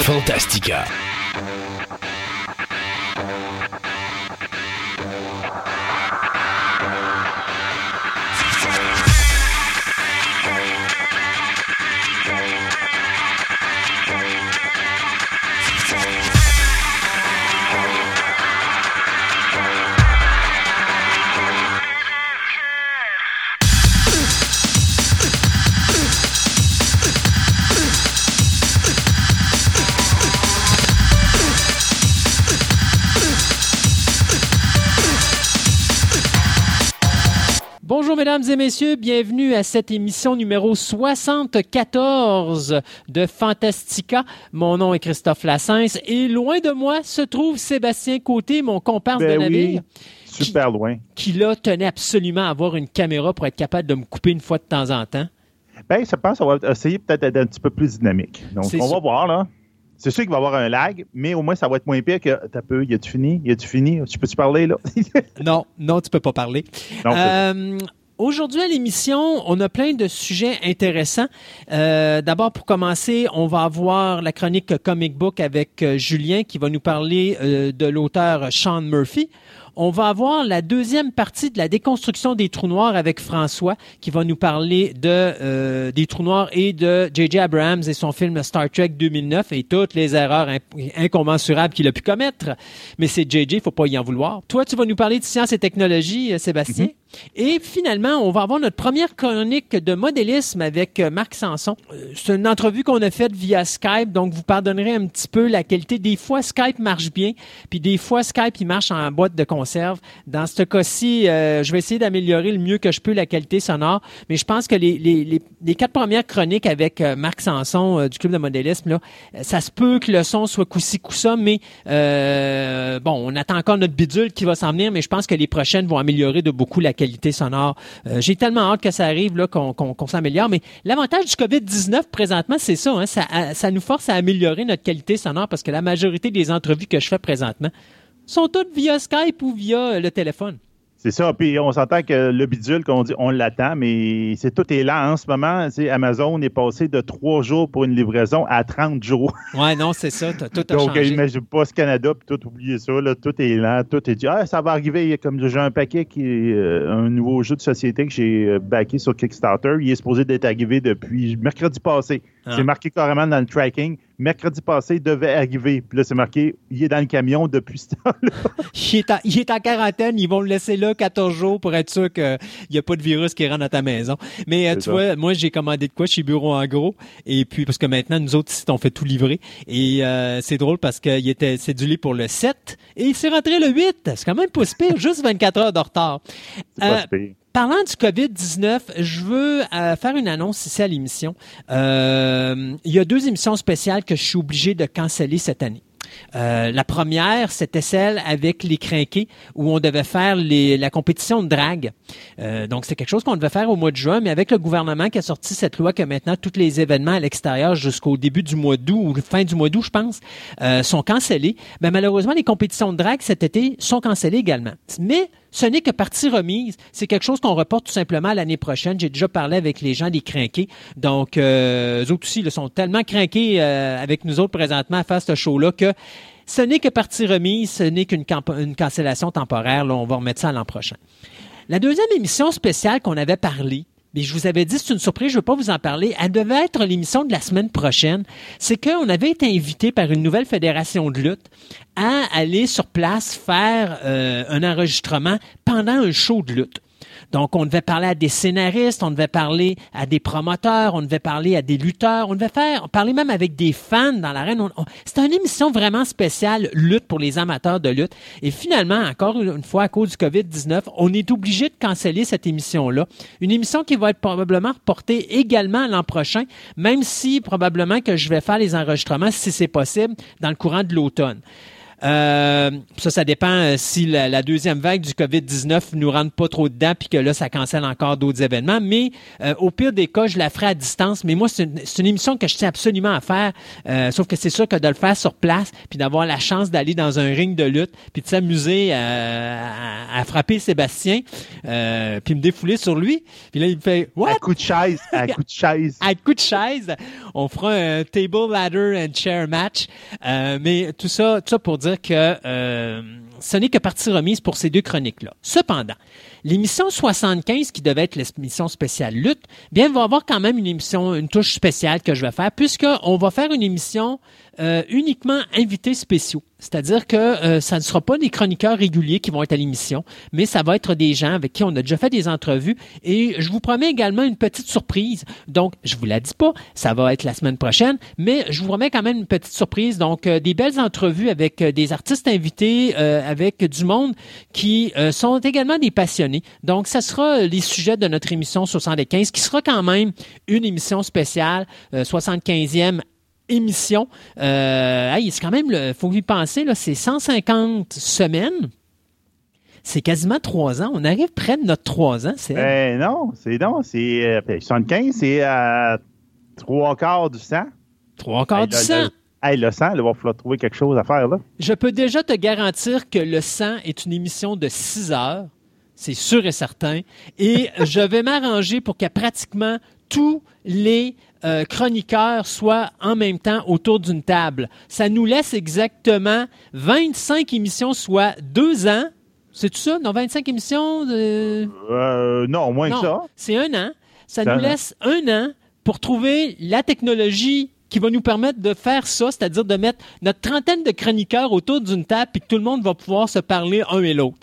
Fantastica. Mesdames et messieurs, bienvenue à cette émission numéro 74 de Fantastica. Mon nom est Christophe Lassens et loin de moi se trouve Sébastien Côté, mon comparse Ben de oui. navire. Super loin. Qui là tenait absolument à avoir une caméra pour être capable de me couper une fois de temps en temps. Ben, je pense qu'on va essayer peut-être d'être un petit peu plus dynamique. Donc, on sûr. va voir, là. C'est sûr qu'il va y avoir un lag, mais au moins, ça va être moins pire que. T'as peu, y a-tu fini? Y a-tu fini? Tu peux-tu parler, là? Non, non, tu peux pas parler. Non, Euh, Aujourd'hui à l'émission, on a plein de sujets intéressants. Euh, D'abord, pour commencer, on va avoir la chronique comic book avec euh, Julien qui va nous parler euh, de l'auteur Sean Murphy. On va avoir la deuxième partie de la déconstruction des trous noirs avec François qui va nous parler de euh, des trous noirs et de J.J. Abrams et son film Star Trek 2009 et toutes les erreurs incommensurables qu'il a pu commettre. Mais c'est J.J., faut pas y en vouloir. Toi, tu vas nous parler de science et technologie, euh, Sébastien. Et finalement, on va avoir notre première chronique de modélisme avec euh, Marc Sanson. Euh, C'est une entrevue qu'on a faite via Skype, donc vous pardonnerez un petit peu la qualité. Des fois, Skype marche bien, puis des fois, Skype, il marche en boîte de Dans ce cas-ci, euh, je vais essayer d'améliorer le mieux que je peux la qualité sonore, mais je pense que les, quatre premières chroniques avec euh, Marc Sanson euh, du Club de modélisme, ça se peut que le son soit coup-ci, coup-ça, mais bon, on attend encore notre bidule qui va s'en venir, mais je pense que les prochaines vont améliorer de beaucoup la qualité sonore. J'ai tellement hâte que ça arrive, là, qu'on s'améliore. Mais l'avantage du COVID-19 présentement, c'est ça, hein, ça nous force à améliorer notre qualité sonore parce que la majorité des entrevues que je fais présentement sont toutes via Skype ou via euh, le téléphone. C'est ça. Puis, on s'entend que le bidule, qu'on dit, on l'attend, mais c'est tout est lent en ce moment. Tu sais, Amazon est passé de trois jours pour une livraison à 30 jours. Ouais, non, c'est ça, t'as- tout a Donc, changé. imagine pas ce Canada, puis tout, oubliez ça, là, tout est lent, tout est dit, ah, ça va arriver, comme j'ai un paquet qui est euh, un nouveau jeu de société que j'ai euh, backé sur Kickstarter, il est supposé d'être arrivé depuis mercredi passé. Ah. C'est marqué carrément dans le tracking, mercredi passé, il devait arriver, puis là, c'est marqué, il est dans le camion depuis ce temps-là. Il est, en, il est en quarantaine, ils vont le laisser là 14 jours pour être sûr qu'il n'y a pas de virus qui rentre dans ta maison. Mais euh, tu ça. vois, moi j'ai commandé de quoi chez Bureau en gros, et puis parce que maintenant nous autres ici on fait tout livrer, et euh, c'est drôle parce qu'il était cédulé pour le 7 et il s'est rentré le 8. C'est quand même pas si pire, juste 24 heures de retard. C'est pas Euh, si pire. Parlant du COVID-19, je veux euh, faire une annonce ici à l'émission. Euh, il y a deux émissions spéciales que je suis obligé de canceller cette année. Euh, la première, c'était celle avec les crinqués où on devait faire la compétition de drague. Euh, donc, c'est quelque chose qu'on devait faire au mois de juin, mais avec le gouvernement qui a sorti cette loi que maintenant tous les événements à l'extérieur jusqu'au début du mois d'août ou fin du mois d'août, je pense, sont cancellés. Mais malheureusement, les compétitions de drague cet été sont cancellées également. Mais ce n'est que partie remise. C'est quelque chose qu'on reporte tout simplement l'année prochaine. J'ai déjà parlé avec les gens des crinqués. Donc, euh, eux autres aussi, ils sont tellement crinqués euh, avec nous autres présentement à faire ce show-là que ce n'est que partie remise, ce n'est qu'une cancellation temporaire. Là, on va remettre ça l'an prochain. La deuxième émission spéciale qu'on avait parlé, mais je vous avais dit, c'est une surprise, je ne veux pas vous en parler. Elle devait être l'émission de la semaine prochaine. C'est qu'on avait été invité par une nouvelle fédération de lutte à aller sur place faire euh, un enregistrement pendant un show de lutte. Donc, on devait parler à des scénaristes, on devait parler à des promoteurs, on devait parler à des lutteurs, on devait faire, parler même avec des fans dans l'arène. On- on- C'était une émission vraiment spéciale, lutte pour les amateurs de lutte. Et finalement, encore une fois, à cause du COVID-19, on est obligé de canceller cette émission-là. Une émission qui va être probablement reportée également l'an prochain, même si probablement que je vais faire les enregistrements, si c'est possible, dans le courant de l'automne. Euh, ça, ça dépend euh, si la, la deuxième vague du COVID-19 nous rentre pas trop dedans puis que là, ça cancelle encore d'autres événements. Mais euh, au pire des cas, je la ferai à distance. Mais moi, c'est une, c'est une émission que je tiens absolument à faire. Euh, sauf que c'est sûr que de le faire sur place puis d'avoir la chance d'aller dans un ring de lutte puis de s'amuser à, à- à frapper Sébastien euh, puis me défouler sur lui. Puis là, il me fait « What? À coup de chaise, à coup de chaise. à coup de chaise. On fera un table ladder and chair match. Euh, mais tout ça, tout ça pour dire que euh, ce n'est que partie remise pour ces deux chroniques-là. Cependant, l'émission 75, qui devait être l'émission spéciale lutte, bien, va avoir quand même une émission, une touche spéciale que je vais faire, puisqu'on va faire une émission euh, uniquement invités spéciaux. C'est-à-dire que euh, ça ne sera pas des chroniqueurs réguliers qui vont être à l'émission, mais ça va être des gens avec qui on a déjà fait des entrevues. Et je vous promets également une petite surprise. Donc, je vous la dis pas, ça va être la semaine prochaine, mais je vous promets quand même une petite surprise. Donc, euh, des belles entrevues avec des artistes invités, avec du monde qui sont également des passionnés. Donc, ça sera les sujets de notre émission 75, qui sera quand même une émission spéciale, euh, 75e émission. Euh, hey, c'est quand même, il faut y penser, c'est 150 semaines. C'est quasiment trois ans. On arrive près de notre trois ans. C'est Ben non, c'est non, c'est euh, ben, 75, c'est à trois quarts du sang. trois quarts Hey, du sang. le- Hey, le sang, il va falloir trouver quelque chose à faire là. Je peux déjà te garantir que le sang est une émission de 6 heures. C'est sûr et certain. Et je vais m'arranger pour que pratiquement tous les euh, chroniqueurs soient en même temps autour d'une table. Ça nous laisse exactement 25 émissions, soit deux ans. C'est tout ça? Non, 25 émissions? De... Euh, non, moins Non, que ça. c'est un an. Ça nous un an. laisse un an pour trouver la technologie qui va nous permettre de faire ça, c'est-à-dire de mettre notre trentaine de chroniqueurs autour d'une table puis que tout le monde va pouvoir se parler un et l'autre.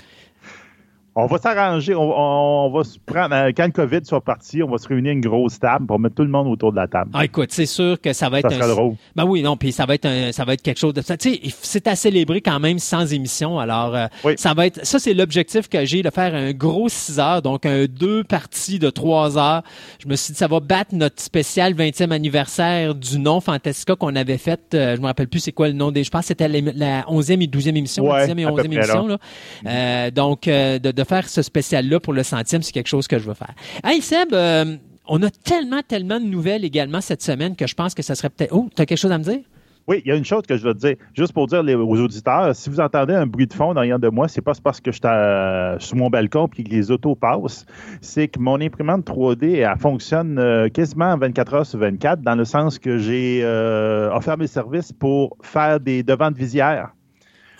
On va s'arranger, on, on va se prendre, euh, quand le COVID soit parti, on va se réunir une grosse table pour mettre tout le monde autour de la table. Ah, écoute, c'est sûr que ça va être ça sera un... drôle. Ben oui, non, puis ça va être un, ça va être quelque chose de ça. Tu sais, c'est à célébrer quand même sans émission. Alors, euh, Oui. ça va être, ça c'est l'objectif que j'ai de faire un gros 6 heures, donc un deux parties de 3 heures. Je me suis dit ça va battre notre spécial 20e anniversaire du nom Fantastica qu'on avait fait. euh, je me rappelle plus c'est quoi le nom des. Je pense que c'était la, la 11e et 12e émission, Ouais, 10e et à peu 11e près émission là. Euh, donc de, de faire ce spécial là pour le centième, c'est quelque chose que je veux faire. Hey Seb. euh, on a tellement, tellement de nouvelles également cette semaine que je pense que ça serait peut-être. Oh, tu as quelque chose à me dire? Oui, il y a une chose que je veux te dire, juste pour dire aux auditeurs, si vous entendez un bruit de fond derrière de moi, c'est pas parce que je suis sur mon balcon et que les autos passent, c'est que mon imprimante 3D, elle fonctionne euh, quasiment 24 heures sur 24, dans le sens que j'ai euh, offert mes services pour faire des devants de visière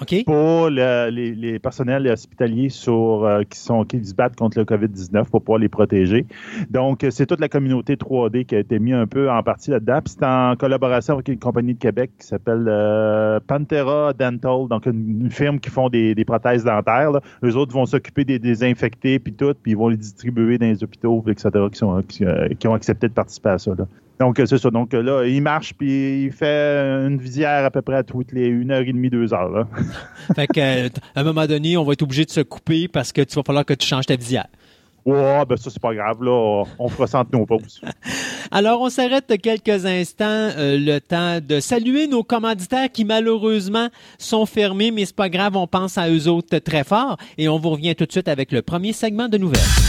OK? pour le- les, les personnels hospitaliers sur, euh, qui, sont, qui se battent contre le COVID-19 pour pouvoir les protéger. Donc, euh, c'est toute la communauté 3D qui a été mise un peu en partie là-dedans. C'est en collaboration avec une compagnie de Québec qui s'appelle euh, Pantera Dental, donc une, une firme qui font des, des prothèses dentaires. Là. Eux autres vont s'occuper des désinfecter puis tout, puis ils vont les distribuer dans les hôpitaux, etc., qui, sont, qui, euh, qui ont accepté de participer à ça. Là. Donc, euh, c'est ça. Donc, euh, là, il marche, puis il fait une visière à peu près à toutes les une heure et demie, deux heures. Là. Fait que, euh, à un moment donné, on va être obligé de se couper parce que tu vas falloir que tu changes ta visière. Ouais, ben ça, c'est pas grave, là. On fera nos pauses. Alors, on s'arrête quelques instants, euh, le temps de saluer nos commanditaires qui, malheureusement, sont fermés, mais c'est pas grave, on pense à eux autres très fort. Et on vous revient tout de suite avec le premier segment de nouvelles.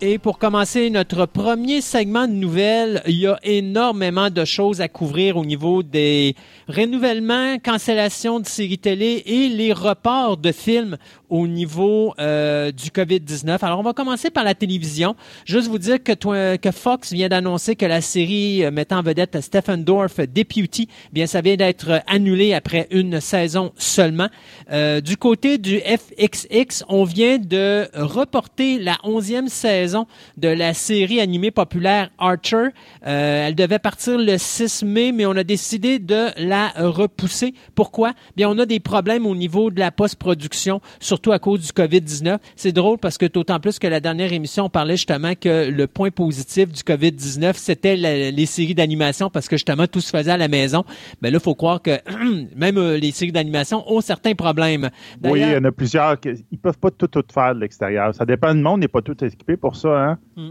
Et pour commencer notre premier segment de nouvelles, il y a énormément de choses à couvrir au niveau des renouvellements, cancellations de séries télé et les reports de films au niveau euh, du COVID-19. Alors, on va commencer par la télévision. Juste vous dire que, Fox vient d'annoncer que la série euh, mettant en vedette Stephen Dorff, Deputy, bien, ça vient d'être annulé après une saison seulement. Euh, du côté du FXX, on vient de reporter la onzième saison de la série animée populaire Archer. Euh, elle devait partir le 6 mai, mais on a décidé de la repousser. Pourquoi? Bien, on a des problèmes au niveau de la post-production, surtout à cause du COVID-19. C'est drôle parce que d'autant plus que la dernière émission, on parlait justement que le point positif du COVID-19, c'était les séries d'animation parce que justement, tout se faisait à la maison. Mais là, il faut croire que même euh, les séries d'animation ont certains problèmes. Oui, il y en a plusieurs. Qui, ils peuvent pas tout, tout faire de l'extérieur. Ça dépend du monde, n'est pas tout équipé pour ça. Hein? Mm.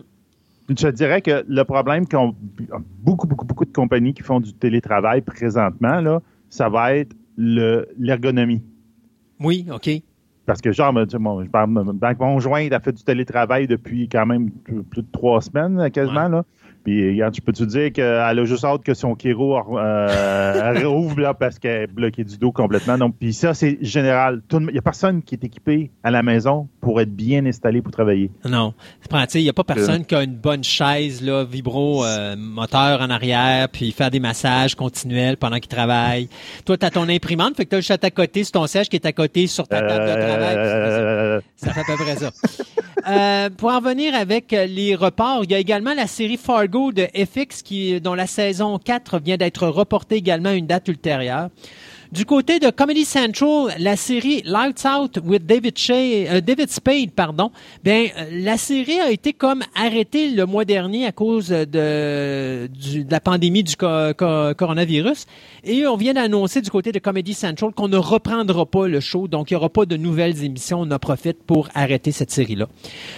Je dirais que le problème qu'ont beaucoup, beaucoup, beaucoup de compagnies qui font du télétravail présentement, là, ça va être l'ergonomie. Oui, OK. Parce que, genre, mon, ma conjointe a fait du télétravail depuis quand même plus de trois semaines, quasiment. Là. Puis, regarde, je peux te dire qu'elle a juste hâte que son Kiro euh, rouvre là, parce qu'elle est bloquée du dos complètement. Donc, puis ça, c'est général. Il n'y a personne qui est équipé à la maison pour être bien installé pour travailler. Non. Il n'y a pas personne qui a une bonne chaise, là, vibro, euh, moteur en arrière, puis faire des massages continuels pendant qu'il travaille. Toi, tu as ton imprimante, fait que tu as chat à côté sur ton siège qui est à côté sur ta table de travail. Euh, ça fait à peu près ça. Euh, pour en venir avec les reports, il y a également la série Fargo de FX qui, dont la saison 4 vient d'être reportée également à une date ultérieure. Du côté de Comedy Central, la série Lights Out with David, euh, David Spade, pardon, bien, euh, la série a été comme arrêtée le mois dernier à cause de, de la pandémie du coronavirus. Et on vient d'annoncer du côté de Comedy Central qu'on ne reprendra pas le show, donc il n'y aura pas de nouvelles émissions. On en profite pour arrêter cette série-là.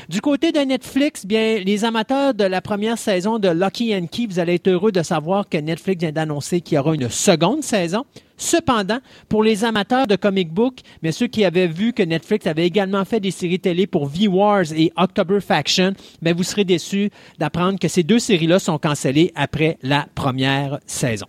Du côté de Netflix, bien, les amateurs de la première saison de Lucky and Key, vous allez être heureux de savoir que Netflix vient d'annoncer qu'il y aura une seconde saison. Cependant, pour les amateurs de comic book, mais ceux qui avaient vu que Netflix avait également fait des séries télé pour V-Wars et October Faction, mais vous serez déçus d'apprendre que ces deux séries-là sont cancellées après la première saison.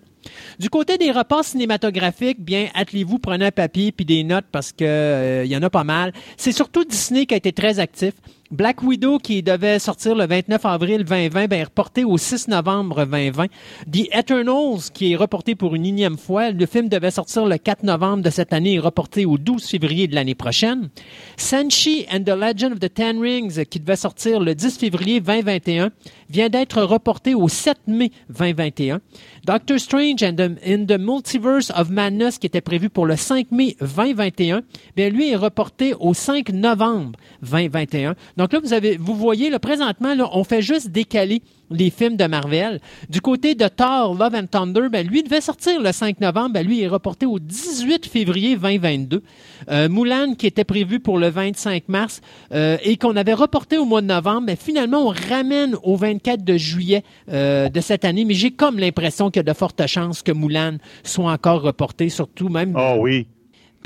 Du côté des repas cinématographiques, bien, attelez-vous, prenez un papier puis des notes parce que euh, il y en a pas mal. C'est surtout Disney qui a été très actif. Black Widow, qui devait sortir le 29 avril 2020, ben, est reporté au 6 novembre 2020. The Eternals, qui est reporté pour une énième fois. Le film devait sortir le 4 novembre de cette année et reporté au 12 février de l'année prochaine. Sanchi and the Legend of the Ten Rings, qui devait sortir le 10 février 2021, vient d'être reporté au 7 mai 2021. Doctor Strange in the Multiverse of Madness, qui était prévu pour le 5 mai 2021, bien, lui est reporté au 5 novembre 2021. Donc là, vous avez, vous voyez, là, présentement, là, on fait juste décaler les films de Marvel. Du côté de Thor, Love and Thunder, ben, lui devait sortir le 5 novembre, ben, lui est reporté au 18 février 2022. Euh, Mulan, qui était prévu pour le 25 mars euh, et qu'on avait reporté au mois de novembre, ben, finalement, on ramène au 24 de juillet euh, de cette année. Mais j'ai comme l'impression qu'il y a de fortes chances que Mulan soit encore reporté, surtout même... Oh oui.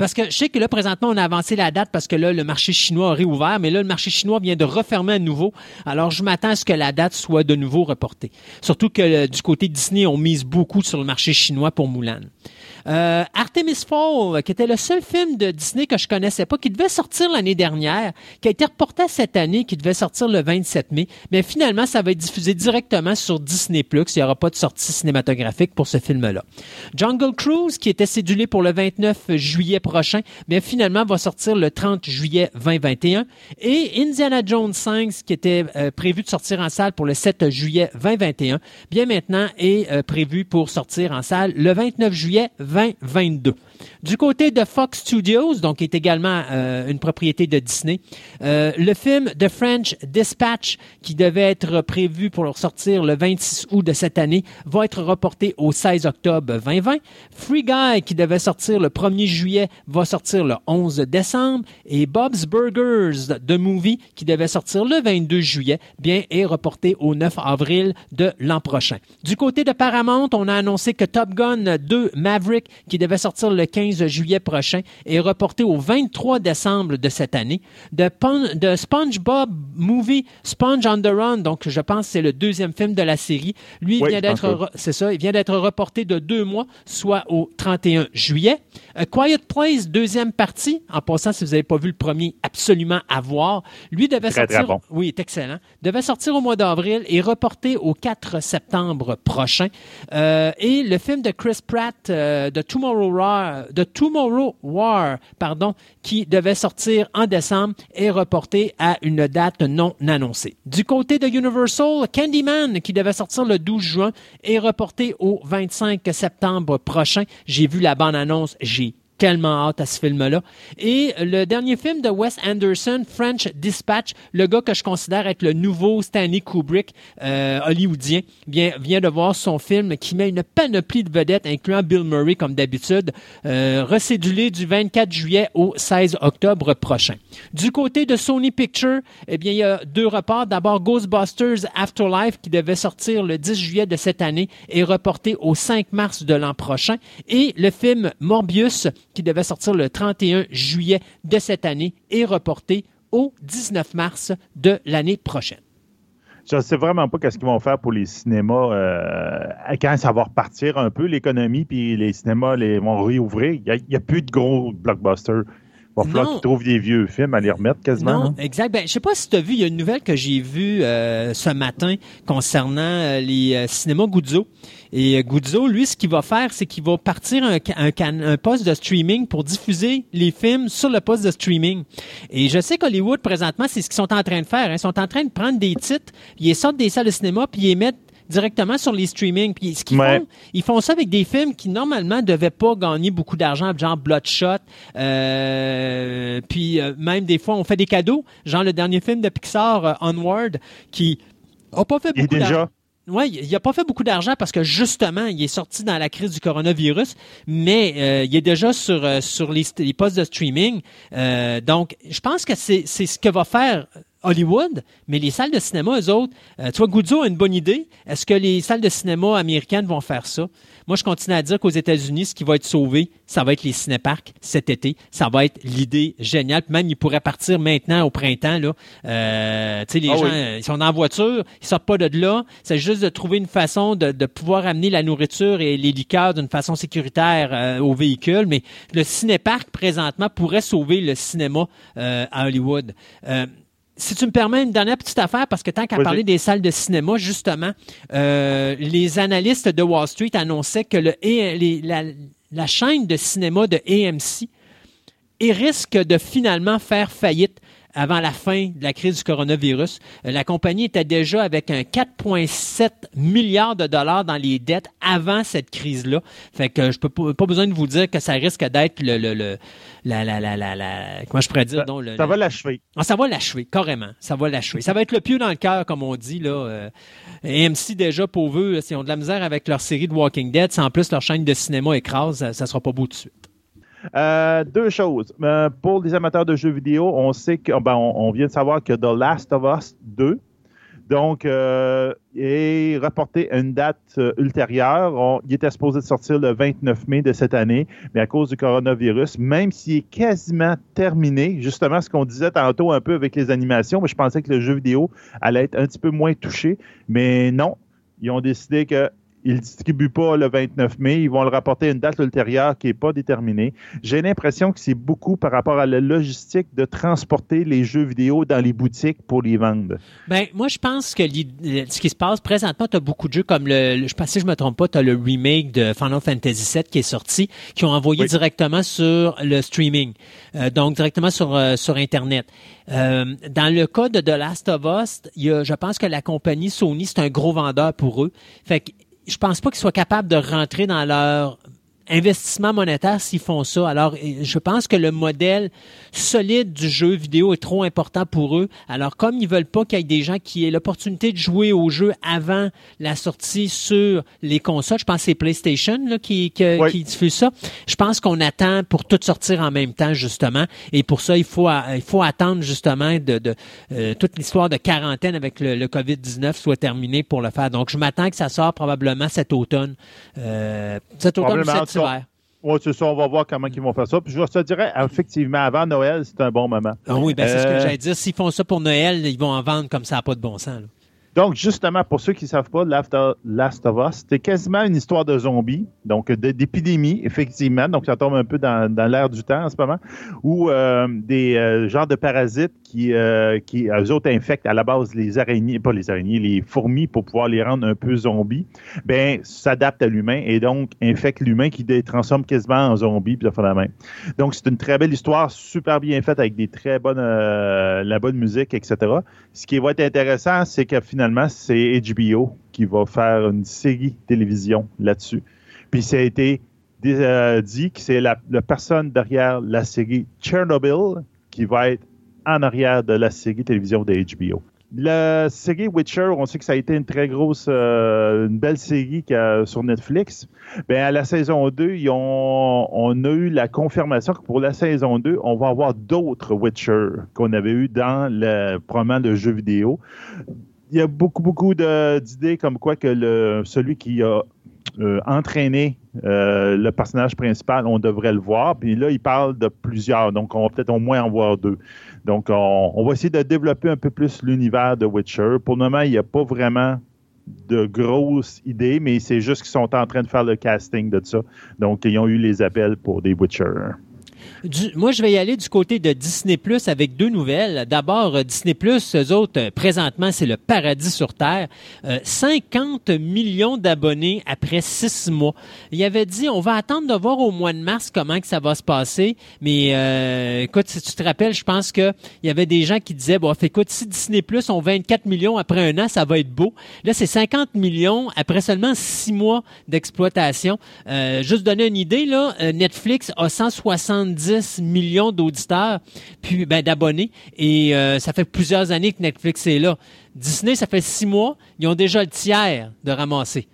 Parce que je sais que là, présentement, on a avancé la date parce que là, le marché chinois a réouvert, mais là, le marché chinois vient de refermer à nouveau. Alors, je m'attends à ce que la date soit de nouveau reportée. Surtout que euh, du côté Disney, on mise beaucoup sur le marché chinois pour Mulan. Euh, Artemis Fall, qui était le seul film de Disney que je connaissais pas, qui devait sortir l'année dernière, qui a été reporté cette année, qui devait sortir le 27 mai. Mais finalement, ça va être diffusé directement sur Disney+. Il n'y aura pas de sortie cinématographique pour ce film-là. Jungle Cruise, qui était cédulé pour le 29 juillet prochain, mais finalement va sortir le 30 juillet 2021. Et Indiana Jones 5, qui était euh, prévu de sortir en salle pour le 7 juillet 2021, bien maintenant est euh, prévu pour sortir en salle le 29 juillet 2022. Du côté de Fox Studios, donc qui est également euh, une propriété de Disney, euh, le film The French Dispatch, qui devait être prévu pour sortir le 26 août de cette année, va être reporté au 16 octobre 2020. Free Guy, qui devait sortir le 1er juillet, va sortir le 11 décembre. Et Bob's Burgers, The Movie, qui devait sortir le 22 juillet, bien est reporté au 9 avril de l'an prochain. Du côté de Paramount, on a annoncé que Top Gun 2 Maverick Qui devait sortir le 15 juillet prochain, est reporté au 23 décembre de cette année. De, de SpongeBob Movie, Sponge on the Run, donc je pense que c'est le deuxième film de la série. Lui, vient d'être, c'est ça, il vient d'être reporté de deux mois, soit au 31 juillet. A Quiet Place, deuxième partie. En passant, si vous n'avez pas vu le premier, absolument à voir. Lui devait sortir. Oui, est excellent. Devait sortir au mois d'avril et reporté au 4 septembre prochain. Euh, et le film de Chris Pratt, euh, de Tomorrow War, pardon, qui devait sortir en décembre, est reporté à une date non annoncée. Du côté de Universal, Candyman, qui devait sortir le 12 juin, est reporté au 25 septembre prochain. J'ai vu la bande-annonce, j'ai tellement hâte à ce film-là. Et le dernier film de Wes Anderson, French Dispatch, le gars que je considère être le nouveau Stanley Kubrick euh, hollywoodien, vient, vient de voir son film qui met une panoplie de vedettes, incluant Bill Murray comme d'habitude, euh, recédulé du 24 juillet au 16 octobre prochain. Du côté de Sony Pictures, eh bien, il y a deux reports. D'abord, Ghostbusters Afterlife, qui devait sortir le 10 juillet de cette année, est reporté au 5 mars de l'an prochain. Et le film Morbius, qui devait sortir le 31 juillet de cette année, est reporté au 19 mars de l'année prochaine. Je ne sais vraiment pas qu'est-ce qu'ils vont faire pour les cinémas euh, quand ça va repartir un peu l'économie, puis les cinémas les, vont réouvrir. Il n'y a, plus de gros blockbusters. Il va falloir qu'ils trouvent des vieux films à les remettre quasiment. Non, exact. Ben, je sais pas si tu as vu, il y a une nouvelle que j'ai vue euh, ce matin concernant euh, les cinémas Guzzo. Et euh, Guzzo, lui, ce qu'il va faire, c'est qu'il va partir un, un, poste de streaming pour diffuser les films sur le poste de streaming. Et je sais qu'Hollywood, présentement, c'est ce qu'ils sont en train de faire. Hein. Ils sont en train de prendre des titres, ils sortent des salles de cinéma, puis ils les mettent directement sur les streamings. Puis ce qu'ils font, ils font ça avec des films qui normalement devaient pas gagner beaucoup d'argent, genre Bloodshot. Euh, puis euh, même des fois, on fait des cadeaux, genre le dernier film de Pixar, Onward, qui a pas fait beaucoup d'argent. Oui, il n'a pas fait beaucoup d'argent parce que justement, il est sorti dans la crise du coronavirus, mais euh, il est déjà sur, euh, sur les, postes de streaming. Euh, donc, je pense que c'est ce que va faire Hollywood, mais les salles de cinéma, eux autres, tu vois, Guzzo a une bonne idée. Est-ce que les salles de cinéma américaines vont faire ça? Moi, je continue à dire qu'aux États-Unis, ce qui va être sauvé, ça va être les cinéparcs cet été. Ça va être l'idée géniale. même, ils pourraient partir maintenant au printemps. Là. Euh, les ah gens, ils sont en voiture, ils sortent pas de là. C'est juste de trouver une façon de, pouvoir amener la nourriture et les liqueurs d'une façon sécuritaire euh, aux véhicules. Mais le cinéparc, présentement, pourrait sauver le cinéma euh, à Hollywood. Si tu me permets une dernière petite affaire, parce que tant qu'à parler des salles de cinéma, justement, euh, les analystes de Wall Street annonçaient que le, la, la, chaîne de cinéma de AMC risque de finalement faire faillite avant la fin de la crise du coronavirus. Euh, la compagnie était déjà avec un 4,7 milliards de dollars dans les dettes avant cette crise-là. Fait que je peux pas, besoin de vous dire que ça risque d'être le, le, le la, la, la, la, comment je pourrais dire, ça, ça va l'achever. Ah, ça va l'achever, carrément. Ça va l'achever. Ça va être le pieu dans le cœur, comme on dit, là. Euh, AMC, déjà, pour eux, s'ils ont de la misère avec leur série de Walking Dead, si en plus leur chaîne de cinéma écrase, ça, ça sera pas beau tout de suite. Euh, deux choses. Euh, pour les amateurs de jeux vidéo, on sait que ben, vient de savoir que The Last of Us 2 donc, euh, est reporté à une date ultérieure. il était supposé sortir le 29 mai de cette année, mais à cause du coronavirus, même s'il est quasiment terminé, justement ce qu'on disait tantôt un peu avec les animations, mais je pensais que le jeu vidéo allait être un petit peu moins touché, mais non. Ils ont décidé que ils ne distribuent pas le 29 mai. Ils vont le rapporter à une date ultérieure qui n'est pas déterminée. J'ai l'impression que c'est beaucoup par rapport à la logistique de transporter les jeux vidéo dans les boutiques pour les vendre. Ben, moi, je pense que ce qui se passe présentement, tu as beaucoup de jeux comme le, je pense si je me trompe pas, tu as le remake de Final Fantasy VII qui est sorti, qui ont envoyé directement sur le streaming, euh, donc directement sur, euh, sur Internet. Euh, dans le cas de The Last of Us, il y a, je pense que la compagnie Sony, c'est un gros vendeur pour eux. Fait que je pense pas qu'ils soient capables de rentrer dans leur investissement monétaire s'ils font ça. Alors, je pense que le modèle solide du jeu vidéo est trop important pour eux. Alors, comme ils veulent pas qu'il y ait des gens qui aient l'opportunité de jouer au jeu avant la sortie sur les consoles, je pense que c'est PlayStation là, qui, qui, diffuse ça. Je pense qu'on attend pour tout sortir en même temps, justement. Et pour ça, il faut, il faut attendre, justement, de, de euh, toute l'histoire de quarantaine avec le, COVID-19 soit terminée pour le faire. Donc, je m'attends que ça sorte probablement cet automne. Euh, cet automne cet hiver. Oui, c'est ça, on va voir comment ils vont faire ça. Puis je te dirais, effectivement, avant Noël, c'est un bon moment. Ah oui, ben c'est ce que Euh, j'allais dire. S'ils font ça pour Noël, ils vont en vendre comme ça, n'a pas de bon sens. là. Donc, justement, pour ceux qui ne savent pas, Last of- Us, c'était quasiment une histoire de zombies, donc d'épidémie, effectivement. Donc, ça tombe un peu dans, l'air du temps en ce moment, où euh, des euh, genres de parasites qui, euh, qui, eux autres, infectent à la base les araignées, pas les araignées, les fourmis pour pouvoir les rendre un peu zombies, ben, s'adaptent à l'humain et donc infectent l'humain qui les transforme quasiment en zombie, puis ça la même. Donc, c'est une très belle histoire, super bien faite avec des très bonnes, la bonne musique, etc. Ce qui va être intéressant, c'est que finalement, c'est HBO qui va faire une série télévision là-dessus. Puis ça a été euh, dit que c'est la, personne derrière la série Chernobyl qui va être en arrière de la série télévision de HBO. La série Witcher, on sait que ça a été une très grosse, euh, une belle série a sur Netflix. Ben, à la saison 2, ils ont, on a eu la confirmation que pour la saison 2, on va avoir d'autres Witcher qu'on avait eu dans le, probablement le jeu vidéo. Il y a beaucoup, beaucoup d'idées comme quoi que le, celui qui a euh, entraîné euh, le personnage principal, on devrait le voir. Puis là, il parle de plusieurs, donc on va peut-être au moins en voir deux. Donc, on, on va essayer de développer un peu plus l'univers de Witcher. Pour le moment, il n'y a pas vraiment de grosses idées, mais c'est juste qu'ils sont en train de faire le casting de ça. Donc, ils ont eu les appels pour des Witcher. Du- moi, je vais y aller du côté de Disney Plus avec deux nouvelles. D'abord, euh, Disney Plus, eux autres, euh, présentement, c'est le paradis sur Terre. Euh, 50 millions d'abonnés après six mois. Il avait dit, on va attendre de voir au mois de mars comment que ça va se passer. Mais euh, écoute, si tu te rappelles, je pense que il y avait des gens qui disaient, bon, écoute, si Disney Plus ont 24 millions après un an, ça va être beau. Là, c'est 50 millions après seulement six mois d'exploitation. Euh, juste donner une idée, là, euh, Netflix a 170 millions d'auditeurs, puis ben, d'abonnés, et euh, ça fait plusieurs années que Netflix est là. Disney, ça fait six mois, ils ont déjà le tiers de ramasser.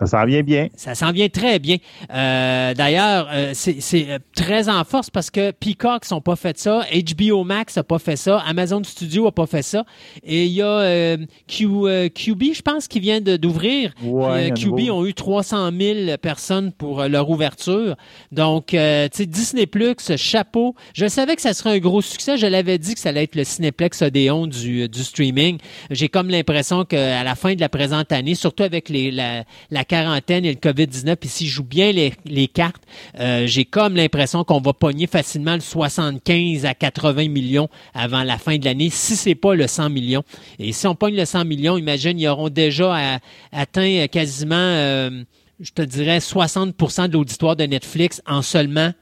Ça s'en vient bien. Ça s'en vient très bien. Euh, D'ailleurs, euh, c'est euh, très en force parce que Peacock n'ont pas fait ça, HBO Max n'a pas fait ça, Amazon Studio n'a pas fait ça, et il y a euh, Q, euh, QB, je pense, qui vient d'ouvrir. Ouais, Euh, QB nouveau. ont eu 300 000 personnes pour leur ouverture. Donc, euh, tu sais, Disney Plus, chapeau. Je savais que ça serait un gros succès. Je l'avais dit que ça allait être le Cinéplex Odéon du, du streaming. J'ai comme l'impression qu'à la fin de la présente année, surtout avec les, la, la quarantaine et le COVID-19, puis s'ils jouent bien les, les cartes, euh, j'ai comme l'impression qu'on va pogner facilement le 75 à 80 millions avant la fin de l'année, si c'est pas le 100 millions. Et si on pogne le 100 millions, imagine, ils auront déjà à- atteint quasiment, euh, je te dirais, 60% de l'auditoire de Netflix en seulement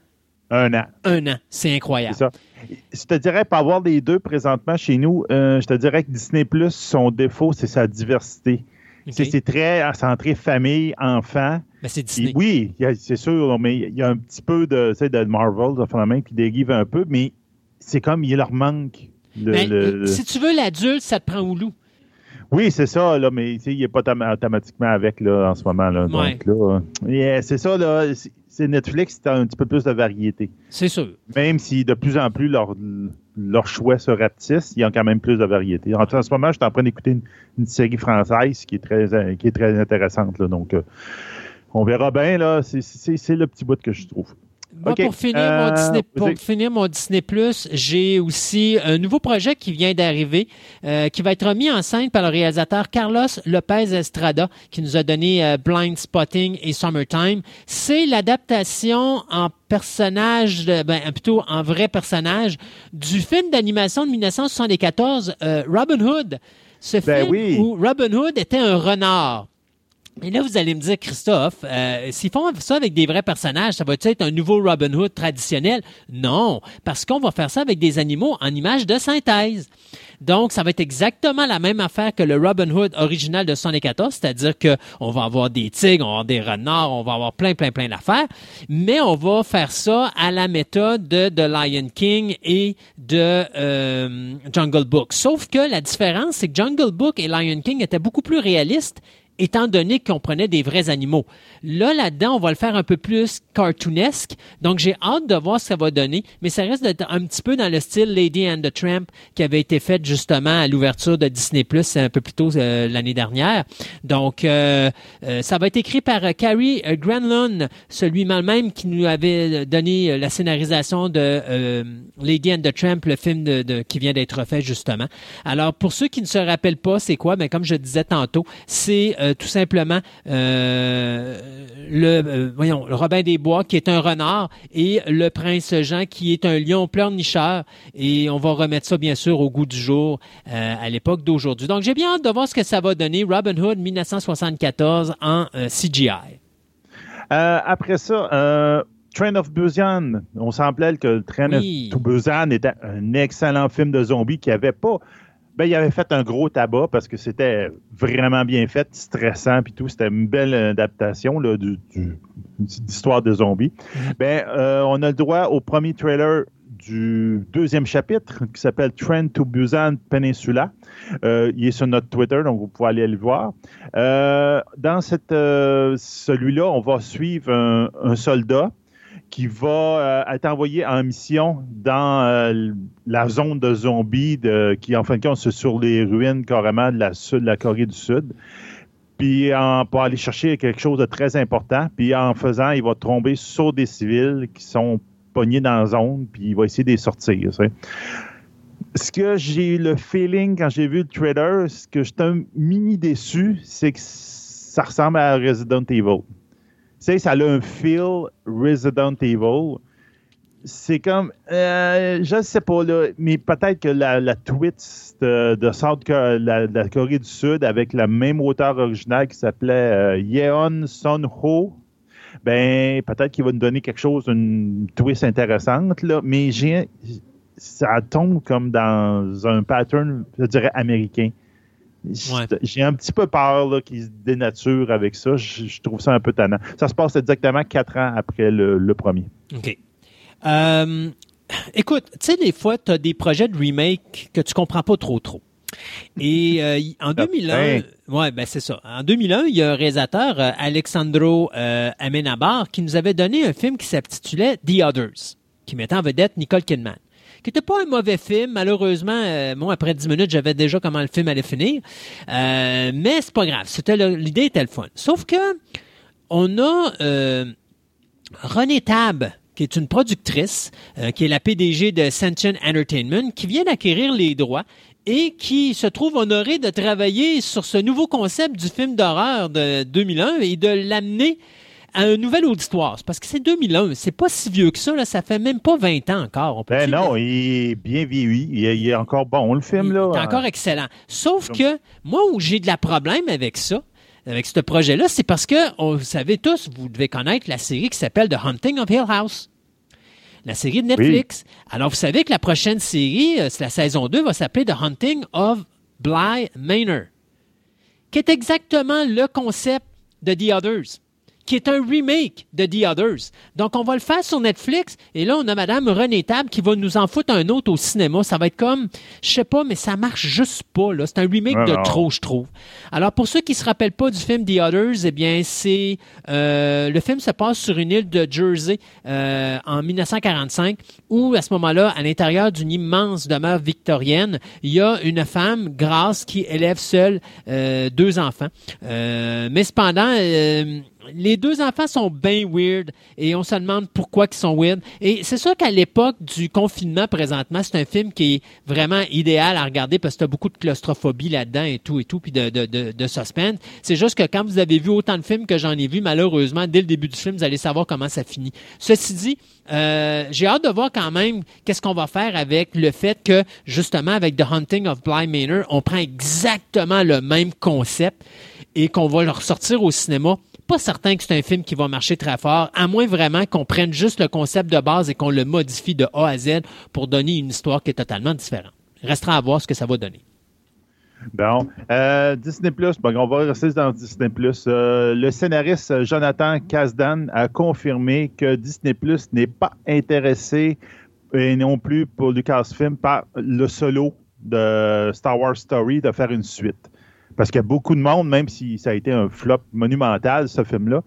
Un an. un an. C'est incroyable. C'est ça. Je te dirais, pour avoir les deux présentement chez nous, euh, je te dirais que Disney Plus, son défaut, c'est sa diversité. C'est- très centré famille, enfant. Ben, c'est Disney. oui, c'est sûr, mais il y a un petit peu de, de Marvel, de phénomène qui dérive un peu, mais c'est comme il leur manque. le- Ben, le- Si tu veux l'adulte, ça te prend au loup. Oui, c'est ça, là, mais il n'est pas autom- automatiquement avec là, en ce moment. Là, Ouais. Donc là, yeah, c'est ça, là, c'est- Netflix, c'est un petit peu plus de variété. C'est sûr. Même si de plus en plus leur, leur choix se rapetisse, il y a quand même plus de variété. En, en ce moment, je suis en train d'écouter une, une série française qui est très, qui est très intéressante. Là, donc, euh, on verra bien. là. C'est le petit bout que je trouve. Moi, pour finir Euh, mon Disney, pour finir mon Disney Plus, j'ai aussi un nouveau projet qui vient d'arriver, euh, qui va être mis en scène par le réalisateur Carlos Lopez Estrada, qui nous a donné euh, Blind Spotting et Summertime. C'est l'adaptation en personnage, de- ben, plutôt en vrai personnage, du film d'animation de 1974, euh, Robin Hood. Ce Ben film oui. où Robin Hood était un renard. Et là, vous allez me dire, Christophe, euh, s'ils font ça avec des vrais personnages, ça va être un nouveau Robin Hood traditionnel? Non, parce qu'on va faire ça avec des animaux en images de synthèse. Donc, ça va être exactement la même affaire que le Robin Hood original de 74, c'est-à-dire que on va avoir des tigres, on va avoir des renards, on va avoir plein, plein, plein d'affaires, mais on va faire ça à la méthode de, de Lion King et de euh, Jungle Book. Sauf que la différence, c'est que Jungle Book et Lion King étaient beaucoup plus réalistes étant donné qu'on prenait des vrais animaux. Là, là-dedans, on va le faire un peu plus cartoonesque. Donc, j'ai hâte de voir ce que ça va donner, mais ça reste un petit peu dans le style Lady and the Tramp qui avait été fait justement à l'ouverture de Disney Plus un peu plus tôt euh, l'année dernière. Donc, euh, euh, ça va être écrit par Carrie Granlund, celui même qui nous avait donné la scénarisation de Lady and the Tramp, le film qui vient d'être fait justement. Alors, pour ceux qui ne se rappellent pas, c'est quoi? Ben, comme je disais tantôt, c'est tout simplement le, voyons, le Robin des Bois qui est un renard et le prince Jean qui est un lion pleurnicheur. Et on va remettre ça, bien sûr, au goût du jour à l'époque d'aujourd'hui. Donc, j'ai bien hâte de voir ce que ça va donner. Robin Hood 1974 en CGI. Euh, après ça, euh, Train of Busan. On semblait que le Train of Busan était un excellent film de zombies qui avait pas. Ben, il avait fait un gros tabac parce que c'était vraiment bien fait, stressant puis tout. C'était une belle adaptation là, du, d'histoire de zombies. Mm-hmm. Ben, euh, on a le droit au premier trailer du deuxième chapitre qui s'appelle Trend to Busan Peninsula. Euh, il est sur notre Twitter, donc vous pouvez aller le voir. Euh, dans cette, euh, celui-là, on va suivre un, soldat qui va être envoyé en mission dans la zone de zombies qui, en fin de compte, c'est sur les ruines carrément de la, sud, de la Corée du Sud. Puis pour aller chercher quelque chose de très important. Puis en faisant, il va tomber sur des civils qui sont pogné dans la zone, puis il va essayer de sortir. Ce que j'ai eu le feeling quand j'ai vu le trailer, ce que j'étais un mini déçu, c'est que ça ressemble à Resident Evil. Ça a un feel Resident Evil. C'est comme, euh, je sais pas, là, mais peut-être que la, twist de, la, Corée du Sud avec la même auteur original qui s'appelait euh, Yeon Son Ho, ben peut-être qu'il va nous donner quelque chose, une twist intéressante, là, mais ça tombe comme dans un pattern, je dirais, américain. J'ai un petit peu peur qu'il se dénature avec ça. Je, trouve ça un peu tannant. Ça se passe exactement quatre ans après le, premier. OK. Euh, écoute, tu sais, des fois, tu as des projets de remake que tu comprends pas trop trop. Et euh, en 2001, ouais, ben c'est ça. En 2001, il y a un réalisateur, euh, Alexandro Amenabar, qui nous avait donné un film qui s'intitulait The Others, qui mettait en vedette Nicole Kidman qui n'était pas un mauvais film. Malheureusement, euh, moi, après 10 minutes, j'avais déjà comment le film allait finir. Euh, mais c'est pas grave. C'était l'idée était le fun. Sauf que on a euh, René Tab, qui est une productrice, qui est la PDG de Sentient Entertainment, qui vient d'acquérir les droits et qui se trouve honoré de travailler sur ce nouveau concept du film d'horreur de 2001 et de l'amener à un nouvel auditoire. Parce que c'est 2001, c'est pas si vieux que ça, là, ça fait même pas 20 ans encore. On peut ben non, il est bien vieilli, il est, encore bon le film. là. Il est encore excellent. Sauf que moi où j'ai de la problème avec ça, avec ce projet-là, c'est parce que, vous savez tous, vous devez connaître la série qui s'appelle The Hunting of Hill House la série de Netflix. Alors, vous savez que la prochaine série, euh, c'est la saison 2, va s'appeler The Hunting of Bly Manor, qui est exactement le concept de The Others qui est un remake de The Others. Donc, on va le faire sur Netflix. Et là, on a Madame René Tab qui va nous en foutre un autre au cinéma. Ça va être comme, je sais pas, mais ça marche juste pas. Là. C'est un remake de trop, je trouve. Alors, pour ceux qui se rappellent pas du film The Others, eh bien, c'est euh, le film se passe sur une île de Jersey euh, en 1945, où à ce moment-là, à l'intérieur d'une immense demeure victorienne, il y a une femme, Grace, qui élève seule euh, deux enfants. mais cependant, les deux enfants sont bien weird et on se demande pourquoi ils sont weird. Et c'est sûr qu'à l'époque du confinement présentement, c'est un film qui est vraiment idéal à regarder parce que tu as beaucoup de claustrophobie là-dedans et tout et tout, puis de, de, de, suspense. C'est juste que quand vous avez vu autant de films que j'en ai vu, malheureusement, dès le début du film, vous allez savoir comment ça finit. Ceci dit, euh, j'ai hâte de voir quand même qu'est-ce qu'on va faire avec le fait que, justement, avec The Hunting of Bly Manor, on prend exactement le même concept et qu'on va le ressortir au cinéma pas certain que c'est un film qui va marcher très fort, à moins vraiment qu'on prenne juste le concept de base et qu'on le modifie de A à Z pour donner une histoire qui est totalement différente. Restera à voir ce que ça va donner. Bon, euh, Disney Plus, on va rester dans Disney Plus. Euh, le scénariste Jonathan Kasdan a confirmé que Disney Plus n'est pas intéressé et non plus pour Lucasfilm par le solo de Star Wars Story de faire une suite Parce qu'il y a beaucoup de monde, même si ça a été un flop monumental, ce film-là,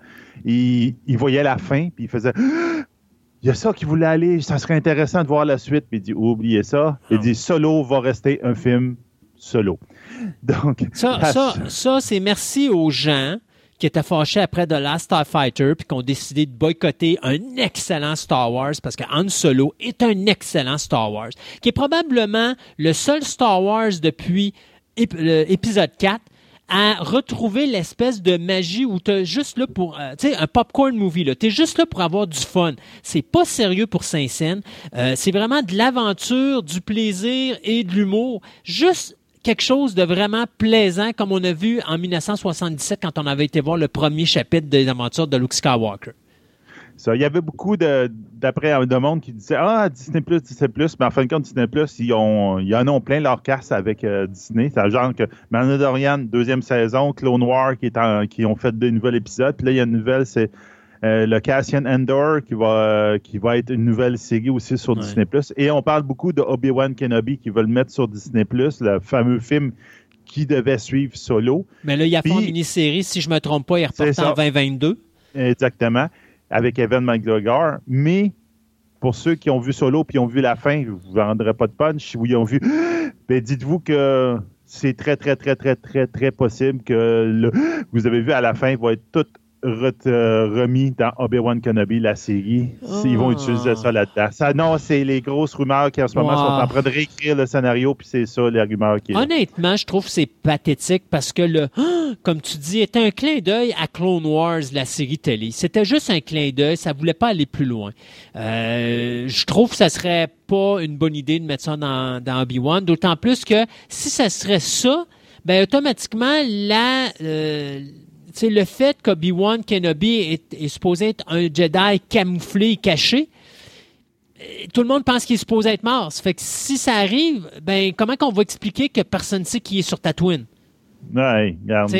il, il voyait la fin, puis il faisait il y a ça qui voulait aller, ça serait intéressant de voir la suite. Puis il dit, oubliez ça. Il dit, Solo va rester un film solo. Donc, ça, ça, ça c'est merci aux gens qui étaient fâchés après The Last Starfighter puis qui ont décidé de boycotter un excellent Star Wars parce que Han Solo est un excellent Star Wars, qui est probablement le seul Star Wars depuis épisode 4 à retrouver l'espèce de magie où tu juste là pour, euh, tu sais, un popcorn movie, là. Tu es juste là pour avoir du fun. C'est pas sérieux pour Saint-Saëns. Euh, c'est vraiment de l'aventure, du plaisir et de l'humour. Juste quelque chose de vraiment plaisant, comme on a vu en 1977 quand on avait été voir le premier chapitre des aventures de Luke Skywalker. Ça, il y avait beaucoup de, d'après de monde qui disait Ah, Disney Plus, Disney Plus, mais en fin de compte, Disney Plus, ils, ont, ils en ont plein leur casse avec euh, Disney. C'est genre que Mandalorian, deuxième saison, Clone War qui, est en, qui ont fait deux nouveaux épisodes. Puis là, il y a une nouvelle, c'est euh, le Cassian Endor qui va, qui va être une nouvelle série aussi sur Disney Plus. Et on parle beaucoup de Obi-Wan Kenobi qui veulent mettre sur Disney Plus, le fameux film qui devait suivre Solo. Mais là, il y a pas une mini-série, si je ne me trompe pas, il reporte en 2022. Exactement avec Evan McGregor, mais pour ceux qui ont vu Solo puis ont vu la fin, vous ne vendrez pas de punch, ou ils ont vu, ben dites-vous que c'est très, très, très, très, très, très possible que le, vous avez vu à la fin va être tout euh, remis dans Obi-Wan Kenobi, la série. Ils vont utiliser ça là-dedans. Ça, non, c'est les grosses rumeurs qui en ce moment sont en train de réécrire le scénario, puis c'est ça, les rumeurs qui. Honnêtement, je trouve que c'est pathétique parce que le, comme tu dis, était un clin d'œil à Clone Wars, la série télé. C'était juste un clin d'œil, ça voulait pas aller plus loin. Euh, je trouve que ça serait pas une bonne idée de mettre ça dans, dans Obi-Wan, d'autant plus que si ça serait ça, ben automatiquement la euh, le fait qu'Obi-Wan Kenobi est, supposé être un Jedi camouflé, caché, euh, tout le monde pense qu'il est supposé être mort. Ça fait que si ça arrive, ben comment qu'on va expliquer que personne ne sait qui est sur Tatooine? Ouais,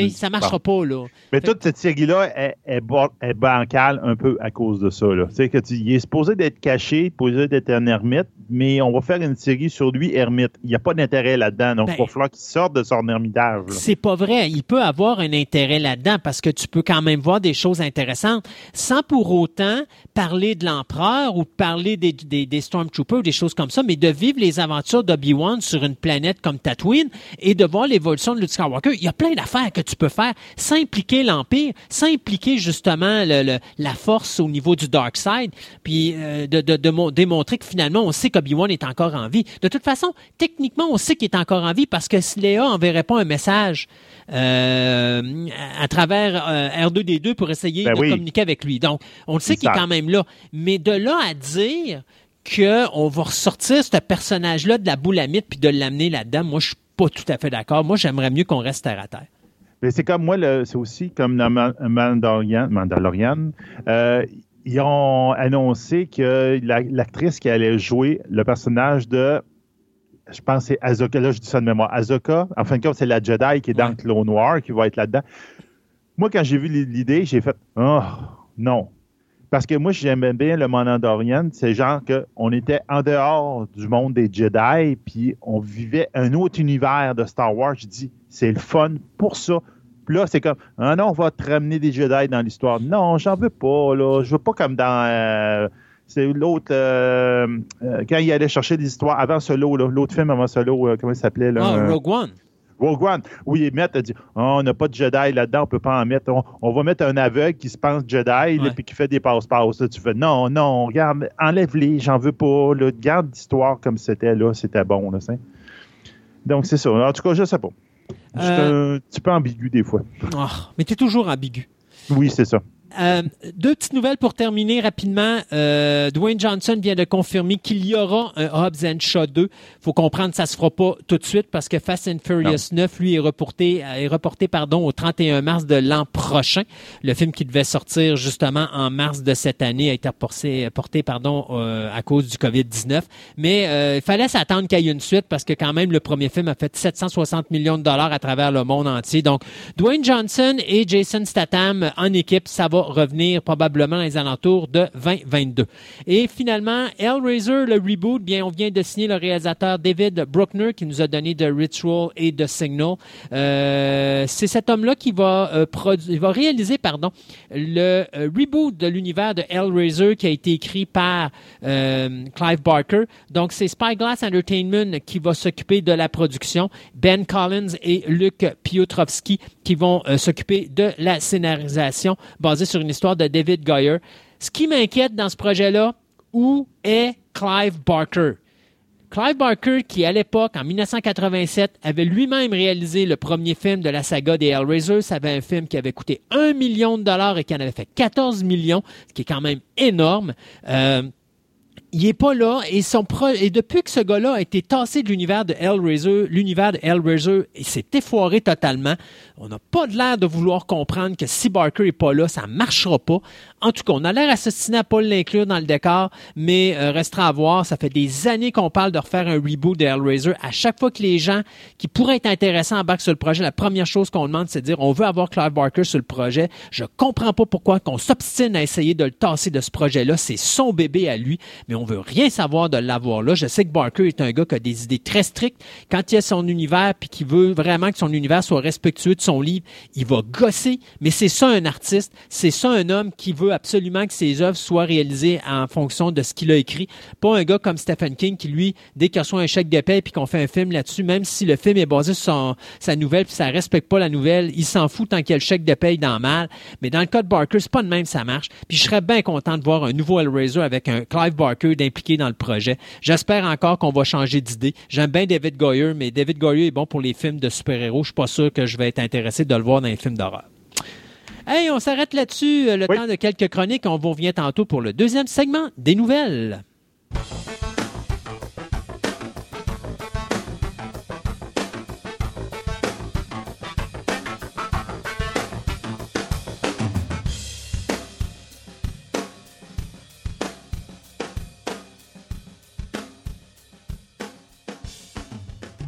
ça marchera pas, là. Mais toute cette série-là est, est, bancale un peu à cause de ça. Là. Que tu, il est supposé d'être caché, supposé d'être un ermite, mais on va faire une série sur lui, ermite. Il n'y a pas d'intérêt là-dedans. Donc, il va ben, falloir qu'il sorte de son ermitage. C'est pas vrai. Il peut avoir un intérêt là-dedans parce que tu peux quand même voir des choses intéressantes sans pour autant parler de l'empereur ou parler des, des, des Stormtroopers ou des choses comme ça, mais de vivre les aventures d'Obi-Wan sur une planète comme Tatooine et de voir l'évolution de Luke Skywalker il y a plein d'affaires que tu peux faire sans impliquer l'Empire, sans impliquer justement la force au niveau du Dark Side, puis euh, de, démontrer que finalement, on sait qu'Obi-Wan est encore en vie. De toute façon, techniquement, on sait qu'il est encore en vie parce que si Léa n'enverrait pas un message euh, à travers euh, R2D2 pour essayer ben de communiquer avec lui. Donc, on le sait qu'il est quand même là. Mais de là à dire qu'on va ressortir ce personnage-là de la boulamite puis de l'amener là-dedans, moi, je suis pas tout à fait d'accord. Moi, j'aimerais mieux qu'on reste terre à terre. Mais c'est comme moi, c'est aussi comme dans Mandalorian. Mandalorian euh, ils ont annoncé que l'actrice qui allait jouer le personnage de je pense que c'est Azoka, là je dis ça de mémoire, Azoka, en fin de compte, c'est la Jedi qui est dans le Clone Noir, qui va être là-dedans. Moi, quand j'ai vu l'idée, j'ai fait Oh non, parce que moi, j'aimais bien le Mandalorian. C'est genre qu'on était en dehors du monde des Jedi, puis on vivait un autre univers de Star Wars. Je dis, c'est le fun pour ça. Puis là, c'est comme, ah non, on va te ramener des Jedi dans l'histoire. Non, j'en veux pas, là. Je veux pas comme dans. Euh, c'est l'autre. Euh, euh, quand il allait chercher des histoires avant Solo, l'autre film avant Solo, comment il s'appelait? Là, ah, Rogue One. Rogue One, où ils mettent, dit, oh, on n'a pas de Jedi là-dedans, on peut pas en mettre. On, va mettre un aveugle qui se pense Jedi, et puis qui fait des passe-passe. Tu fais, non, non, regarde, enlève-les, j'en veux pas. Là, garde l'histoire comme c'était là, c'était bon. Là, Donc, c'est ça. En tout cas, je sais pas. Je suis euh, un petit peu ambigu des fois. Oh, mais tu es toujours ambigu. Oui, c'est ça. Euh, deux petites nouvelles pour terminer rapidement. Euh, Dwayne Johnson vient de confirmer qu'il y aura un Hobbs and Shaw 2. faut comprendre que ça se fera pas tout de suite parce que Fast and Furious 9, lui, est reporté, est reporté pardon, au 31 mars de l'an prochain. Le film qui devait sortir justement en mars de cette année a été porté, porté pardon, euh, à cause du COVID-19. Mais euh, il fallait s'attendre qu'il y ait une suite parce que quand même, le premier film a fait 760 millions de dollars à travers le monde entier. Donc, Dwayne Johnson et Jason Statham en équipe, ça va revenir probablement les alentours de 2022. Et finalement, Hellraiser, le reboot, bien, on vient de signer le réalisateur David Bruckner qui nous a donné de Ritual et de Signal. Euh, c'est cet homme-là qui va, euh, va réaliser pardon, le euh, reboot de l'univers de Hellraiser qui a été écrit par euh, Clive Barker. Donc, c'est Spyglass Entertainment qui va s'occuper de la production. Ben Collins et Luc Piotrowski qui vont s'occuper de la scénarisation basée sur une histoire de David Goyer. Ce qui m'inquiète dans ce projet-là, où est Clive Barker? Clive Barker, qui à l'époque, en 1987, avait lui-même réalisé le premier film de la saga des Hellraisers, ça avait un film qui avait coûté un million de dollars et qui en avait fait 14 millions, ce qui est quand même énorme. Euh, il est pas là et son et depuis que ce gars-là a été tassé de l'univers de Hellraiser, l'univers de Hellraiser s'est effoiré totalement. On n'a pas l'air de vouloir comprendre que si Barker est pas là, ça marchera pas. En tout cas, on a l'air assassiné à pas l'inclure dans le décor, mais euh, restera à voir. Ça fait des années qu'on parle de refaire un reboot de Hellraiser. À chaque fois que les gens qui pourraient être intéressants embarquent sur le projet, la première chose qu'on demande, c'est de dire on veut avoir Clive Barker sur le projet. Je comprends pas pourquoi qu'on s'obstine à essayer de le tasser de ce projet-là. C'est son bébé à lui, mais on veut rien savoir de l'avoir là. Je sais que Barker est un gars qui a des idées très strictes. Quand il a son univers puis qu'il veut vraiment que son univers soit respectueux de son livre, il va gosser. Mais c'est ça un artiste. C'est ça un homme qui veut absolument que ses œuvres soient réalisées en fonction de ce qu'il a écrit. Pas un gars comme Stephen King qui, lui, dès qu'il reçoit un chèque de paie puis qu'on fait un film là-dessus, même si le film est basé sur sa nouvelle puis ça respecte pas la nouvelle, il s'en fout tant qu'il y a le chèque de paie dans mal. Mais dans le cas de Barker, c'est pas de même ça marche. Puis je serais bien content de voir un nouveau Hellraiser avec un Clive Barker impliqué dans le projet. J'espère encore qu'on va changer d'idée. J'aime bien David Goyer, mais David Goyer est bon pour les films de super-héros. Je suis pas sûr que je vais être intéressé de le voir dans les films d'horreur. Hey, on s'arrête là-dessus. Euh, le temps de quelques chroniques. On vous revient tantôt pour le deuxième segment des nouvelles.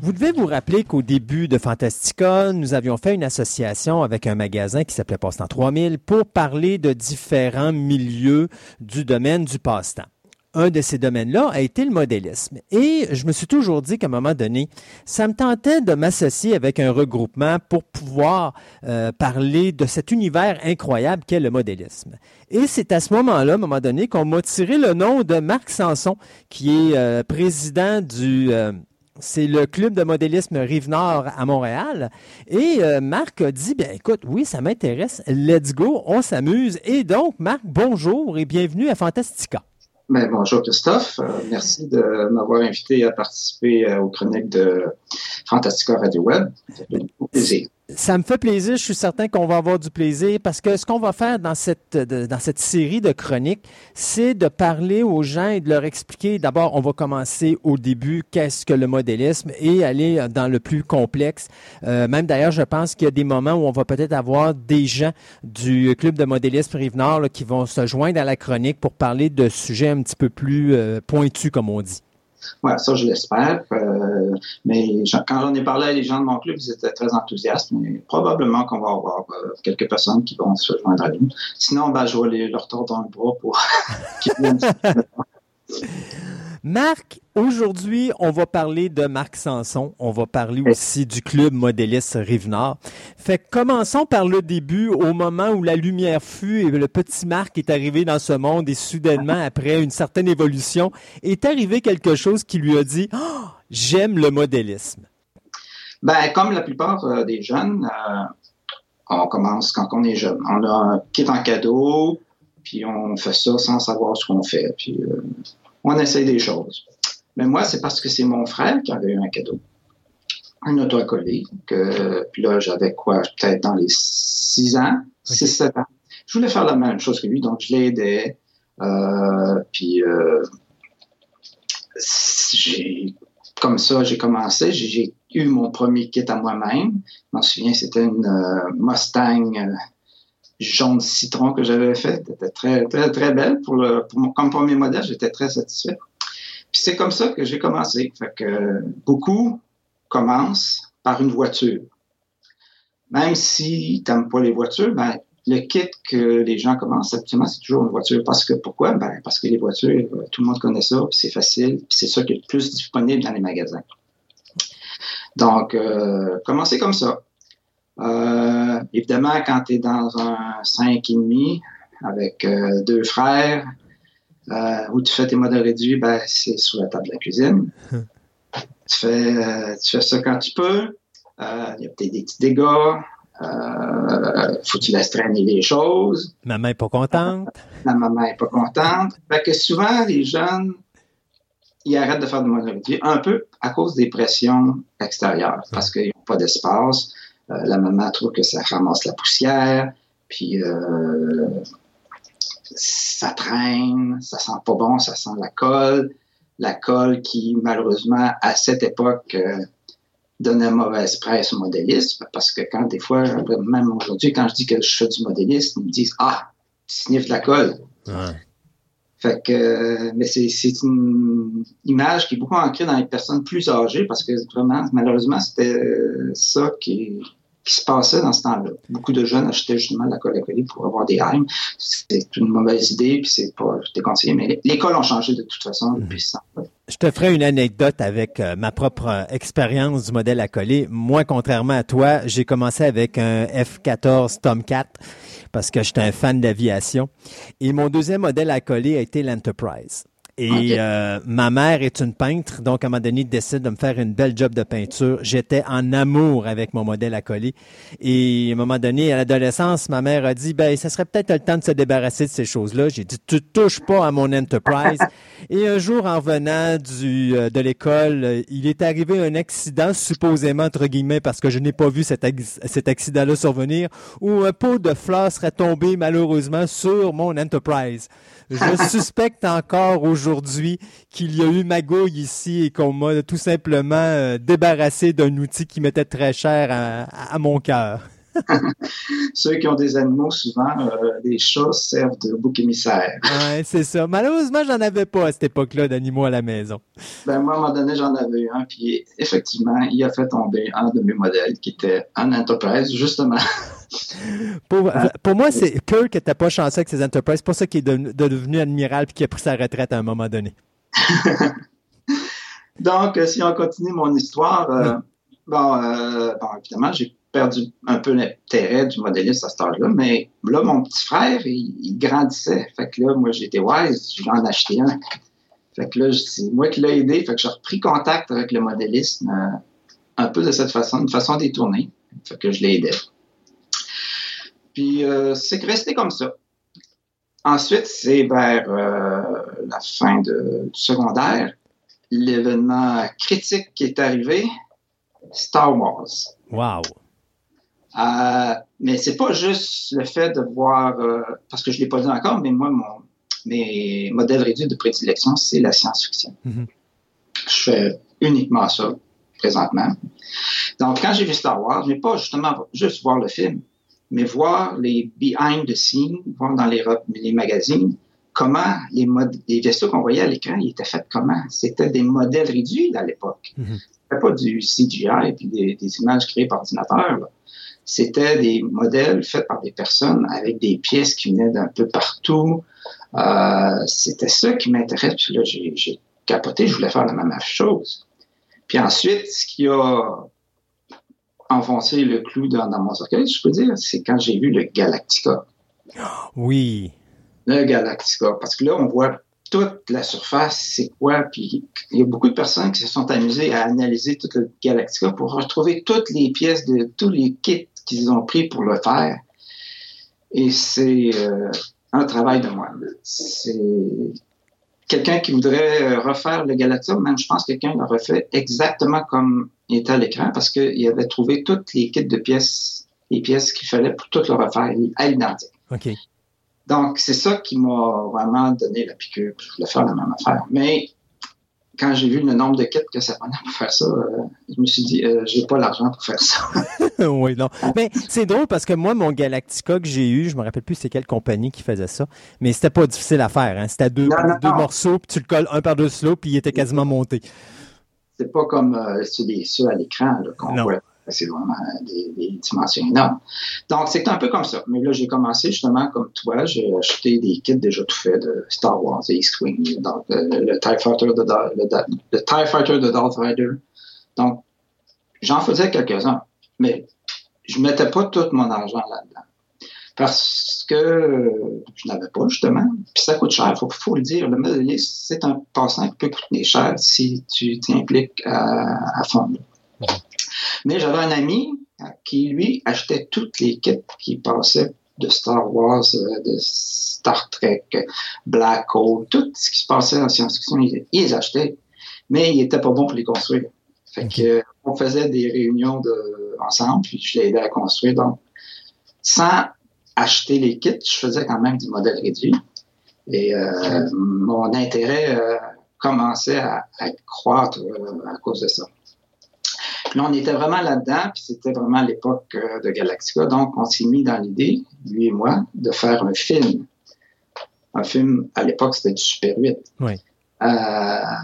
Vous devez vous rappeler qu'au début de Fantastica, nous avions fait une association avec un magasin qui s'appelait Passe-temps 3000 pour parler de différents milieux du domaine du passe-temps un de ces domaines-là a été le modélisme. Et je me suis toujours dit qu'à un moment donné, ça me tentait de m'associer avec un regroupement pour pouvoir euh, parler de cet univers incroyable qu'est le modélisme. Et c'est à ce moment-là, à un moment donné, qu'on m'a tiré le nom de Marc Sanson, qui est euh, président du... Euh, c'est le club de modélisme Rive-Nord à Montréal. Et euh, Marc a dit, bien écoute, oui, ça m'intéresse, let's go, on s'amuse. Et donc, Marc, bonjour et bienvenue à Fantastica. Ben, bonjour Christophe, euh, merci de m'avoir invité à participer euh, aux chroniques de Fantastica Radio Web. Ça fait plaisir. Ça me fait plaisir. Je suis certain qu'on va avoir du plaisir parce que ce qu'on va faire dans cette, dans cette série de chroniques, c'est de parler aux gens et de leur expliquer. D'abord, on va commencer au début, qu'est-ce que le modélisme et aller dans le plus complexe. Euh, même d'ailleurs, je pense qu'il y a des moments où on va peut-être avoir des gens du club de modélisme Rive-Nord qui vont se joindre à la chronique pour parler de sujets un petit peu plus euh, pointus, comme on dit. Ouais, ça, je l'espère. Euh, mais quand j'en ai parlé à les gens de mon club, ils étaient très enthousiastes. Mais probablement qu'on va avoir euh, quelques personnes qui vont se joindre à nous. Sinon, ben, je vais leur tordre dans le bras pour qu'ils viennent. Marc, aujourd'hui, on va parler de Marc Sanson. On va parler aussi du club modéliste Rive-Nord. Fait commençons par le début, au moment où la lumière fut et le petit Marc est arrivé dans ce monde et soudainement, après une certaine évolution, est arrivé quelque chose qui lui a dit oh, J'aime le modélisme. Ben, comme la plupart euh, des jeunes, euh, on commence quand on est jeune. On a un kit en cadeau, puis on fait ça sans savoir ce qu'on fait. Puis, euh, on essaye des choses. Mais moi, c'est parce que c'est mon frère qui avait eu un cadeau. Un autocollé. Que, puis là, j'avais quoi? Peut-être dans les 6 ans, 6-7 ans. Je voulais faire la même chose que lui, donc je l'ai aidé. Euh, puis euh, comme ça, j'ai commencé. J'ai eu mon premier kit à moi-même. Je m'en souviens, c'était une euh, Mustang jaune citron que j'avais fait. était très, très, très belle pour le, pour mon, comme premier modèle. J'étais très satisfait. Puis c'est comme ça que j'ai commencé. Fait que beaucoup commencent par une voiture. Même si t'aimes pas les voitures, ben, le kit que les gens commencent habituellement, c'est toujours une voiture. Parce que pourquoi? Ben, parce que les voitures, euh, tout le monde connaît ça, c'est facile, c'est ça qui est le plus disponible dans les magasins. Donc, euh, commencez comme ça. Euh, évidemment, quand tu es dans un 5,5 avec euh, deux frères, euh, où tu fais tes modèles réduits, ben, c'est sur la table de la cuisine. tu, fais, tu fais ça quand tu peux. Il y a peut-être des petits dégâts. Euh, faut que tu laisses traîner les choses. Maman est pas contente. La maman est pas contente. Fait que souvent, les jeunes, ils arrêtent de faire du modèle réduit un peu à cause des pressions extérieures, parce qu'ils n'ont pas d'espace. Euh, la maman trouve que ça ramasse la poussière, puis euh, ça traîne, ça sent pas bon, ça sent la colle. La colle qui, malheureusement, à cette époque, euh, donnait mauvaise presse au modélisme, parce que quand des fois, même aujourd'hui, quand je dis que je fais du modélisme, ils me disent Ah, tu sniffes de la colle. Fait que, mais c'est, c'est une image qui est beaucoup ancrée dans les personnes plus âgées parce que vraiment, malheureusement, c'était ça qui, qui se passait dans ce temps-là. Beaucoup de jeunes achetaient justement de la colle à coller pour avoir des heimes. C'est une mauvaise idée, puis c'est pas déconseillé, mais les cols ont changé de toute façon depuis ça. Je te ferai une anecdote avec euh, ma propre euh, expérience du modèle à coller. Moi, contrairement à toi, j'ai commencé avec un F-14 Tomcat parce que j'étais un fan d'aviation. Et mon deuxième modèle à coller a été l'Enterprise. Et okay. euh, ma mère est une peintre, donc à un moment donné, décide de me faire une belle job de peinture. J'étais en amour avec mon modèle à coller. Et à un moment donné, à l'adolescence, ma mère a dit, ben, ça serait peut-être le temps de se débarrasser de ces choses-là. J'ai dit, tu touches pas à mon Enterprise. Et un jour, en revenant du, euh, de l'école, il est arrivé un accident, supposément, entre guillemets, parce que je n'ai pas vu cet, cet accident-là survenir, où un pot de fleurs serait tombé, malheureusement, sur mon Enterprise. Je suspecte encore aujourd'hui qu'il y a eu magouille ici et qu'on m'a tout simplement euh, débarrassé d'un outil qui m'était très cher à, à mon cœur. Ceux qui ont des animaux, souvent, euh, les chats servent de bouc émissaire. Oui, c'est ça. Malheureusement, j'en avais pas à cette époque-là d'animaux à la maison. Ben, moi, à un moment donné, j'en avais un, puis effectivement, il a fait tomber un de mes modèles qui était un Enterprise, justement. pour, pour, moi, c'est Kirk qui n'était pas chanceux avec ses Enterprise. C'est pour ça qu'il est devenu, devenu admiral puis qu'il a pris sa retraite à un moment donné. Donc, si on continue mon histoire, euh, bon, euh, bon, évidemment, j'ai perdu un peu l'intérêt du modéliste à cet âge-là, mais là, mon petit frère, il, grandissait. Fait que là, moi, j'étais wise, je vais en acheter un. Fait que là, c'est moi qui l'ai aidé. Fait que j'ai repris contact avec le modélisme euh, un peu de cette façon, une façon détournée. Fait que je l'ai aidé. Puis, euh, c'est resté comme ça. Ensuite, c'est vers euh, la fin de, du secondaire, l'événement critique qui est arrivé, Star Wars. Wow! Euh, mais c'est pas juste le fait de voir, euh, parce que je l'ai pas dit encore, mais moi, mon, mes modèles réduits de prédilection, c'est la science-fiction. Mm-hmm. Je fais uniquement ça présentement. Donc, quand j'ai vu Star Wars, mais pas justement juste voir le film, mais voir les behind the scenes, voir dans les, les magazines comment les, les vaisseaux qu'on voyait à l'écran, ils étaient faits comment? C'était des modèles réduits à l'époque. Mm-hmm. C'était pas du CGI et puis des, des images créées par ordinateur. Là c'était des modèles faits par des personnes avec des pièces qui venaient d'un peu partout. Euh, c'était ça qui m'intéresse. Puis là, j'ai capoté, je voulais faire la même chose. Puis ensuite, ce qui a enfoncé le clou dans, dans mon cercueil, je peux dire, c'est quand j'ai vu le Galactica. Oui. Le Galactica. Parce que là, on voit toute la surface, c'est quoi. Puis il y a beaucoup de personnes qui se sont amusées à analyser tout le Galactica pour retrouver toutes les pièces de tous les kits qu'ils ont pris pour le faire. Et c'est euh, un travail de moi. C'est quelqu'un qui voudrait refaire le Galactica, même je pense que quelqu'un l'a refait exactement comme il était à l'écran parce qu'il avait trouvé toutes les kits de pièces, les pièces qu'il fallait pour tout le refaire à l'identique. OK. Donc, c'est ça qui m'a vraiment donné la piqûre. Je voulais faire la même affaire. Mais quand j'ai vu le nombre de kits que ça prenait pour faire ça, euh, je me suis dit, euh, j'ai pas l'argent pour faire ça. oui, non. Mais c'est drôle parce que moi, mon Galactica que j'ai eu, je me rappelle plus c'est quelle compagnie qui faisait ça, mais c'était pas difficile à faire. Hein. C'était deux, non, non, deux non. morceaux, puis tu le colles un par-dessus l'autre, puis il était quasiment monté. C'est pas comme euh, ceux à l'écran qu'on voit. C'est vraiment des, des, dimensions énormes. Donc, c'est un peu comme ça. Mais là, j'ai commencé justement comme toi. J'ai acheté des kits déjà tout faits de Star Wars et X-Wing, le, le, TIE Fighter de, le, TIE Fighter de Darth Vader. Donc, j'en faisais quelques-uns, mais je mettais pas tout mon argent là-dedans. Parce que je n'avais pas, justement. Puis ça coûte cher, il faut, le dire. Le modèle, c'est un passant qui peut coûter cher si tu t'impliques à, à fond. Mais j'avais un ami qui, lui, achetait toutes les kits qui passaient de Star Wars, euh, de Star Trek, Black Hole, tout ce qui se passait en science-fiction, il, les achetait, mais il était pas bon pour les construire. Fait que, on faisait des réunions de, ensemble, puis je l'ai aidé à construire. Donc, sans acheter les kits, je faisais quand même du modèle réduit. Et euh, mon intérêt euh, commençait à, à croître euh, à cause de ça. Puis là, on était vraiment là-dedans, puis c'était vraiment l'époque euh, de Galactica. Donc, on s'est mis dans l'idée, lui et moi, de faire un film. Un film, à l'époque, c'était du Super 8. Oui. Euh, là,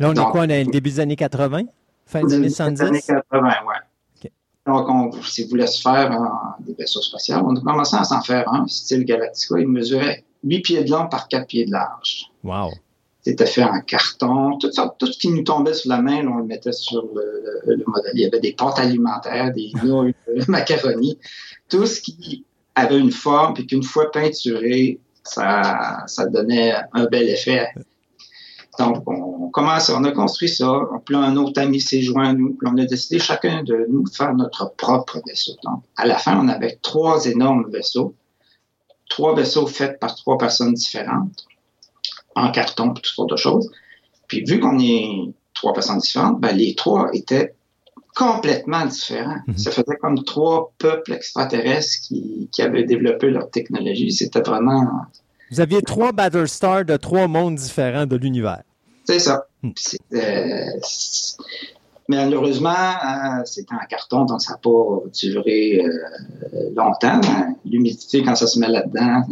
on donc, est quoi? On est début des années 80? Fin des années 70? années 80, oui. Okay. Donc, on, si voulait se faire des vaisseaux spatiaux, on a commencé à s'en faire un, style Galactica. Il mesurait 8 pieds de long par 4 pieds de large. Wow! C'était fait en carton, tout, ça, tout ce qui nous tombait sur la main, on le mettait sur le, le, le, modèle. Il y avait des pâtes alimentaires, des nouilles, de macaroni, tout ce qui avait une forme, puis qu'une fois peinturé, ça, ça donnait un bel effet. Donc, on commence, on a construit ça. Puis là, un autre ami s'est joint à nous. Puis on a décidé chacun de nous de faire notre propre vaisseau. Donc, à la fin, on avait trois énormes vaisseaux. Trois vaisseaux faits par trois personnes différentes en carton et toutes sortes de choses. Puis vu qu'on est trois personnes différentes, ben, les trois étaient complètement différents. Mm -hmm. Ça faisait comme trois peuples extraterrestres qui, qui avaient développé leur technologie. C'était vraiment... Vous aviez trois Battlestars de trois mondes différents de l'univers. C'est ça. Mm. Malheureusement, euh, c'était en carton, donc ça n'a pas duré euh, longtemps. L'humidité, quand ça se met là-dedans...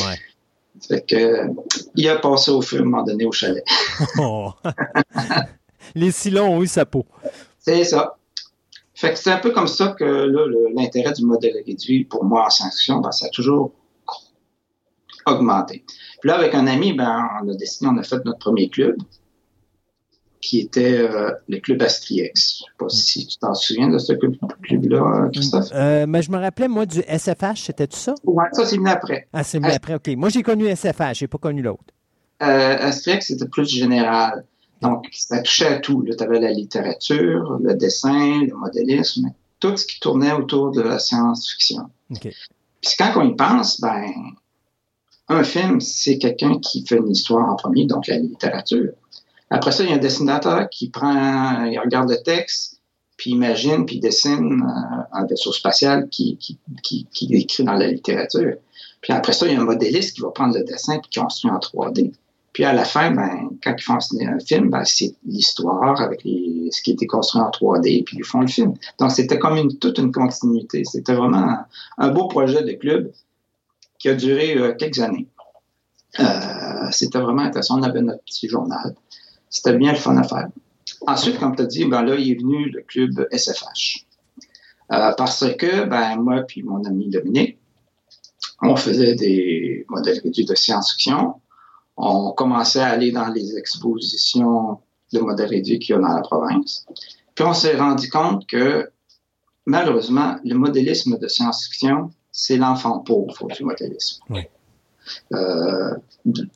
ouais. Fait que, il a passé au feu à un moment donné au chalet. oh. Les silons ont eu sa peau. C'est ça. Fait que c'est un peu comme ça que l'intérêt du modèle réduit pour moi en sanction, ben, ça a toujours augmenté. Puis là, avec un ami, ben, on a décidé, on a fait notre premier club, qui était euh, le club Astriex. Je sais pas si tu t'en souviens de ce club-là, Christophe? Euh, mais je me rappelais, moi, du SFH, c'était tout ça? Oui, ça, c'est venu après. Ah, c'est venu après, OK. Moi, j'ai connu SFH, j'ai pas connu l'autre. Euh, Astriex, c'était plus général. Donc, ça touchait à tout. Tu avais la littérature, le dessin, le modélisme, tout ce qui tournait autour de la science-fiction. Okay. Puis quand on y pense, ben, un film, c'est quelqu'un qui fait une histoire en premier, donc la littérature. Après ça, il y a un dessinateur qui prend, il regarde le texte, puis imagine, puis dessine euh, un vaisseau spatial qui, qui, qui, qui écrit dans la littérature. Puis après ça, il y a un modéliste qui va prendre le dessin puis qui construit en 3D. Puis à la fin, ben, quand ils font un film, ben, c'est l'histoire avec ce qui a été construit en 3D, puis ils font le film. Donc c'était comme une, toute une continuité. C'était vraiment un, un, beau projet de club qui a duré euh, quelques années. Euh, c'était vraiment intéressant. On avait notre petit journal. C'était bien le fun à faire. Ensuite, comme tu as dit, ben là, il est venu le club SFH. Euh, parce que, ben, moi puis mon ami Dominique, on faisait des modèles réduits de science-fiction on commençait à aller dans les expositions de modèles réduits qu'il y a dans la province. Puis on s'est rendu compte que malheureusement, le modélisme de science-fiction, c'est l'enfant pauvre du modélisme. Oui. Euh,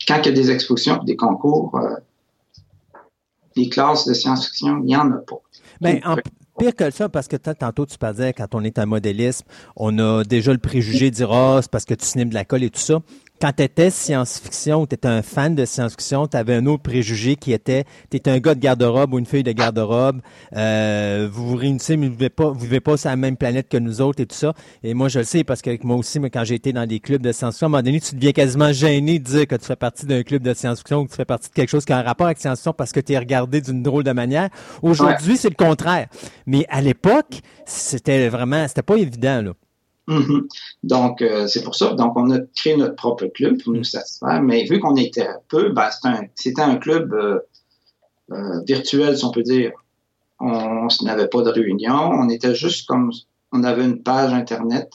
quand il y a des expositions des concours, euh, les classes de science-fiction, il n'y en a pas. Mais en, pire que ça, parce que tantôt tu parlais, quand on est un modélisme, on a déjà le préjugé de dire, ah, oh, c'est parce que tu snimes de la colle et tout ça quand tu étais science-fiction, tu étais un fan de science-fiction, tu avais un autre préjugé qui était tu étais un gars de garde-robe ou une fille de garde-robe, euh, vous vous réunissez, mais vous ne vivez pas, vous vivez pas sur la même planète que nous autres et tout ça. Et moi, je le sais parce que moi aussi, mais quand j'ai été dans des clubs de science-fiction, à un moment donné, tu deviens quasiment gêné de dire que tu fais partie d'un club de science-fiction ou que tu fais partie de quelque chose qui a un rapport avec science-fiction parce que tu es regardé d'une drôle de manière. Aujourd'hui, ouais. c'est le contraire. Mais à l'époque, c'était vraiment, c'était pas évident, là. -hmm. Donc, euh, c'est pour ça. Donc, on a créé notre propre club pour nous satisfaire. Mais vu qu'on était peu, ben, c'était un, un, club euh, euh, virtuel, si on peut dire. On n'avait pas de réunion. On était juste comme, on avait une page Internet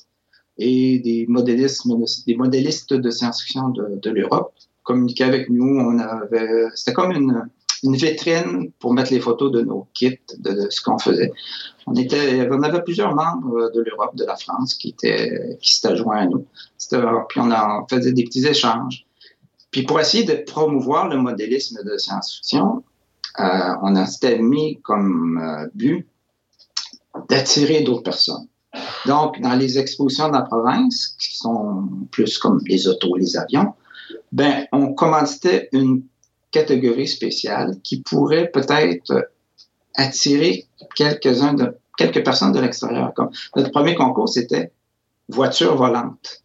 et des modélistes, des modélistes de science-fiction de, de l'Europe communiquaient avec nous. On avait, c'était comme une, une vitrine pour mettre les photos de nos kits, de, ce qu'on faisait. On avait plusieurs membres de l'Europe, de la France, qui étaient, qui s'étaient joints à nous. Puis on, a, faisait des petits échanges. Puis pour essayer de promouvoir le modélisme de science-fiction, euh, on s'était mis comme euh, but d'attirer d'autres personnes. Donc, dans les expositions de la province, qui sont plus comme les autos, les avions, ben, on commanditait une catégorie spéciale qui pourrait peut-être attirer quelques-uns de, quelques personnes de l'extérieur. Comme notre premier concours, c'était voiture volante.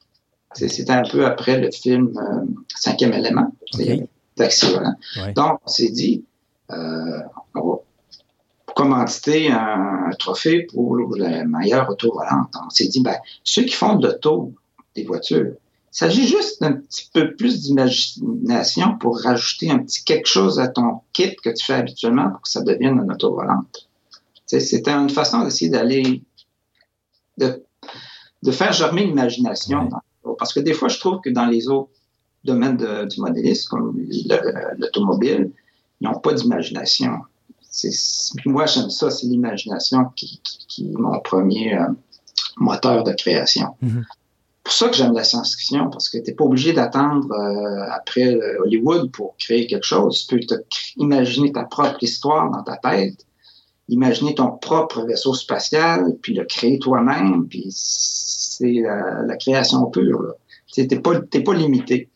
C'était un peu après le film euh, Cinquième élément, taxi volant. Donc, on s'est dit, euh, on va commanditer un, trophée pour la meilleure auto volante. On s'est dit, ben, ceux qui font de l'auto, des voitures, il s'agit juste d'un petit peu plus d'imagination pour rajouter un petit quelque chose à ton kit que tu fais habituellement pour que ça devienne une auto volante. C'était une façon d'essayer d'aller, de, de, faire germer l'imagination. Parce que des fois, je trouve que dans les autres domaines du modélisme, comme l'automobile, ils n'ont pas d'imagination. Moi, j'aime ça, c'est l'imagination qui, qui, est mon premier euh, moteur de création. Mm-hmm pour ça que j'aime la science-fiction, parce que tu n'es pas obligé d'attendre euh, après euh, Hollywood pour créer quelque chose. Tu peux te imaginer ta propre histoire dans ta tête, imaginer ton propre vaisseau spatial, puis le créer toi-même, puis c'est la, création pure. Tu n'es pas, pas limité.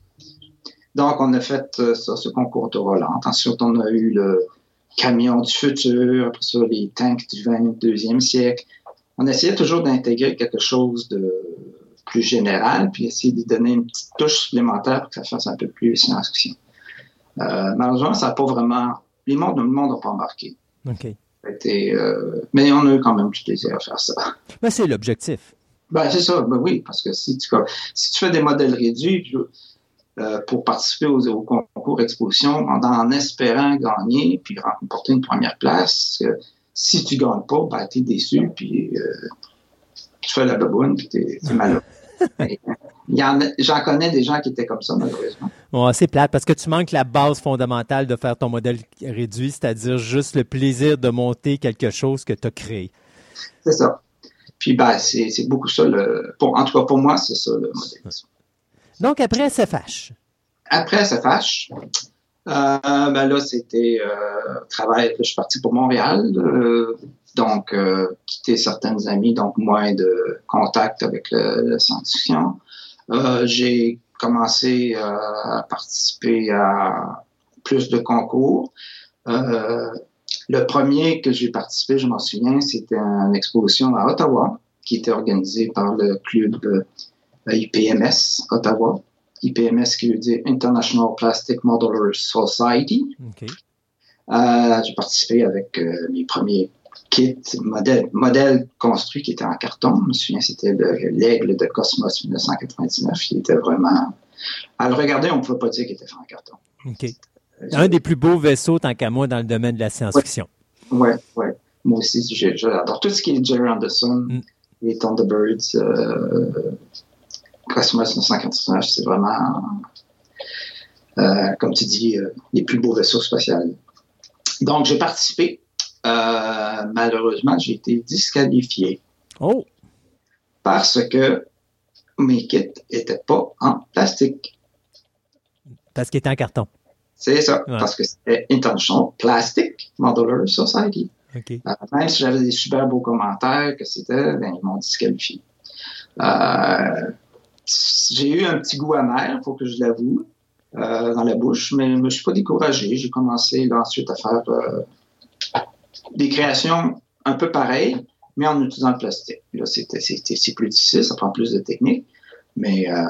Donc, on a fait euh, ça, ce concours de volant. Ensuite, on a eu le camion du futur, après ça, les tanks du 22e siècle. On essayait toujours d'intégrer quelque chose de plus général, puis essayer de donner une petite touche supplémentaire pour que ça fasse un peu plus science-fiction. Euh, malheureusement, ça n'a pas vraiment. Les mondes, le monde n'a pas embarqué. OK. Euh, mais on a eu quand même du plaisir à faire ça. Ben, c'est l'objectif. Ben, c'est ça, ben oui, parce que si tu, si tu fais des modèles réduits euh, pour participer aux, concours exposition en, espérant gagner puis remporter une première place, si tu ne gagnes pas, ben, tu es déçu puis tu fais la baboune puis tu es malheureux. J'en connais des gens qui étaient comme ça, malheureusement. Bon, c'est plate parce que tu manques la base fondamentale de faire ton modèle réduit, c'est-à-dire juste le plaisir de monter quelque chose que tu as créé. C'est ça. Puis, ben, c'est beaucoup ça. Le, pour, en tout cas, pour moi, c'est ça le modélisme. Donc, après SFH. Après SFH, ben là, c'était euh, travail. Je suis parti pour Montréal. Euh, donc, euh, quitter certaines amies, donc moins de contact avec le. Euh, j'ai commencé euh, à participer à plus de concours. Euh, le premier que j'ai participé, je m'en souviens, c'était une exposition à Ottawa qui était organisée par le club IPMS Ottawa. IPMS qui veut dire International Plastic Modelers Society. Okay. Euh, j'ai participé avec euh, mes premiers kit, modèle, modèle construit qui était en carton. Je me souviens, c'était l'aigle de Cosmos 1999. Il était vraiment. À le regarder, on ne pouvait pas dire qu'il était fait en carton. OK. Un des plus beaux vaisseaux, tant qu'à moi, dans le domaine de la science-fiction. Oui, oui. Ouais. Moi aussi, j'adore tout ce qui est Jerry Anderson, mm. les Thunderbirds, euh, Cosmos 1999, c'est vraiment, euh, comme tu dis, euh, les plus beaux vaisseaux spatiaux. Donc, j'ai participé euh, malheureusement, j'ai été disqualifié. Oh! Parce que mes kits n'étaient pas en plastique. Parce qu'ils étaient en carton. C'est ça, parce que c'était International Plastic Modeler Society. Okay. Euh, même si j'avais des super beaux commentaires que c'était, ben, ils m'ont disqualifié. Euh, j'ai eu un petit goût amer, faut que je l'avoue, dans la bouche, mais je ne me suis pas découragé. J'ai commencé ensuite à faire des créations un peu pareilles, mais en utilisant le plastique. Là, c'est plus difficile, ça prend plus de technique. Mais euh,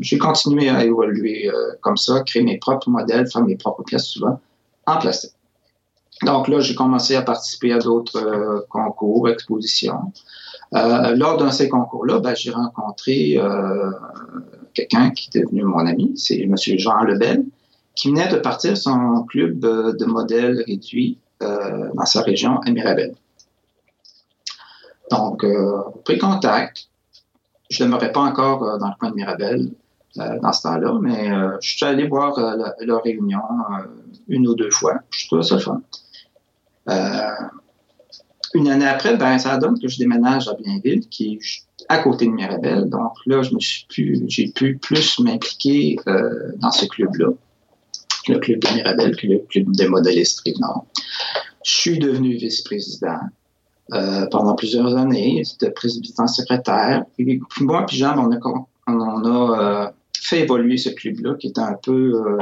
j'ai continué à évoluer euh, comme ça, créer mes propres modèles, faire mes propres pièces souvent en plastique. Donc là, j'ai commencé à participer à d'autres euh, concours, expositions. Lors d'un de ces concours-là, ben, j'ai rencontré quelqu'un qui est devenu mon ami, c'est M. Jean Lebel, qui venait de partir son club de modèles réduits dans sa région à Mirabel. Donc, pris contact. Je ne demeurais pas encore dans le coin de Mirabel dans ce temps-là, mais je suis allé voir leur réunion une ou deux fois. Je trouve ça fun. Une année après, ben, ça donne que je déménage à Blainville, qui est à côté de Mirabel. Donc là, je me suis plus, j'ai pu plus m'impliquer euh, dans ce club-là, le club de Mirabel, que le club des modélistes Rive-Nord. Je suis devenu vice-président euh, pendant plusieurs années, j'étais président secrétaire. Puis, moi, puis Jean, on a, on a euh, fait évoluer ce club-là, qui était un peu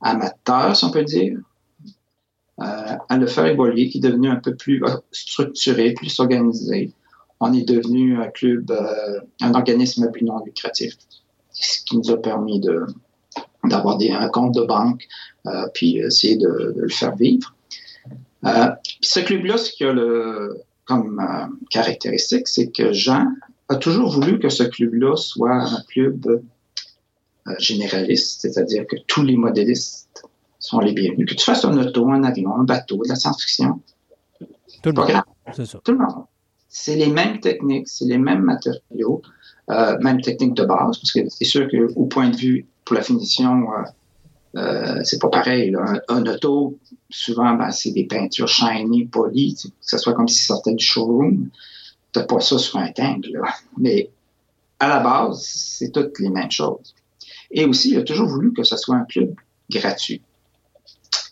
amateur, si on peut dire. À le faire évoluer, qui est devenu un peu plus structuré, plus organisé on est devenu un club, euh, un organisme plus non lucratif, ce qui nous a permis d'avoir un compte de banque, euh, puis essayer de, le faire vivre. Euh, ce club-là, ce qu'il a comme caractéristique, c'est que Jean a toujours voulu que ce club-là soit un club généraliste, c'est-à-dire que tous les modélistes sont les bienvenus. Que tu fasses un auto, un avion, un bateau, de la science-fiction. Tout le monde. C'est ça. Tout le monde c'est les mêmes techniques, c'est les mêmes matériaux, euh, même techniques de base, parce que c'est sûr qu'au point de vue pour la finition, euh, euh c'est pas pareil. Un, auto, souvent, ben, c'est des peintures shiny, polies, que ce soit comme si sortait du showroom. T'as pas ça sur un tank, là. Mais à la base, c'est toutes les mêmes choses. Et aussi, il a toujours voulu que ce soit un club gratuit.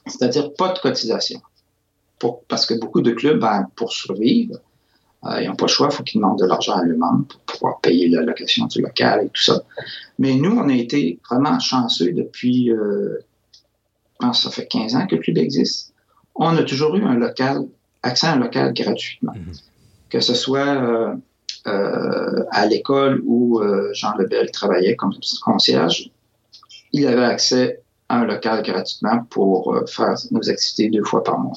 C'est-à-dire pas de cotisation. Pour, parce que beaucoup de clubs, ben, pour survivre, euh, ils n'ont pas le choix, il faut qu'ils demandent de l'argent à eux-mêmes pour pouvoir payer la location du local et tout ça. Mais nous, on a été vraiment chanceux depuis, euh, ça fait 15 ans que le club existe. On a toujours eu un local, accès à un local gratuitement. Mhm. Que ce soit euh, à l'école où Jean Lebel travaillait comme concierge, il avait accès un local gratuitement pour faire nos activités deux fois par mois.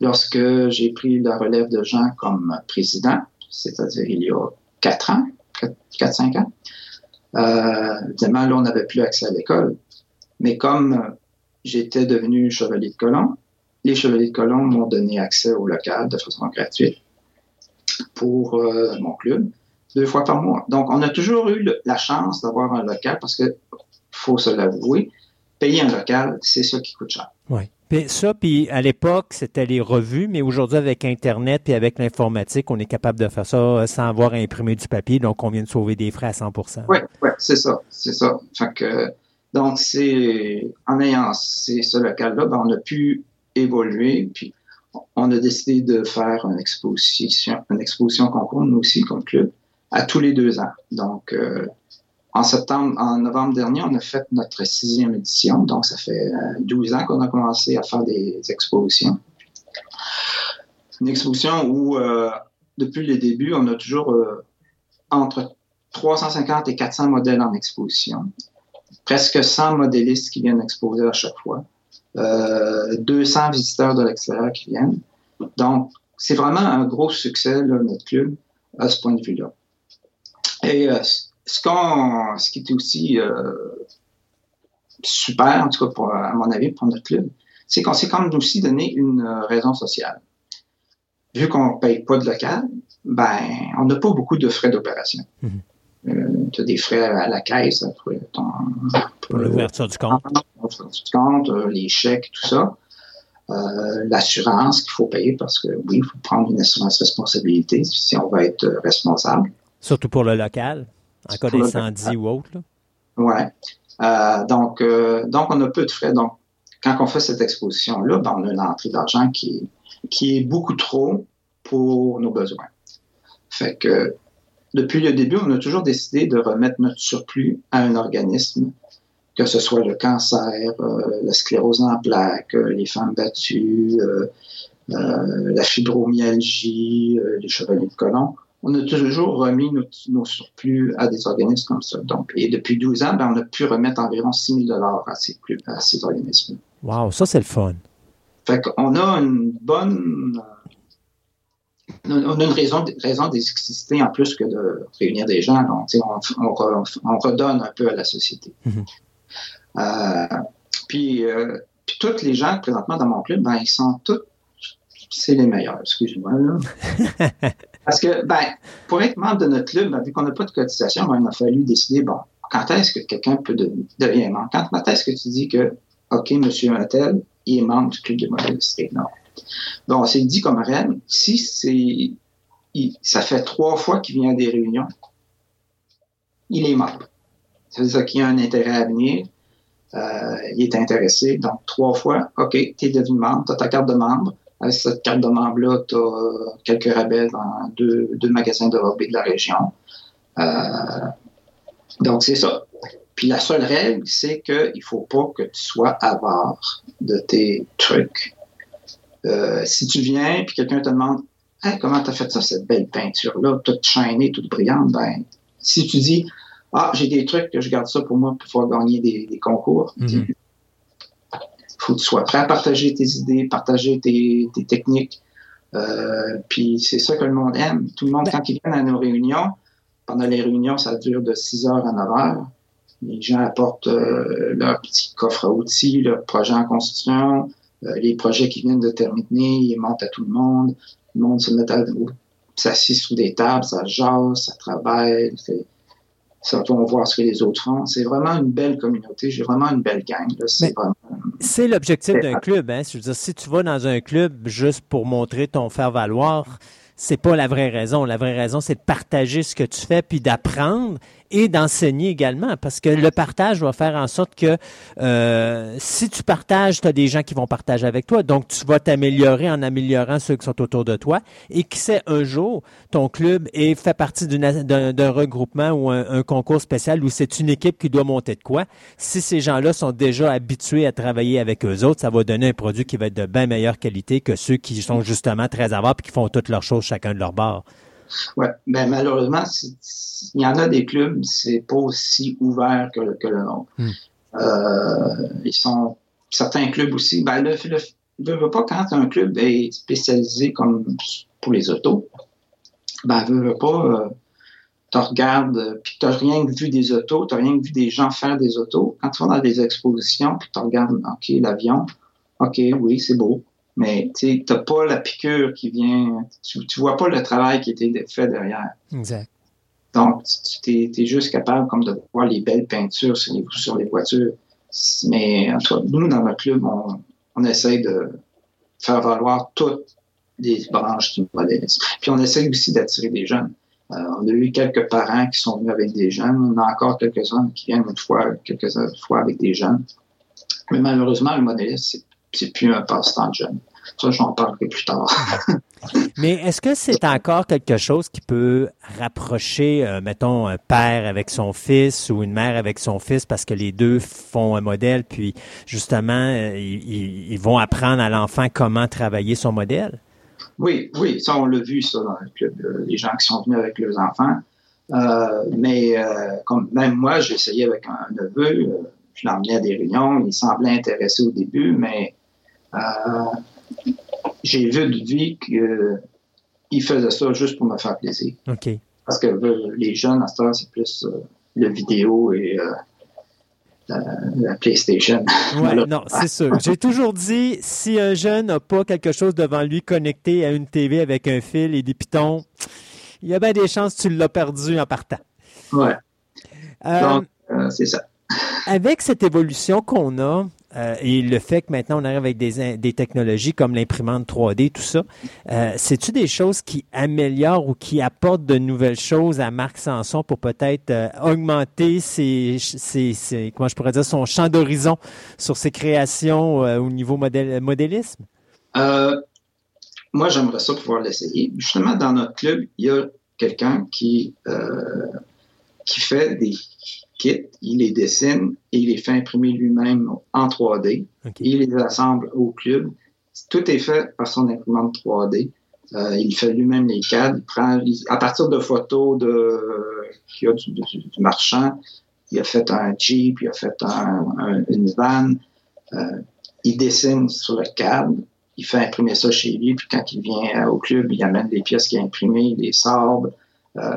Lorsque j'ai pris la relève de Jean comme président, c'est-à-dire il y a quatre ans, quatre, cinq ans, euh, évidemment, là, on n'avait plus accès à l'école. Mais comme j'étais devenu chevalier de colon, les chevaliers de colon m'ont donné accès au local de façon gratuite pour euh, mon club, deux fois par mois. Donc, on a toujours eu la chance d'avoir un local parce que, faut se l'avouer, payer un local, c'est ça qui coûte cher. Oui. Puis ça, puis à l'époque, c'était les revues, mais aujourd'hui, avec Internet et avec l'informatique, on est capable de faire ça euh, sans avoir à imprimer du papier, donc on vient de sauver des frais à 100% Oui, ouais, c'est ça, c'est ça. Fait que, donc, c'est en ayant ce local-là, ben, on a pu évoluer, puis on a décidé de faire une exposition, une exposition concours, nous aussi, comme club, à tous les deux ans. Donc, euh, en septembre, en novembre dernier, on a fait notre sixième édition, donc ça fait 12 euh, ans qu'on a commencé à faire des expositions. Une exposition où, euh, depuis le début, on a toujours euh, entre 350 et 400 modèles en exposition, presque 100 modélistes qui viennent exposer à chaque fois, 200 visiteurs de l'extérieur qui viennent. Donc, c'est vraiment un gros succès, notre club, à ce point de vue-là. Et ce, qu'on, ce qui est aussi euh, super, en tout cas à mon avis, pour notre club, c'est qu'on s'est quand même aussi donné une euh, raison sociale. Vu qu'on ne paye pas de local, ben, on n'a pas beaucoup de frais d'opération. Mm-hmm. Euh, tu as des frais à la caisse pour, pour l'ouverture du compte. du compte, les chèques, tout ça. l'assurance qu'il faut payer parce que oui, il faut prendre une assurance responsabilité si on va être responsable. Surtout pour le local. En cas d'incendie ou autre. Oui. Euh, donc, euh, donc, on a peu de frais. Donc, quand on fait cette exposition-là, ben, on a une entrée d'argent qui, qui est beaucoup trop pour nos besoins. Fait que depuis le début, on a toujours décidé de remettre notre surplus à un organisme, que ce soit le cancer, euh, la sclérose en plaques, les femmes battues, la fibromyalgie, les chevaliers de colon on a toujours remis nos, surplus à des organismes comme ça. Donc, et depuis 12 ans, ben, on a pu remettre environ 6 000 à ces, à ces organismes. Wow, ça, c'est le fun. Fait qu'on a une bonne. On a une raison, raison d'exister en plus que de réunir des gens. Donc, on, redonne un peu à la société. Mm-hmm. Euh, puis, euh, puis tous les gens présentement dans mon club, ben, ils sont tous, c'est les meilleurs, excusez-moi, là. Parce que, ben, pour être membre de notre club, ben, vu qu'on n'a pas de cotisation, ben, il a fallu décider, bon, quand est-ce que quelqu'un peut devenir membre? Quand est-ce que tu dis que, OK, monsieur Mattel, il est membre du club des modélistes? Non. Bon, c'est dit comme règle, si c'est, ça fait trois fois qu'il vient à des réunions, il est membre. Ça veut dire qu'il a un intérêt à venir, euh, il est intéressé. Donc, trois fois, OK, tu es devenu membre, tu as ta carte de membre. Cette carte de membre-là, tu as quelques rabais dans deux, deux magasins de hobby de la région. Euh, donc, c'est ça. Puis la seule règle, c'est qu'il ne faut pas que tu sois avare de tes trucs. Euh, si tu viens puis quelqu'un te demande hey, comment tu as fait ça, cette belle peinture-là, toute chaînée, toute brillante, ben, si tu dis Ah, j'ai des trucs que je garde ça pour moi pour pouvoir gagner des, concours, mhm. Faut que tu sois prêt à partager tes idées, partager tes, techniques. Euh, puis c'est ça que le monde aime. Tout le monde, ben quand ils viennent à nos réunions, pendant les réunions, ça dure de 6 heures à 9 heures. Les gens apportent euh, leur petit coffre à outils, leur projet en construction, euh, les projets qui viennent de terminer, ils montent à tout le monde. Le monde se met à s'assied sous des tables, ça jase, ça travaille, ça va voir ce que les autres font. C'est vraiment une belle communauté. J'ai vraiment une belle gang. C'est l'objectif d'un club. Hein? Je veux dire, si tu vas dans un club juste pour montrer ton faire-valoir, c'est pas la vraie raison. La vraie raison, c'est de partager ce que tu fais puis d'apprendre et d'enseigner également, parce que le partage va faire en sorte que euh, si tu partages, tu as des gens qui vont partager avec toi, donc tu vas t'améliorer en améliorant ceux qui sont autour de toi, et qui sait un jour, ton club est fait partie d'un regroupement ou un, concours spécial où c'est une équipe qui doit monter de quoi. Si ces gens-là sont déjà habitués à travailler avec eux autres, ça va donner un produit qui va être de bien meilleure qualité que ceux qui sont justement très avares et qui font toutes leurs choses chacun de leur bord. Ouais, mais ben, malheureusement, il y en a des clubs, c'est pas aussi ouvert que, que le nôtre. Hmm. Euh, ils sont certains clubs aussi. Ben, le, le, pas quand un club est spécialisé comme pour les autos. Ben, veux, veux pas. Euh, tu regardes, puis tu n'as rien vu des autos, tu n'as rien vu des gens faire des autos. Quand tu vas dans des expositions, puis tu regardes, OK, l'avion, OK, oui, c'est beau mais tu n'as pas la piqûre qui vient, tu, ne vois pas le travail qui a été fait derrière. Exact. Donc, tu es, juste capable comme de voir les belles peintures sur les, sur les voitures. Mais en tout nous, dans notre club, on, on essaie de faire valoir toutes les branches du modélisme. Puis on essaie aussi d'attirer des jeunes. Euh, on a eu quelques parents qui sont venus avec des jeunes. On a encore quelques-uns qui viennent une fois, quelques fois avec des jeunes. Mais malheureusement, le modélisme, c'est plus un passe-temps de jeunes. Ça, j'en parlerai plus tard. Mais est-ce que c'est encore quelque chose qui peut rapprocher, euh, mettons, un père avec son fils ou une mère avec son fils parce que les deux font un modèle, puis justement, euh, ils, vont apprendre à l'enfant comment travailler son modèle? Oui, oui, ça, on l'a vu, ça, le club, les gens qui sont venus avec leurs enfants. Euh, mais comme même moi, j'ai essayé avec un neveu, je l'emmenais à des réunions, il semblait intéressé au début, mais j'ai vu de lui qu'il faisait ça juste pour me faire plaisir. OK. Parce que euh, les jeunes, à ce temps, c'est plus euh, le vidéo et euh, la, PlayStation. Ouais, non, c'est sûr. J'ai toujours dit, si un jeune n'a pas quelque chose devant lui connecté à une TV avec un fil et des pitons, il y a bien des chances que tu l'as perdu en partant. Ouais. Donc, c'est ça. Avec cette évolution qu'on a, euh, et le fait que maintenant on arrive avec des, des technologies comme l'imprimante 3D, tout ça, euh, c'est-tu des choses qui améliorent ou qui apportent de nouvelles choses à Marc Sanson pour peut-être euh, augmenter ses, ses, comment je pourrais dire, son champ d'horizon sur ses créations au niveau modèle, modélisme? moi, j'aimerais ça pouvoir l'essayer. Justement, dans notre club, il y a quelqu'un qui, qui fait des il les dessine et il les fait imprimer lui-même en 3D. il les assemble au club. Tout est fait par son imprimante 3D. Euh, il fait lui-même les cadres. Il prend, à partir de photos de, qu'il a du, marchand, il a fait un Jeep, il a fait une van. Euh, il dessine sur le cadre. Il fait imprimer ça chez lui. Puis quand il vient au club, il amène les pièces qu'il a imprimées, il les sable. Euh,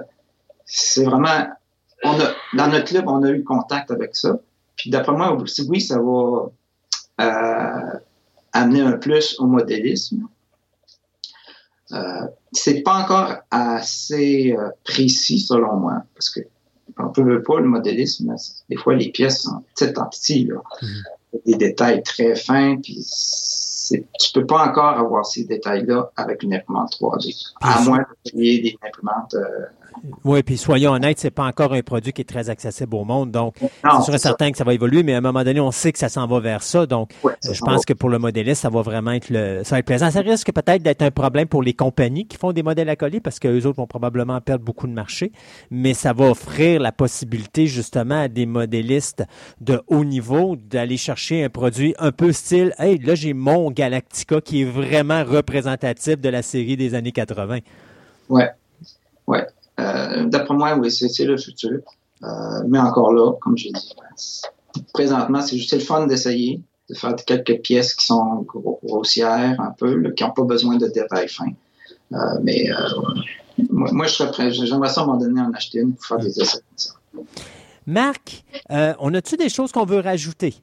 c'est vraiment on a, dans notre club, on a eu contact avec ça. Puis d'après moi, oui, ça va, euh, amener un plus au modélisme. Euh, c'est pas encore assez euh, précis selon moi, parce que on peut pas le modélisme. Des fois, les pièces sont petites en petit, là. Mhm. des détails très fins, puis tu peux pas encore avoir ces détails-là avec une imprimante 3D, à moins de payer des imprimantes euh, oui, puis soyons honnêtes, c'est pas encore un produit qui est très accessible au monde. Donc, c'est sûr et certain que ça va évoluer, mais à un moment donné, on sait que ça s'en va vers ça. Donc, Ouais, euh, ça je pense va. que pour le modéliste, ça va vraiment être le, ça va être plaisant. Ça risque peut-être d'être un problème pour les compagnies qui font des modèles à coller parce qu'eux autres vont probablement perdre beaucoup de marché. Mais ça va offrir la possibilité, justement, à des modélistes de haut niveau d'aller chercher un produit un peu style, hey, là, j'ai mon Galactica qui est vraiment représentatif de la série des années 80. Ouais, ouais. Euh, D'après moi, oui, c'est le futur. Euh, mais encore là, comme j'ai dit, présentement, c'est juste le fun d'essayer de faire quelques pièces qui sont gros- grossières un peu, là, qui n'ont pas besoin de détails fins. Euh, mais moi, moi, je serais prêt. J'aimerais ça à un moment donné en acheter une pour faire des essais comme ça. Marc, on a-tu des choses qu'on veut rajouter?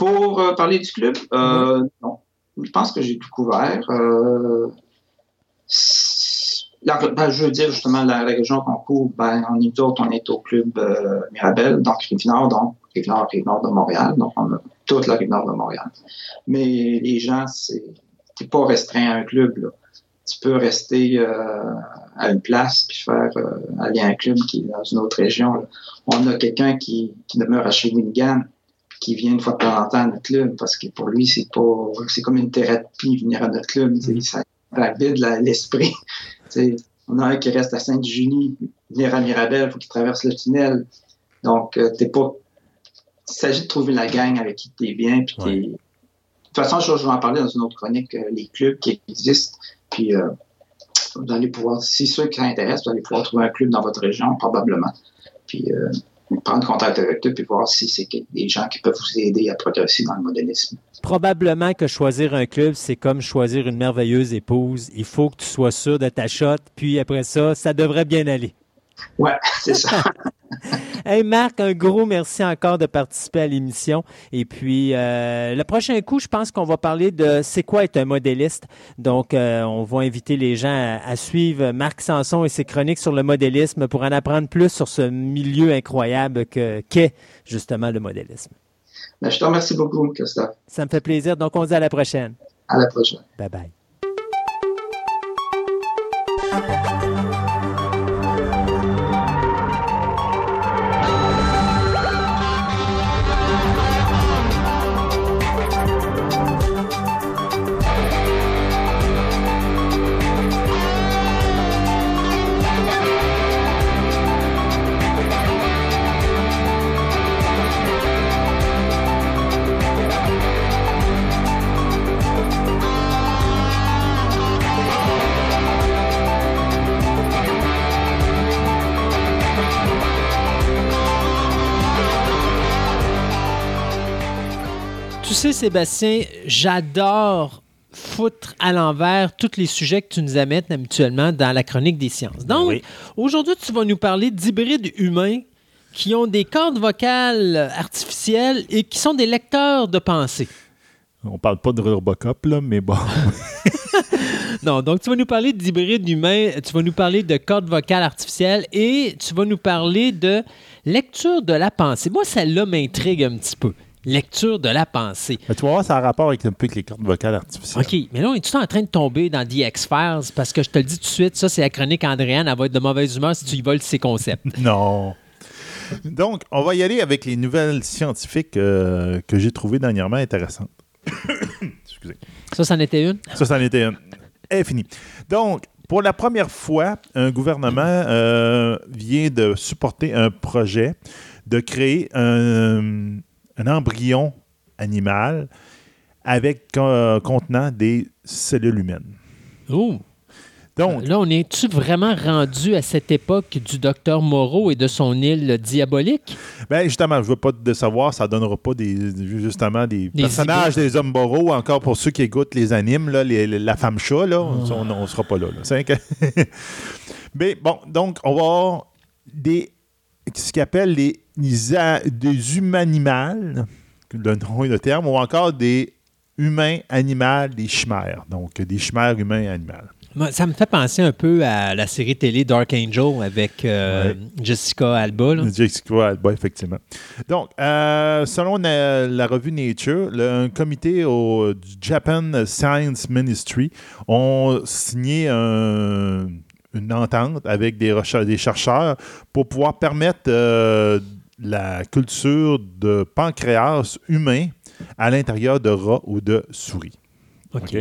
Pour euh, parler du club, euh, non. Je pense que j'ai tout couvert. Euh, la- ben, je veux dire justement la, la région qu'on couvre, ben, on est d'autres, on est au club Mirabel, donc Rive-Nord, donc Rive-Nord, Rive-Nord de Montréal, donc on a toute la Rive-Nord de Montréal. Mais les gens, c'est pas restreint à un club. Là. Tu peux rester euh, à une place puis faire euh, aller à un club qui est dans une autre région. là. On a quelqu'un qui, qui demeure à Shawinigan qui vient une fois de temps en temps à notre club parce que pour lui, c'est pas c'est comme une thérapie venir à notre club. sais, Ça, vide l'esprit. On a un qui reste à Sainte-Julie, venir à Mirabel, il faut qu'il traverse le tunnel. Donc, euh, t'es pas. Il s'agit de trouver la gang avec qui t'es bien. Puis Ouais. De toute façon, je, je vais en parler dans une autre chronique, euh, les clubs qui existent. Puis euh, vous allez pouvoir, si ceux qui s'intéressent, vous allez pouvoir trouver un club dans votre région, probablement. Puis euh, prendre contact avec eux, puis voir si c'est des gens qui peuvent vous aider à progresser dans le modélisme. Probablement que choisir un club, c'est comme choisir une merveilleuse épouse. Il faut que tu sois sûr de ta shot, puis après ça, ça devrait bien aller. Ouais, c'est ça. Hey Marc, un gros merci encore de participer à l'émission. Et puis, euh, le prochain coup, je pense qu'on va parler de c'est quoi être un modéliste. Donc, euh, on va inviter les gens à, à suivre Marc Sanson et ses chroniques sur le modélisme pour en apprendre plus sur ce milieu incroyable que qu'est justement le modélisme. Ben, je te remercie beaucoup, Christophe. Ça me fait plaisir. Donc, on se dit à la prochaine. À la prochaine. Bye bye. Sais, Sébastien, j'adore foutre à l'envers tous les sujets que tu nous amènes habituellement dans la chronique des sciences. Donc, Oui. aujourd'hui, tu vas nous parler d'hybrides humains qui ont des cordes vocales artificielles et qui sont des lecteurs de pensée. On parle pas de Robocop, là, mais bon. Non, donc tu vas nous parler d'hybrides humains, tu vas nous parler de cordes vocales artificielles et tu vas nous parler de lecture de la pensée. Moi, celle-là m'intrigue un petit peu. Lecture de la pensée. Mais tu vas voir, ça a rapport avec un peu avec les cordes vocales artificielles. OK, mais là, on est tout en train de tomber dans The X-Files? Parce que je te le dis tout de suite, ça, c'est la chronique Andréane. Elle va être de mauvaise humeur si tu y voles ses concepts. Non. Donc, on va y aller avec les nouvelles scientifiques euh, que j'ai trouvées dernièrement intéressantes. Excusez. Ça, c'en était une? Ça, c'en était une. Elle est finie. Donc, pour la première fois, un gouvernement euh, vient de supporter un projet de créer un, un embryon animal avec euh, contenant des cellules humaines. Oh! Donc, Là, on est-tu vraiment rendu à cette époque du docteur Moreau et de son île diabolique? Ben justement, je veux pas de savoir, ça donnera pas des justement des, Des personnages des hommes boraux, encore pour ceux qui écoutent les animes, là, les- les- la femme chat, là, Ah. on, on sera pas là. Mais bon, donc on va avoir des ce qu'ils appellent les, des humanimales le nom et le terme, ou encore des humains, animaux, des chimères. Donc, des chimères humains. Moi, Ça me fait penser un peu à la série télé Dark Angel avec euh, Ouais. Jessica Alba. là. Jessica Alba, effectivement. Donc, euh, selon la, la revue Nature, le- un comité au du Japan Science Ministry ont signé un- une entente avec des chercheurs pour pouvoir permettre euh, la culture de pancréas humain à l'intérieur de rats ou de souris. OK.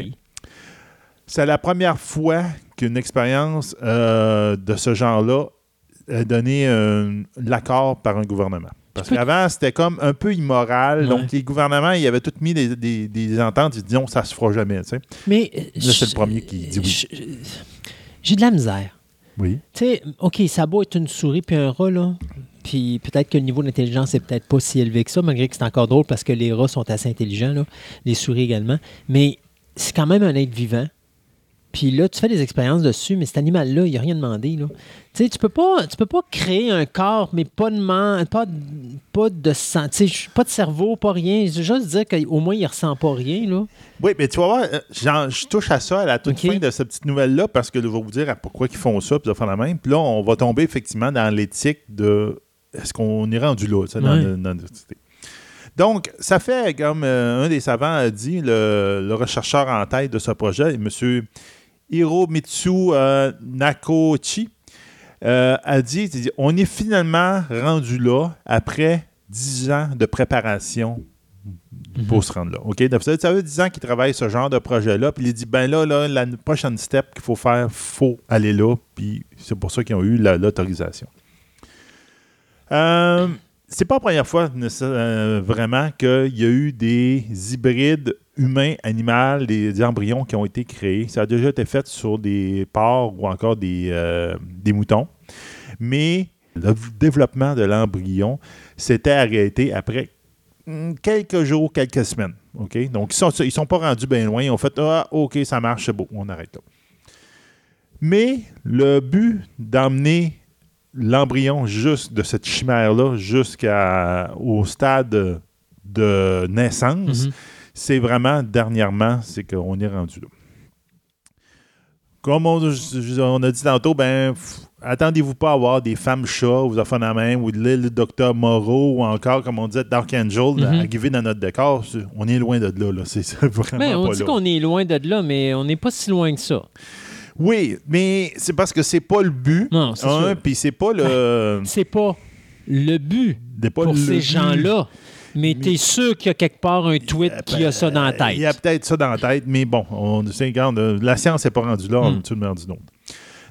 C'est la première fois qu'une expérience euh, de ce genre-là a donné l'accord par un gouvernement. Parce qu'avant, c'était comme un peu immoral. Ouais. Donc, les gouvernements, ils avaient tous mis des, des- des ententes. Ils disaient, ça se fera jamais. tu sais. Mais Là, c'est le premier qui dit oui. J'ai de la misère. Oui. Tu sais, OK, ça beau être une souris puis un rat, là. Puis peut-être que le niveau d'intelligence est peut-être pas si élevé que ça, malgré que c'est encore drôle parce que les rats sont assez intelligents, là. Les souris également. Mais c'est quand même un être vivant. Puis là, tu fais des expériences dessus, mais cet animal-là, il n'a rien demandé. Là. Tu sais, tu peux pas, tu peux pas créer un corps, mais pas de man- pas, de- pas de sang- pas de cerveau, pas rien. Je veux juste dire qu'au moins, il ressent pas rien. Là. Oui, mais tu vas voir, euh, je touche à ça à la toute fin de cette petite nouvelle-là parce que je vais vous dire pourquoi ils font ça, puis ça faire la même. Puis là, on va tomber effectivement dans l'éthique de est-ce qu'on est rendu là, dans, dans notre société. Donc, ça fait, comme euh, un des savants a dit, le, le rechercheur en tête de ce projet, M. Hiromitsu euh, Nakochi, euh, a dit, on est finalement rendu là après 10 ans de préparation pour se rendre là. OK? Donc, ça, ça fait 10 ans qu'il travaille ce genre de projet-là. Puis il dit, ben là, là la prochaine step qu'il faut faire, il faut aller là. Puis c'est pour ça qu'ils ont eu la- l'autorisation. Euh, c'est pas la première fois euh, vraiment qu'il y a eu des hybrides humains, animaux, des, embryons qui ont été créés. Ça a déjà été fait sur des porcs ou encore des, euh, moutons. Mais le développement de l'embryon s'était arrêté après mm, quelques jours, quelques semaines. Donc, ils sont, ils sont pas rendus bien loin. Ils ont fait Ah, OK, ça marche, c'est beau, on arrête là. Mais le but d'emmener l'embryon juste de cette chimère-là jusqu'au stade de naissance, Mhm. c'est vraiment dernièrement, c'est qu'on est rendu là. Comme on, on a dit tantôt, ben, attendez-vous pas à avoir des femmes chats ou des enfants la même ou de l'île docteur Moreau ou encore, comme on disait, Dark Angel arrivé dans notre décor. On est loin de là. là. C'est vraiment Mais on pas dit qu'on est loin de là, mais on n'est pas si loin que ça. Oui, mais c'est parce que c'est pas le but. Non, c'est sûr. puis c'est pas le. C'est pas le but pas pour le ces gens-là. Mais tu es sûr qu'il y a quelque part un tweet qui a ça dans la tête. Il y a peut-être ça dans la tête, mais bon, on regarde, euh, la science n'est pas rendue là, on est tout le monde rendu d'autre.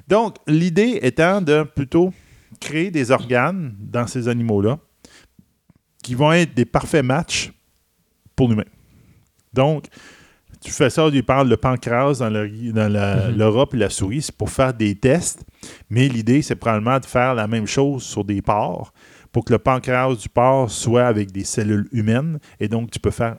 Donc, l'idée étant de plutôt créer des organes dans ces animaux-là qui vont être des parfaits matchs pour l'humain. Donc, tu fais ça, tu parles le pancréas dans, le, dans la- Mhm. et la souris, c'est pour faire des tests, mais l'idée, c'est probablement de faire la même chose sur des porcs pour que le pancréas du porc soit avec des cellules humaines, et donc tu peux faire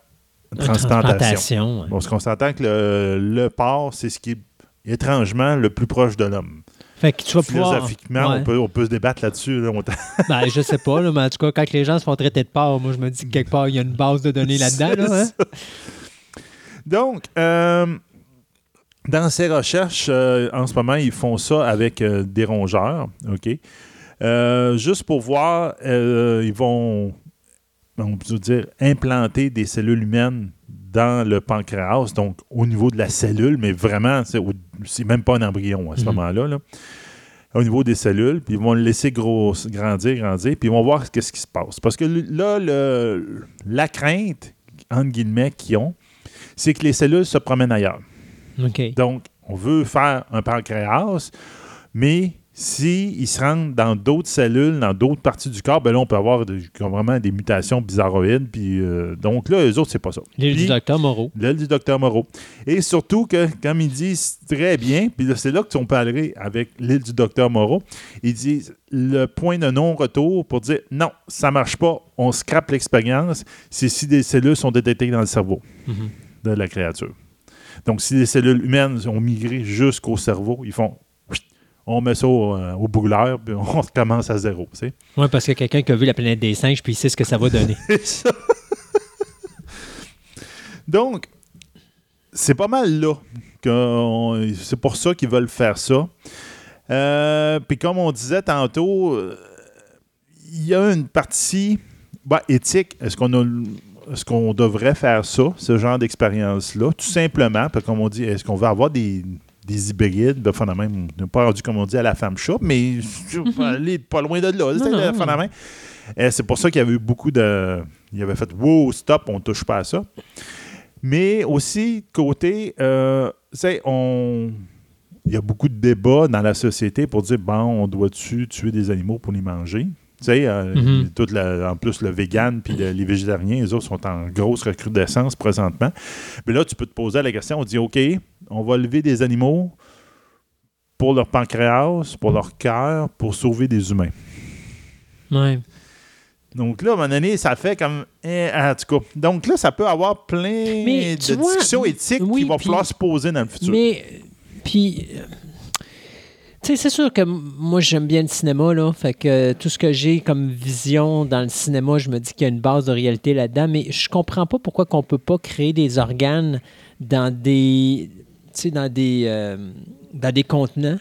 une Une transplantation. transplantation, ouais. Parce qu'on s'entend que le, le porc, c'est ce qui est étrangement le plus proche de l'homme. Fait que tu vas pouvoir. Philosophiquement, Ouais. on, peut, on peut se débattre là-dessus. là, on Ben, je sais pas, là, mais en tout cas, quand les gens se font traiter de porc, moi, je me dis que quelque part, il y a une base de données là-dedans. Là, hein? Donc, euh, dans ces recherches, euh, en ce moment, ils font ça avec euh, des rongeurs. OK? Juste pour voir, ils vont, on peut dire, implanter des cellules humaines dans le pancréas, donc au niveau de la cellule, mais vraiment, c'est même pas un embryon à ce Mhm. moment-là. là. Au niveau des cellules, puis ils vont le laisser gros, grandir, grandir, puis ils vont voir qu'est-ce qui se passe. Parce que là, le- la crainte, entre guillemets, qu'ils ont, c'est que les cellules se promènent ailleurs. Donc, on veut faire un pancréas, mais s'ils se rendent dans d'autres cellules, dans d'autres parties du corps, ben là, on peut avoir de- vraiment des mutations bizarroïdes. Puis, euh, donc là, eux autres, c'est pas ça. L'île Puis- du docteur Moreau. L'aile du docteur Moreau. Et surtout que, comme ils disent très bien, puis là, c'est là qu'on peut aller avec l'île du docteur Moreau, ils disent le point de non-retour pour dire non, ça marche pas, on scrape l'expérience, c'est si des cellules sont détectées dans le cerveau Mhm. De la créature. Donc, si les cellules humaines ont migré jusqu'au cerveau, ils font on met ça au, euh, au brûleur, puis on recommence à zéro. Oui, parce a quelqu'un qui a vu la planète des singes puis il sait ce que ça va donner. Donc, c'est pas mal là. que C'est pour ça qu'ils veulent faire ça. Euh, Puis comme on disait tantôt, euh, il y a une partie ben, éthique. Est-ce qu'on a est-ce qu'on devrait faire ça, ce genre d'expérience-là? Tout simplement, parce comme on dit, est-ce qu'on veut avoir des, des hybrides? Ben, même, on n'a pas rendu, comme on dit, à la femme shop, mais Mhm. aller pas loin de là. Phénomène. Euh, C'est pour ça qu'il y avait eu beaucoup de. Il avait fait Wow, stop, on touche pas à ça. Mais aussi, côté, euh, on. Il y a beaucoup de débats dans la société pour dire bon, on doit-tu tuer des animaux pour les manger? Tu sais, euh, Mhm. toute la- en plus, le vegan puis le- les végétariens, les autres sont en grosse recrudescence présentement. Mais là, tu peux te poser la question on dit OK, on va lever des animaux pour leur pancréas, pour leur cœur, pour sauver des humains. Ouais. Donc là, à un moment donné, ça fait comme. eh, en tout cas. Donc là, ça peut avoir plein Mais de vois, discussions éthiques oui, qui vont puis- falloir se poser dans le futur. Mais, puis, c'est sûr que moi, j'aime bien le cinéma, là. Fait que tout ce que j'ai comme vision dans le cinéma, je me dis qu'il y a une base de réalité là-dedans, mais je comprends pas pourquoi qu'on peut pas créer des organes dans des, dans des, euh, dans des contenants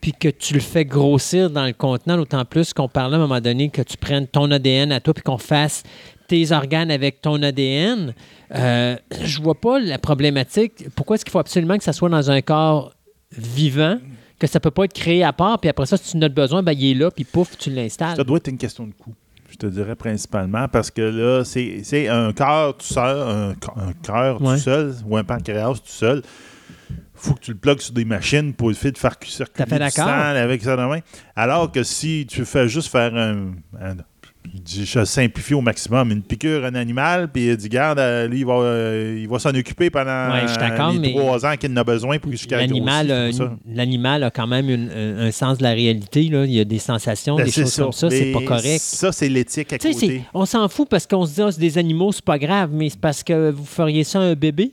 puis que tu le fais grossir dans le contenant, d'autant plus qu'on parlait à un moment donné que tu prennes ton ADN à toi puis qu'on fasse tes organes avec ton ADN. Euh, je vois pas la problématique. Pourquoi est-ce qu'il faut absolument que ça soit dans un corps vivant, que ça peut pas être créé à part, puis après ça, si tu en as besoin, ben, il est là, puis pouf, tu l'installes. Ça doit être une question de coût. Je te dirais principalement parce que là, c'est un cœur tout seul, un, cœur Ouais. tout seul ou un pancréas tout seul. faut que tu le plugues sur des machines pour essayer de faire circuler fait du sang avec ça de main. Alors que si tu fais juste faire un, un- je dis- je simplifie au maximum, une piqûre, un animal, puis il dit, garde, euh, lui, il va, euh, il va s'en occuper pendant Ouais, je les trois ans qu'il en a besoin pour jusqu'à L'animal, l'animal a quand même une- un, sens de la réalité. Là. Il y a des sensations, Ben, des choses comme ça. C'est pas correct. Ça, c'est l'éthique à côté. on s'en fout parce qu'on se dit, Ah, c'est des animaux, c'est pas grave, mais c'est parce que vous feriez ça à un bébé?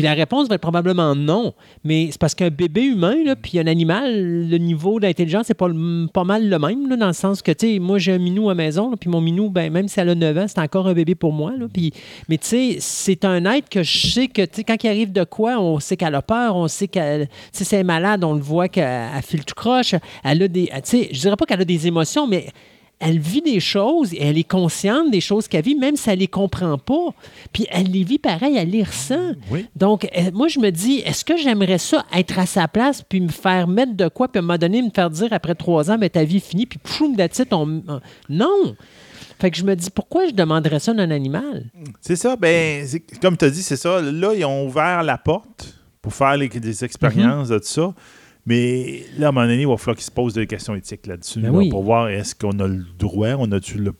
Puis la réponse va être probablement non. Mais c'est parce qu'un bébé humain, là, puis un animal, le niveau d'intelligence, c'est pas, pas mal le même, là, dans le sens que, tu sais, moi, j'ai un minou à maison, puis mon minou, ben, même si elle a 9 ans, c'est encore un bébé pour moi. Là, puis, mais tu sais, c'est un être que je sais que, tu sais, quand il arrive de quoi, on sait qu'elle a peur, on sait qu'elle, tu sais, si elle est malade, on le voit qu'elle elle file tout croche. Elle a des, tu sais, je dirais pas qu'elle a des émotions, mais elle vit des choses et elle est consciente des choses qu'elle vit, même si elle les comprend pas. Puis elle les vit pareil, elle les ressent. Oui. Donc, euh, moi, je me dis, est-ce que j'aimerais ça être à sa place, puis me faire mettre de quoi, puis à un moment donné, me faire dire après trois ans, mais ta vie est finie, puis poum, it, on... on- Non! Fait que je me dis, pourquoi je demanderais ça d'un animal? C'est ça, ben, comme tu as dit, c'est ça. Là, ils ont ouvert la porte pour faire les- des expériences de tout ça. Mais là, à un moment donné, il va falloir qu'ils se posent des questions éthiques là-dessus. Ben là, oui. Pour voir est-ce qu'on a le droit, on a-tu le.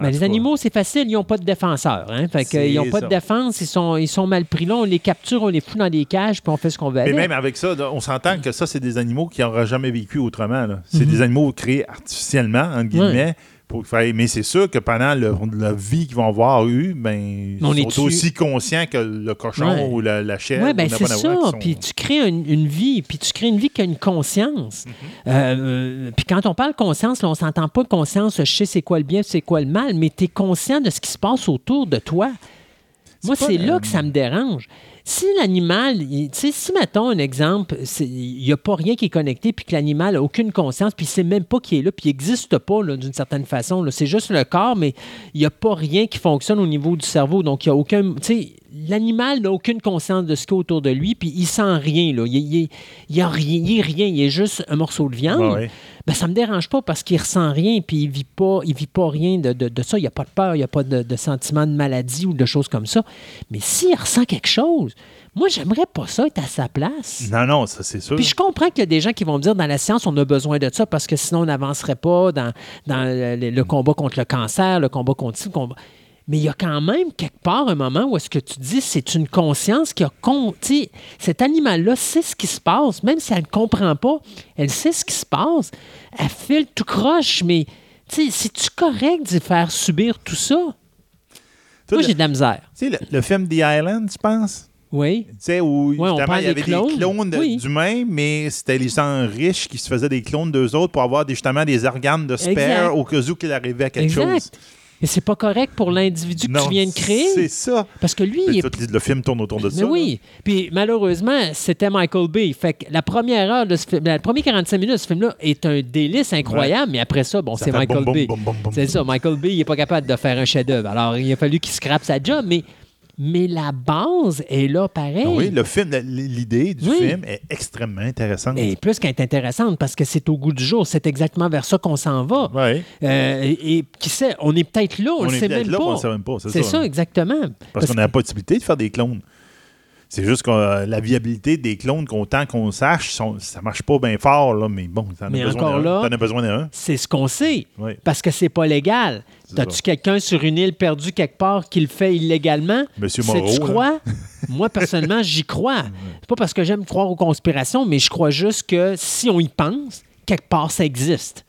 Mais les animaux, c'est facile, ils n'ont pas de défenseur. Hein? Fait que, ils n'ont pas ça. de défense, ils sont, ils sont mal pris là, on les capture, on les fout dans des cages, puis on fait ce qu'on veut Mais même avec ça, on s'entend que ça, c'est des animaux qui n'auraient jamais vécu autrement. C'est Mhm. des animaux créés artificiellement, entre guillemets. Pour faire... Mais c'est sûr que pendant la vie qu'ils vont avoir eue, ben, On ils sont aussi conscients que le cochon Ouais. ou la, la chèvre. Oui, ben c'est ça. sont- Puis tu crées une, une vie, puis tu crées une vie qui a une conscience. Mm-hmm. Euh, euh, puis quand on parle conscience, là, on s'entend pas conscience, je sais c'est quoi le bien, c'est quoi le mal, mais tu es conscient de ce qui se passe autour de toi. Moi, c'est là que ça me dérange. Si l'animal, tu sais, si mettons un exemple, il n'y a pas rien qui est connecté, puis que l'animal n'a aucune conscience, puis il ne sait même pas qu'il est là, puis il n'existe pas d'une certaine façon. C'est juste le corps, mais il n'y a pas rien qui fonctionne au niveau du cerveau. Donc, il n'y a aucun. Tu sais, l'animal n'a aucune conscience de ce qu'il y a autour de lui, puis il sent rien. Là. Il, il, a rien, il est rien, il est juste un morceau de viande. Ouais. Ben, ça me dérange pas parce qu'il ressent rien, puis il vit pas, il vit pas rien de, de- de ça. Il n'y a pas de peur, il n'y a pas de, de sentiment de maladie ou de choses comme ça. Mais s'il ressent quelque chose, moi, j'aimerais pas ça être à sa place. Non, non, ça, c'est sûr. Puis je comprends qu'il y a des gens qui vont me dire dans la science, on a besoin de ça parce que sinon on n'avancerait pas dans, dans le, le combat contre le cancer, le combat contre le combat. Mais il y a quand même quelque part un moment où est-ce que tu dis c'est une conscience qui a sais, Cet animal-là sait ce qui se passe, même si elle ne comprend pas, elle sait ce qui se passe. Elle file tout croche, mais tu sais, c'est-tu correct d'y faire subir tout ça? Moi, j'ai de la misère. Tu sais, le, le film The Island, tu penses? Oui. Tu sais, où justement, il y avait des des clones. clones de- Oui. d'humains, mais c'était les gens riches qui se faisaient des clones d'eux autres pour avoir des- justement des organes de Exact. spare au cas où qu'il arrivait à quelque Exact. chose. Mais c'est pas correct pour l'individu que tu viens de créer. C'est ça. Parce que lui, il est le film tourne autour de mais ça. oui. Puis malheureusement, c'était Michael Bay. Fait que la première heure de ce film, la première 45 minutes de ce film-là est un délice incroyable, mais après ça, bon, c'est Michael boum, Bay. C'est ça, Michael Bay, il n'est pas capable de faire un chef-d'œuvre. Alors, il a fallu qu'il scrape sa job, mais, mais la base est là pareil. Ah oui, le film, l'idée du Oui. film est extrêmement intéressante. Et plus qu'elle est intéressante parce que c'est au goût du jour. C'est exactement vers ça qu'on s'en va. Euh, et, et qui sait, on est peut-être là, on, On le est sait peut-être même là, pas. on le sait même pas, c'est C'est ça. exactement. Parce qu'on que- a la possibilité de faire des clones. C'est juste que euh, la viabilité des clones, qu'autant qu'on sache, sont- ça marche pas bien fort, là, mais bon, t'en as besoin d'un. là- T'en as besoin d'un. C'est ce qu'on sait. Oui. Parce que c'est pas légal. T'as-tu quelqu'un sur une île perdue quelque part qui le fait illégalement? Monsieur Moreau. Tu là. crois? Moi, personnellement, j'y crois. C'est pas parce que j'aime croire aux conspirations, mais je crois juste que si on y pense, quelque part, ça existe.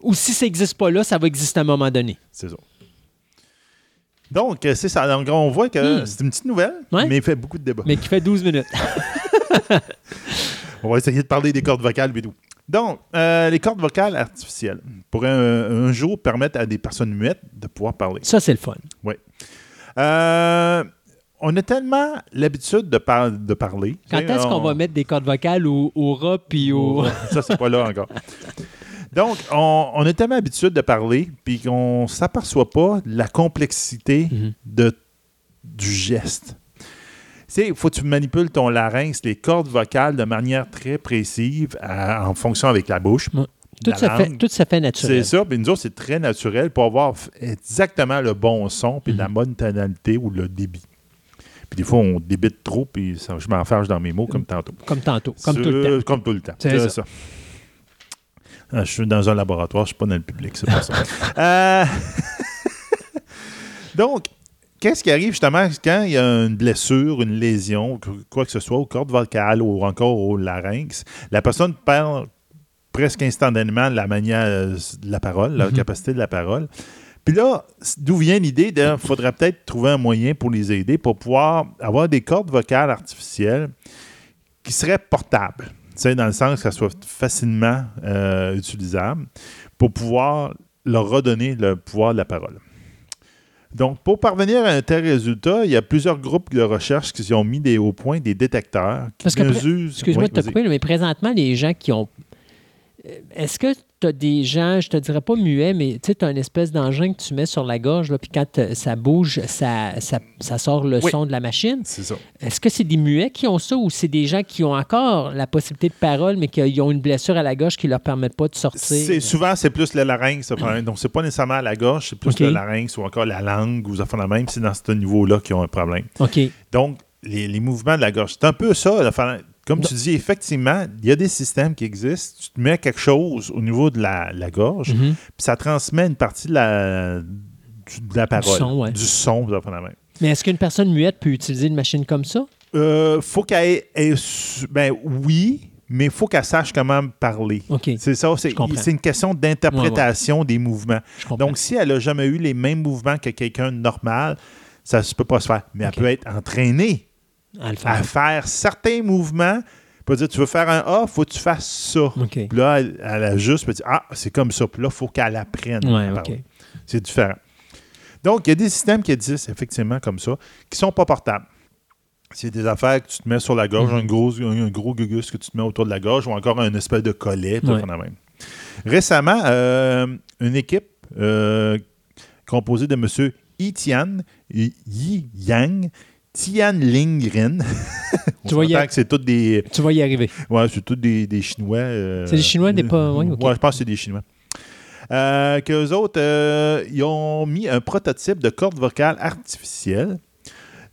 Ou si ça n'existe pas là, ça va exister à un moment donné. C'est ça. Donc, euh, c'est ça. Donc, on voit que Hmm. c'est une petite nouvelle, Ouais. mais il fait beaucoup de débats. Mais qui fait 12 minutes. On va essayer de parler des cordes vocales tout. Donc, euh, les cordes vocales artificielles pourraient un, un jour permettre à des personnes muettes de pouvoir parler. Ça, c'est le fun. Euh, on a tellement l'habitude de, par- de parler. Quand est-ce qu'on on- va mettre des cordes vocales au, au rat puis au. Ça, c'est pas là encore. Donc, on, on a tellement l'habitude de parler, puis qu'on ne s'aperçoit pas de la complexité Mhm. de, du geste. Tu sais, il faut que tu manipules ton larynx, les cordes vocales de manière très précise à- en fonction avec la bouche. Tout, la ça fait, tout ça fait C'est naturel. ça, puis nous autres, c'est très naturel pour avoir exactement le bon son, puis Mhm. la bonne tonalité ou le débit. Puis des fois, on débite trop, puis ça- je m'enfarge dans mes mots comme tantôt. Comme tantôt. Comme tout le C'est- temps. Comme tout le temps. C'est C'est ça. ça. Ah, je suis dans un laboratoire, je ne suis pas dans le public, c'est pas ça. Euh, Donc, qu'est-ce qui arrive justement quand il y a une blessure, une lésion, quoi que ce soit, aux cordes vocales ou encore au larynx? La personne perd presque instantanément la manière euh, de la parole, la Mhm. de la parole. Puis là, d'où vient l'idée de faudrait peut-être trouver un moyen pour les aider pour pouvoir avoir des cordes vocales artificielles qui seraient portables. Sais, dans le sens que ça soit facilement euh, utilisable pour pouvoir leur redonner le pouvoir de la parole. Donc, pour parvenir à un tel résultat, il y a plusieurs groupes de recherche qui ont mis des, au point des détecteurs qui Parce mesurent... Excuse-moi Oui, de te couper, mais présentement, les gens qui ont. Euh, Est-ce que tu as des gens, je te dirais pas muets, mais tu sais, as une espèce d'engin que tu mets sur la gorge, puis quand euh, ça bouge, ça, ça, ça sort le Oui. son de la machine. C'est ça. Est-ce que c'est des muets qui ont ça ou c'est des gens qui ont encore la possibilité de parole, mais qui ont une blessure à la gorge qui leur permet pas de sortir? C'est, souvent, c'est plus le larynx. prend- Donc, c'est pas nécessairement à la gorge, c'est plus le larynx ou encore la langue ou ça fait la même. C'est dans ce niveau-là qu'ils ont un problème. OK. Donc, les, les mouvements de la gorge, c'est un peu ça. Comme tu dis, effectivement, il y a des systèmes qui existent. Tu te mets quelque chose au niveau de la, la gorge, Mhm. puis ça transmet une partie de la, du- de la parole. son, ouais. Du son. Mais est-ce qu'une personne muette peut utiliser une machine comme ça? Euh, faut qu'elle Ben oui, mais il faut qu'elle sache comment parler. OK. C'est ça, c'est, une question d'interprétation des mouvements. Donc, si elle n'a jamais eu les mêmes mouvements que quelqu'un de normal, ça ne peut pas se faire. Mais elle peut être entraînée à le faire. à faire certains mouvements. Peut dire, tu veux faire un A, il faut que tu fasses ça. Puis là, elle, elle ajuste, puis elle dit, ah, c'est comme ça. Puis là, il faut qu'elle apprenne. Ouais. C'est différent. Donc, il y a des systèmes qui existent effectivement comme ça, qui ne sont pas portables. C'est des affaires que tu te mets sur la gorge, Mhm. un, gros, un, un gros gugus que tu te mets autour de la gorge, ou encore un espèce de collet. Ouais. même. Récemment, euh, une équipe euh, composée de M. Yi-Tian, Yi Yang, Tian Lingren. Tu vois, a- c'est tous des, Tu vas y arriver. Ouais, c'est tous des, des Chinois. euh, C'est des Chinois, des pas- ouais, ok. je pense que c'est des Chinois. Euh, qu'eux autres, euh, ils ont mis un prototype de corde vocale artificielle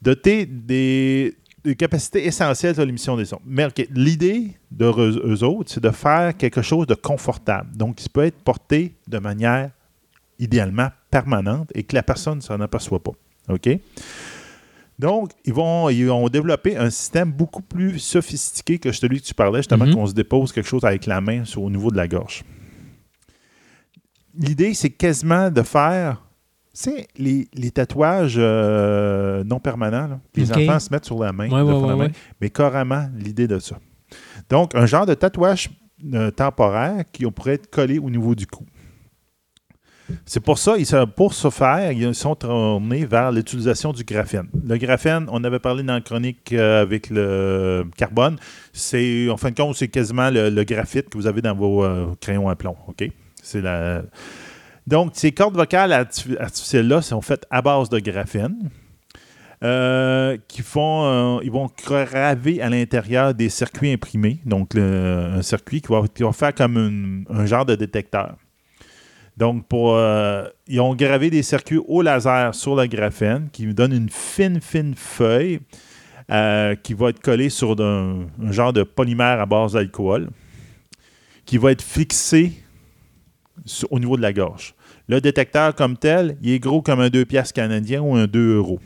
doté des, des capacités essentielles de l'émission des sons. Mais l'idée de eux autres, c'est de faire quelque chose de confortable. Donc, qui peut être porté de manière idéalement permanente et que la personne ne s'en aperçoit pas. OK? Donc, ils, vont, ils ont développé un système beaucoup plus sophistiqué que celui que tu parlais, justement, Mhm. qu'on se dépose quelque chose avec la main sur, au niveau de la gorge. L'idée, c'est quasiment de faire, tu sais, les, les tatouages euh, non permanents, là, les enfants se mettent sur la main, Ouais, ouais, la main, mais carrément l'idée de ça. Donc, un genre de tatouage euh, temporaire qui pourrait être collé au niveau du cou. C'est pour ça, pour ce faire, ils sont tournés vers l'utilisation du graphène. Le graphène, on avait parlé dans la chronique euh, avec le carbone. C'est, en fin de compte, c'est quasiment le, graphite que vous avez dans vos euh, crayons à plomb. Donc, ces cordes vocales arti- artificielles-là sont faites à base de graphène. euh, qui font, ils vont graver à l'intérieur des circuits imprimés, donc un circuit qui va, qui va faire comme un genre de détecteur. Donc, euh, ils ont gravé des circuits au laser sur le graphène qui nous donne une fine, fine feuille euh, qui va être collée sur un, genre de polymère à base d'alcool qui va être fixée sur- au niveau de la gorge. Le détecteur comme tel, il est gros comme un 2 piastres canadien ou un 2 euros.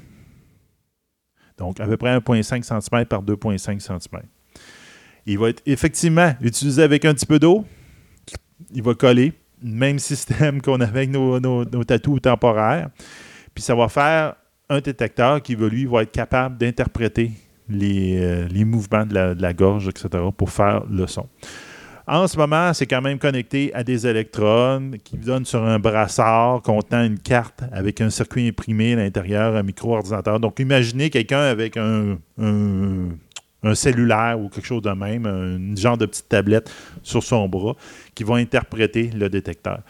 Donc, à peu près 1,5 cm par 2,5 cm. Il va être effectivement utilisé avec un petit peu d'eau. Il va coller. Même système qu'on avait avec nos, nos, tatous temporaires. Puis ça va faire un détecteur qui, va, lui, va être capable d'interpréter les, euh, les mouvements de la, gorge, etc., pour faire le son. En ce moment, c'est quand même connecté à des électrodes qui donnent sur un brassard contenant une carte avec un circuit imprimé à l'intérieur, un micro-ordinateur. Donc, imaginez quelqu'un avec un- un cellulaire ou quelque chose de même, un genre de petite tablette sur son bras qui va interpréter le détecteur.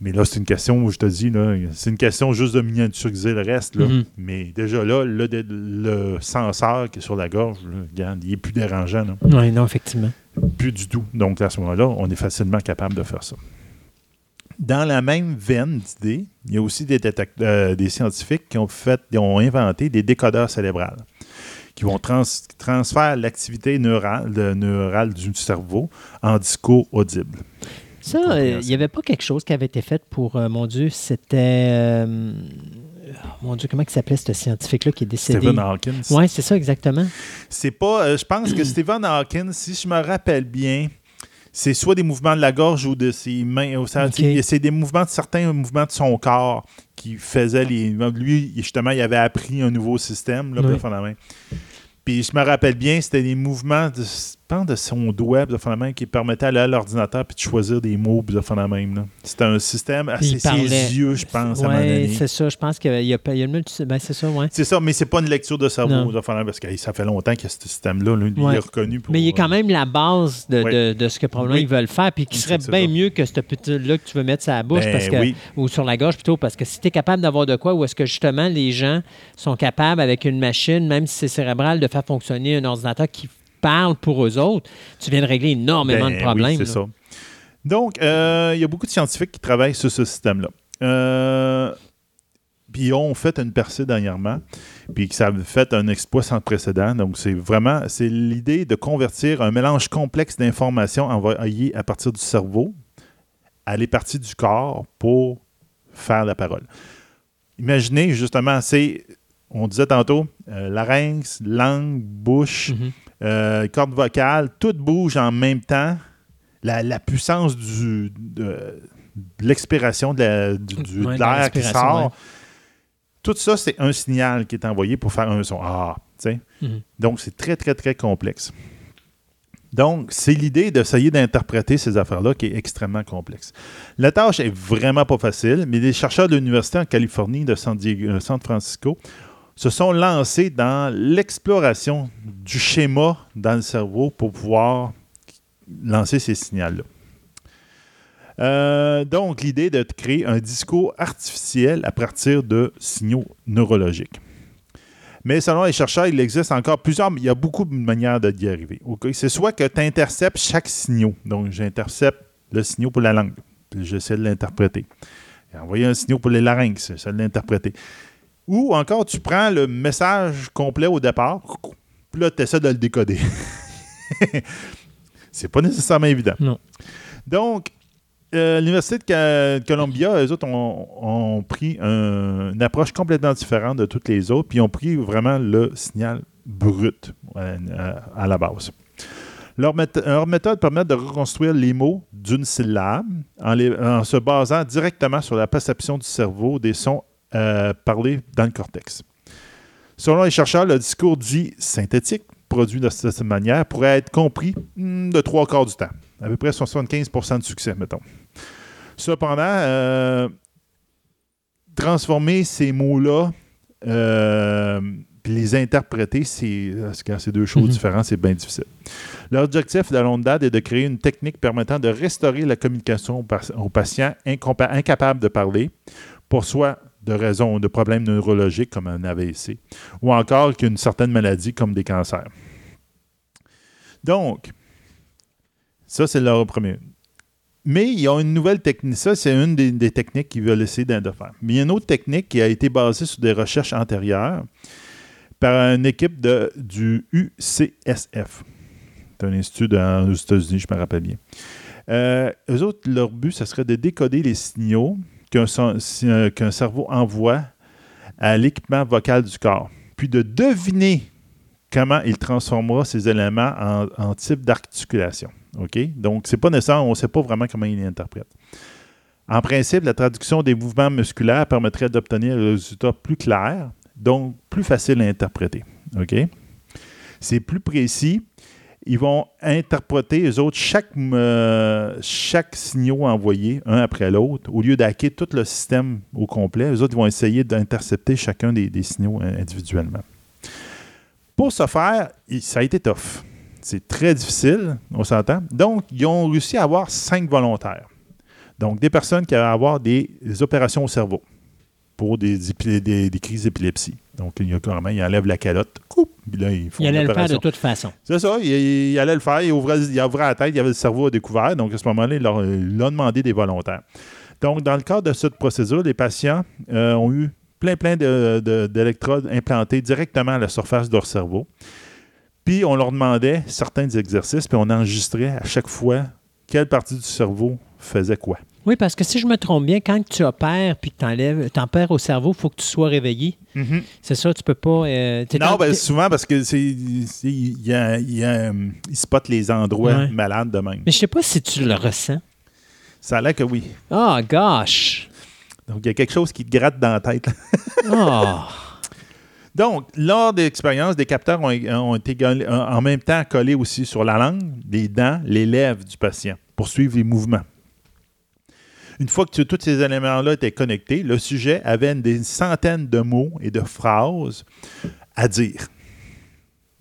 Mais là, c'est une question où je te dis, c'est une question juste de miniaturiser le reste. là. Mhm. Mais déjà là, le, le senseur qui est sur la gorge, là, regarde, il est plus dérangeant. Oui, non, effectivement. Plus du tout. Donc, à ce moment-là, on est facilement capable de faire ça. Dans la même veine d'idées, il y a aussi des, euh, des scientifiques qui ont, fait, qui ont inventé des décodeurs cérébrales qui vont trans transférer l'activité neurale, de- neurale du cerveau en discours audible. Ça, euh, il n'y avait pas quelque chose qui avait été fait pour, euh, mon Dieu, c'était... euh, mon Dieu, comment il s'appelait ce scientifique-là qui est décédé? Stephen Hawkins. Oui, c'est ça, exactement. C'est pas. je pense que Stephen Hawkins, si je me rappelle bien, c'est soit des mouvements de la gorge ou de ses mains. C'est des mouvements de certains mouvements de son corps qui faisaient les. Lui, justement, il avait appris un nouveau système, là, Oui. puis je me rappelle bien, c'était des mouvements de, pense, de son doigt, puis fondamentalement, qui permettaient d'aller à l'ordinateur puis de choisir des mots, puis fondamentalement, là. C'était un système assez ses yeux, je pense, à un moment Oui, c'est ça. Je pense qu'il y a, il y a le. Ben, c'est ça, oui. C'est ça, mais c'est pas une lecture de cerveau, là, fondamentalement, parce que ça fait longtemps que ce système-là, lui, il Ouais. est reconnu pour. Mais il est quand euh, même la base de, de- de ce que probablement Oui. ils veulent faire, puis qui serait bien ça. mieux que ce petit-là que tu veux mettre sur la bouche Ben parce que, oui. ou sur la gorge plutôt, parce que si tu es capable d'avoir de quoi, ou est-ce que justement les gens sont capables avec une machine, même si c'est cérébral, de faire fonctionner un ordinateur qui parle pour eux autres, tu viens de régler énormément Ben de problèmes. oui, c'est ça. Donc, euh, il y a beaucoup de scientifiques qui travaillent sur ce système-là. Euh, puis ils ont fait une percée dernièrement, puis ça a fait un exploit sans précédent. Donc, c'est vraiment, c'est l'idée de convertir un mélange complexe d'informations envoyées à partir du cerveau à les parties du corps pour faire la parole. Imaginez, justement, c'est, on disait tantôt, euh, larynx, langue, bouche, Mhm. Euh, corde vocale, tout bouge en même temps. La, la puissance du, de, de l'expiration de du- Ouais, l'air qui sort. ouais. Tout ça, c'est un signal qui est envoyé pour faire un son. Ah, tu sais. Mhm. Donc, c'est très, très, très complexe. Donc, c'est l'idée d'essayer d'interpréter ces affaires-là qui est extrêmement complexe. La tâche est vraiment pas facile, mais des chercheurs de l'Université en Californie de San, Diego- euh, San Francisco se sont lancés dans l'exploration du schéma dans le cerveau pour pouvoir lancer ces signaux-là. Euh, donc, l'idée de créer un discours artificiel à partir de signaux neurologiques. Mais selon les chercheurs, il existe encore plusieurs, il y a beaucoup de manières de y arriver. C'est soit que tu interceptes chaque signal. Donc, j'intercepte le signal pour la langue, puis j'essaie de l'interpréter. Envoyé un signal pour les larynx, j'essaie de l'interpréter. Ou encore, tu prends le message complet au départ, puis là, tu essaies de le décoder. C'est pas nécessairement évident. Non. Donc, euh, l'Université de, Columbia, eux autres, ont, ont pris un- une approche complètement différente de toutes les autres, puis ont pris vraiment le signal brut euh, à, à la base. Leur, méth- leur méthode permet de reconstruire les mots d'une syllabe en, les- en se basant directement sur la perception du cerveau des sons euh, parlés dans le cortex. Selon les chercheurs, le discours dit synthétique, produit de cette manière, pourrait être compris hmm, de trois quarts du temps. À peu près 75% de succès, mettons. Cependant, euh, transformer ces mots-là, euh, puis les interpréter, c'est c'est deux choses Mhm. différentes, c'est bien difficile. L'objectif de longue date est de créer une technique permettant de restaurer la communication aux, pa- aux patients incapables de parler, pour soit de raisons de problèmes neurologiques comme un AVC, ou encore qu'une certaine maladie comme des cancers. Donc, ça, c'est leur premier. Mais il y a une nouvelle technique. Ça, c'est une des, techniques qu'ils veulent essayer de faire. Mais il y a une autre technique qui a été basée sur des recherches antérieures par une équipe du UCSF. C'est un institut aux États-Unis, je me rappelle bien. Euh, eux autres, leur but, ce serait de décoder les signaux euh, qu'un cerveau envoie à l'équipement vocal du corps, puis de deviner comment il transformera ces éléments en, type d'articulation. OK? Donc, c'est pas nécessaire, on ne sait pas vraiment comment il interprète. En principe, la traduction des mouvements musculaires permettrait d'obtenir un résultat plus clair, donc plus facile à interpréter. C'est plus précis. Ils vont interpréter, eux autres, chaque, euh, chaque signal envoyé, un après l'autre, au lieu d'hacker tout le système au complet. Eux autres, vont essayer d'intercepter chacun des, des signaux euh, individuellement. Pour ce faire, ça a été tough. C'est très difficile, on s'entend. Donc, ils ont réussi à avoir cinq volontaires. Donc, des personnes qui allaient avoir des opérations au cerveau pour des, épi- des- des crises d'épilepsie. Donc, il y a carrément, ils enlèvent la calotte, coupe, puis là, ils font Il allait le faire de toute façon. C'est ça, il, il allait le faire, il ouvrait, il ouvrait la tête, il avait le cerveau à découvert, donc à ce moment-là, il leur il a demandé des volontaires. Donc, dans le cadre de cette procédure, les patients euh, ont eu plein, plein de- de- d'électrodes implantées directement à la surface de leur cerveau. Puis, on leur demandait certains exercices, puis on enregistrait à chaque fois quelle partie du cerveau faisait quoi. Oui, parce que si je me trompe bien, quand tu opères puis que tu enlèves, perds au cerveau, il faut que tu sois réveillé. C'est ça, tu peux pas. euh, Non, en- ben, souvent parce que c'est il y a- il y a, euh, il spot les endroits Ouais. malades de même. Mais je sais pas si tu le ressens. Ça a l'air que oui. Oh, gosh! Donc, il y a quelque chose qui te gratte dans la tête. Oh! Donc, lors de l'expérience, des capteurs ont, ont été en même temps collés aussi sur la langue, les dents, les lèvres du patient pour suivre les mouvements. Une fois que tu- tous ces éléments-là étaient connectés, le sujet avait des centaines de mots et de phrases à dire.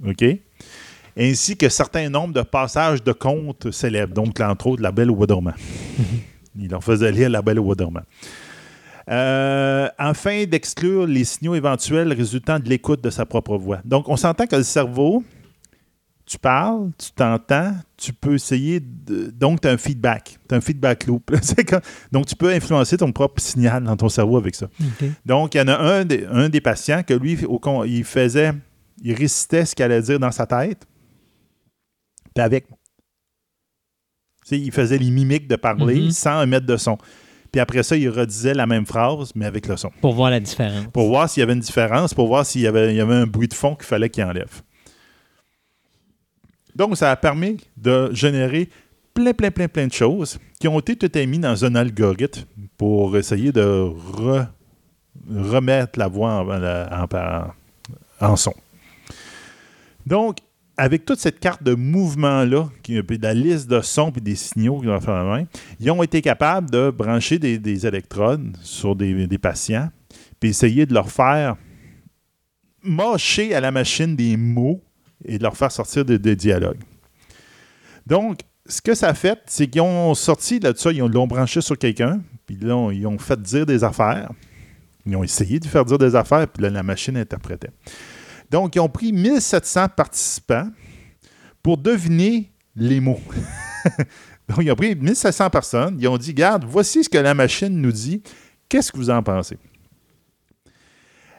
OK? Ainsi que certains nombres de passages de contes célèbres, donc entre autres La Belle au Bois dormant. Il leur faisait lire La Belle au Bois dormant. Euh, afin d'exclure les signaux éventuels résultant de l'écoute de sa propre voix. Donc, on s'entend que le cerveau, tu parles, tu t'entends, tu peux essayer de... Donc, tu as un feedback. Tu as un feedback loop. Comme- Donc, tu peux influencer ton propre signal dans ton cerveau avec ça. Donc, il y en a un des, un des patients que lui, au con- il faisait, il récitait ce qu'il allait dire dans sa tête, puis avec. Il faisait les mimiques de parler Mhm. sans émettre de son. Puis après ça, il redisait la même phrase, mais avec le son. Pour voir la différence. Pour voir s'il y avait une différence, pour voir s'il y avait, il y avait un bruit de fond qu'il fallait qu'il enlève. Donc, ça a permis de générer plein, plein, plein, plein de choses qui ont été toutes émises dans un algorithme pour essayer de re- remettre la voix en, en- son. Donc, avec toute cette carte de mouvement-là, puis la liste de sons et des signaux qu'ils ont fait la main, ils ont été capables de brancher des, des électrodes sur des, des patients, puis essayer de leur faire mâcher à la machine des mots et de leur faire sortir des, dialogues. Donc, ce que ça a fait, c'est qu'ils ont sorti de ça, ils ont- l'ont branché sur quelqu'un, puis là, ils ont fait dire des affaires. Ils ont essayé de faire dire des affaires, puis là, la machine interprétait. Donc, ils ont pris 1700 participants pour deviner les mots. Donc, ils ont pris 1700 personnes. Ils ont dit, regarde, voici ce que la machine nous dit. Qu'est-ce que vous en pensez?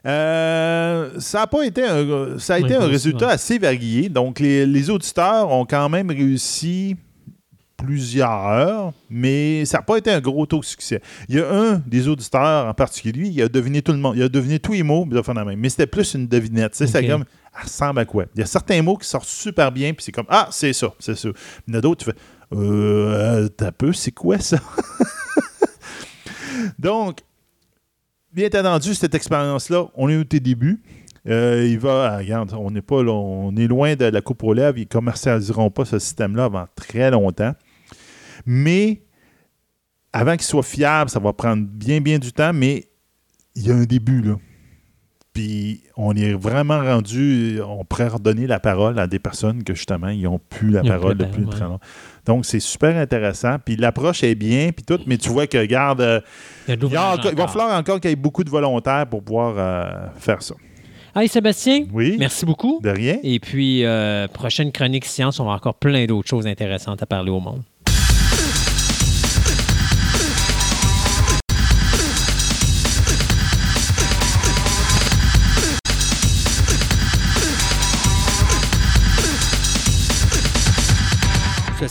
Euh, ça a pas été un, ça a été un résultat assez varié. Donc, les, les auditeurs ont quand même réussi plusieurs, mais ça n'a pas été un gros taux de succès. Il y a un des auditeurs en particulier, il a deviné tout le monde, il a deviné tous les mots, puis il a fait la même. mais c'était plus une devinette. Tu sais, C'est Ok. comme, elle ressemble à quoi? Il y a certains mots qui sortent super bien, puis c'est comme, ah, c'est ça, c'est ça. Il y en a d'autres, tu fais, euh, t'as peu, c'est quoi ça? Donc, bien entendu, cette expérience-là, on est au tes débuts. Euh, il va, ah, regarde, on n'est pas on est loin de la coupe aux lèvres. Ils ne commercialiseront pas ce système-là avant très longtemps. Mais avant qu'il soit fiable, ça va prendre bien, bien du temps. Mais il y a un début, là. Puis on est vraiment rendu, on pourrait redonner la parole à des personnes que justement, ils n'ont plus la parole depuis parole, très longtemps. Donc c'est super intéressant. Puis l'approche est bien, puis tout, mais tu vois que, regarde, euh, Il va falloir encore qu'il y ait beaucoup de volontaires pour pouvoir euh, faire ça. Hey Sébastien, Oui. merci beaucoup. De rien. Et puis, euh, prochaine chronique science, on va avoir encore plein d'autres choses intéressantes à parler au monde.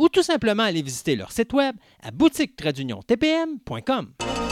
ou tout simplement aller visiter leur site web à boutique-tpm.com.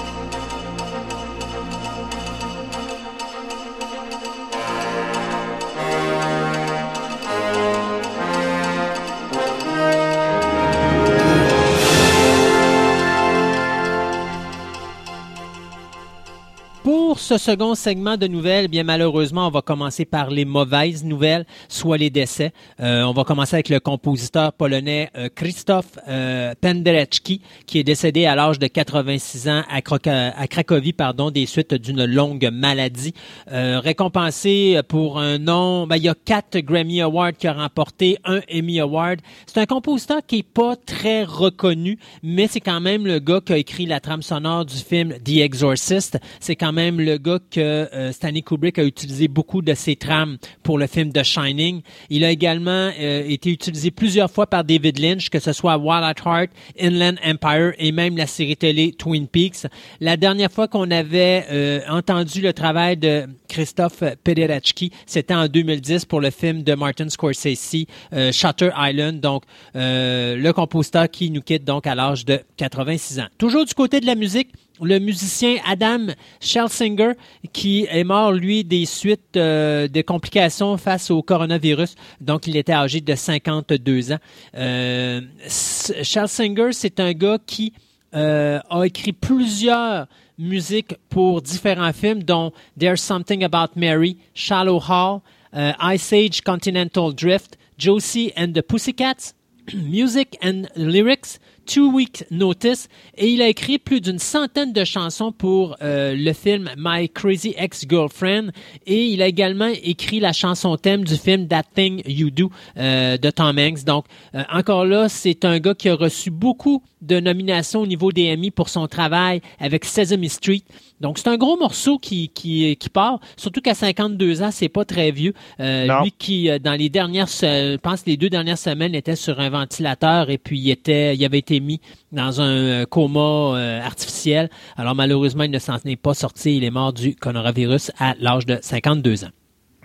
Pour ce second segment de nouvelles, bien malheureusement, on va commencer par les mauvaises nouvelles, soit les décès. Euh, on va commencer avec le compositeur polonais euh, Krzysztof euh, Penderecki, qui est décédé à l'âge de 86 ans à, Cracovie, pardon, des suites d'une longue maladie. Euh, récompensé pour un nom, ben, il y a quatre Grammy Awards qu'il a remporté, un Emmy Award. C'est un compositeur qui est pas très reconnu, mais c'est quand même le gars qui a écrit la trame sonore du film The Exorcist. C'est quand même le gars que euh, Stanley Kubrick a utilisé beaucoup de ses trames pour le film The Shining. Il a également euh, été utilisé plusieurs fois par David Lynch, que ce soit Wild at Heart, Inland Empire et même la série télé Twin Peaks. La dernière fois qu'on avait euh, entendu le travail de Christophe Pederachki, c'était en 2010 pour le film de Martin Scorsese, Shutter Island. Donc, le compositeur qui nous quitte donc à l'âge de 86 ans. Toujours du côté de la musique, le musicien Adam Schelsinger, qui est mort, lui, des suites euh, de complications face au coronavirus. Donc, il était âgé de 52 ans. Euh, Schelsinger, c'est un gars qui euh, a écrit plusieurs musiques pour différents films, dont There's Something About Mary, Shallow Hall, euh, Ice Age Continental Drift, Josie and the Pussycats, Music and Lyrics, Two Week Notice, et il a écrit plus d'une centaine de chansons pour euh, le film My Crazy Ex-Girlfriend, et il a également écrit la chanson thème du film That Thing You Do euh, de Tom Hanks. Donc, euh, encore là, c'est un gars qui a reçu beaucoup de nominations au niveau des Emmy pour son travail avec Sesame Street. Donc, c'est un gros morceau qui, qui, qui part, surtout qu'à 52 ans, c'est pas très vieux. Euh, lui qui, euh, dans les dernières, je pense les deux dernières semaines, était sur un ventilateur et puis il était, il avait été mis dans un euh, coma euh, artificiel. Alors, malheureusement, il ne s'en est pas sorti. Il est mort du coronavirus à l'âge de 52 ans.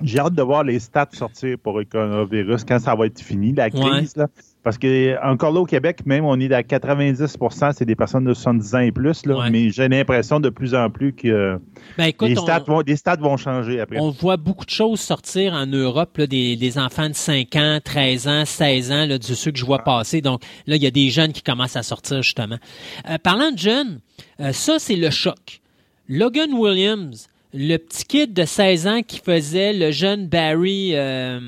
J'ai hâte de voir les stats sortir pour le coronavirus quand ça va être fini, la crise. Là. Parce que encore là au Québec, même on est à 90% c'est des personnes de 70 ans et plus. Là, Ouais. Mais j'ai l'impression de plus en plus que Ben, écoute, les, on- stats vont, les stats vont changer après. On voit beaucoup de choses sortir en Europe, là, des, des enfants de 5 ans, 13 ans, 16 ans, là, de ceux que je vois passer. Donc là, il y a des jeunes qui commencent à sortir, justement. Euh, parlant de jeunes, euh, ça, c'est le choc. Logan Williams, le petit kid de 16 ans qui faisait le jeune Barry... euh,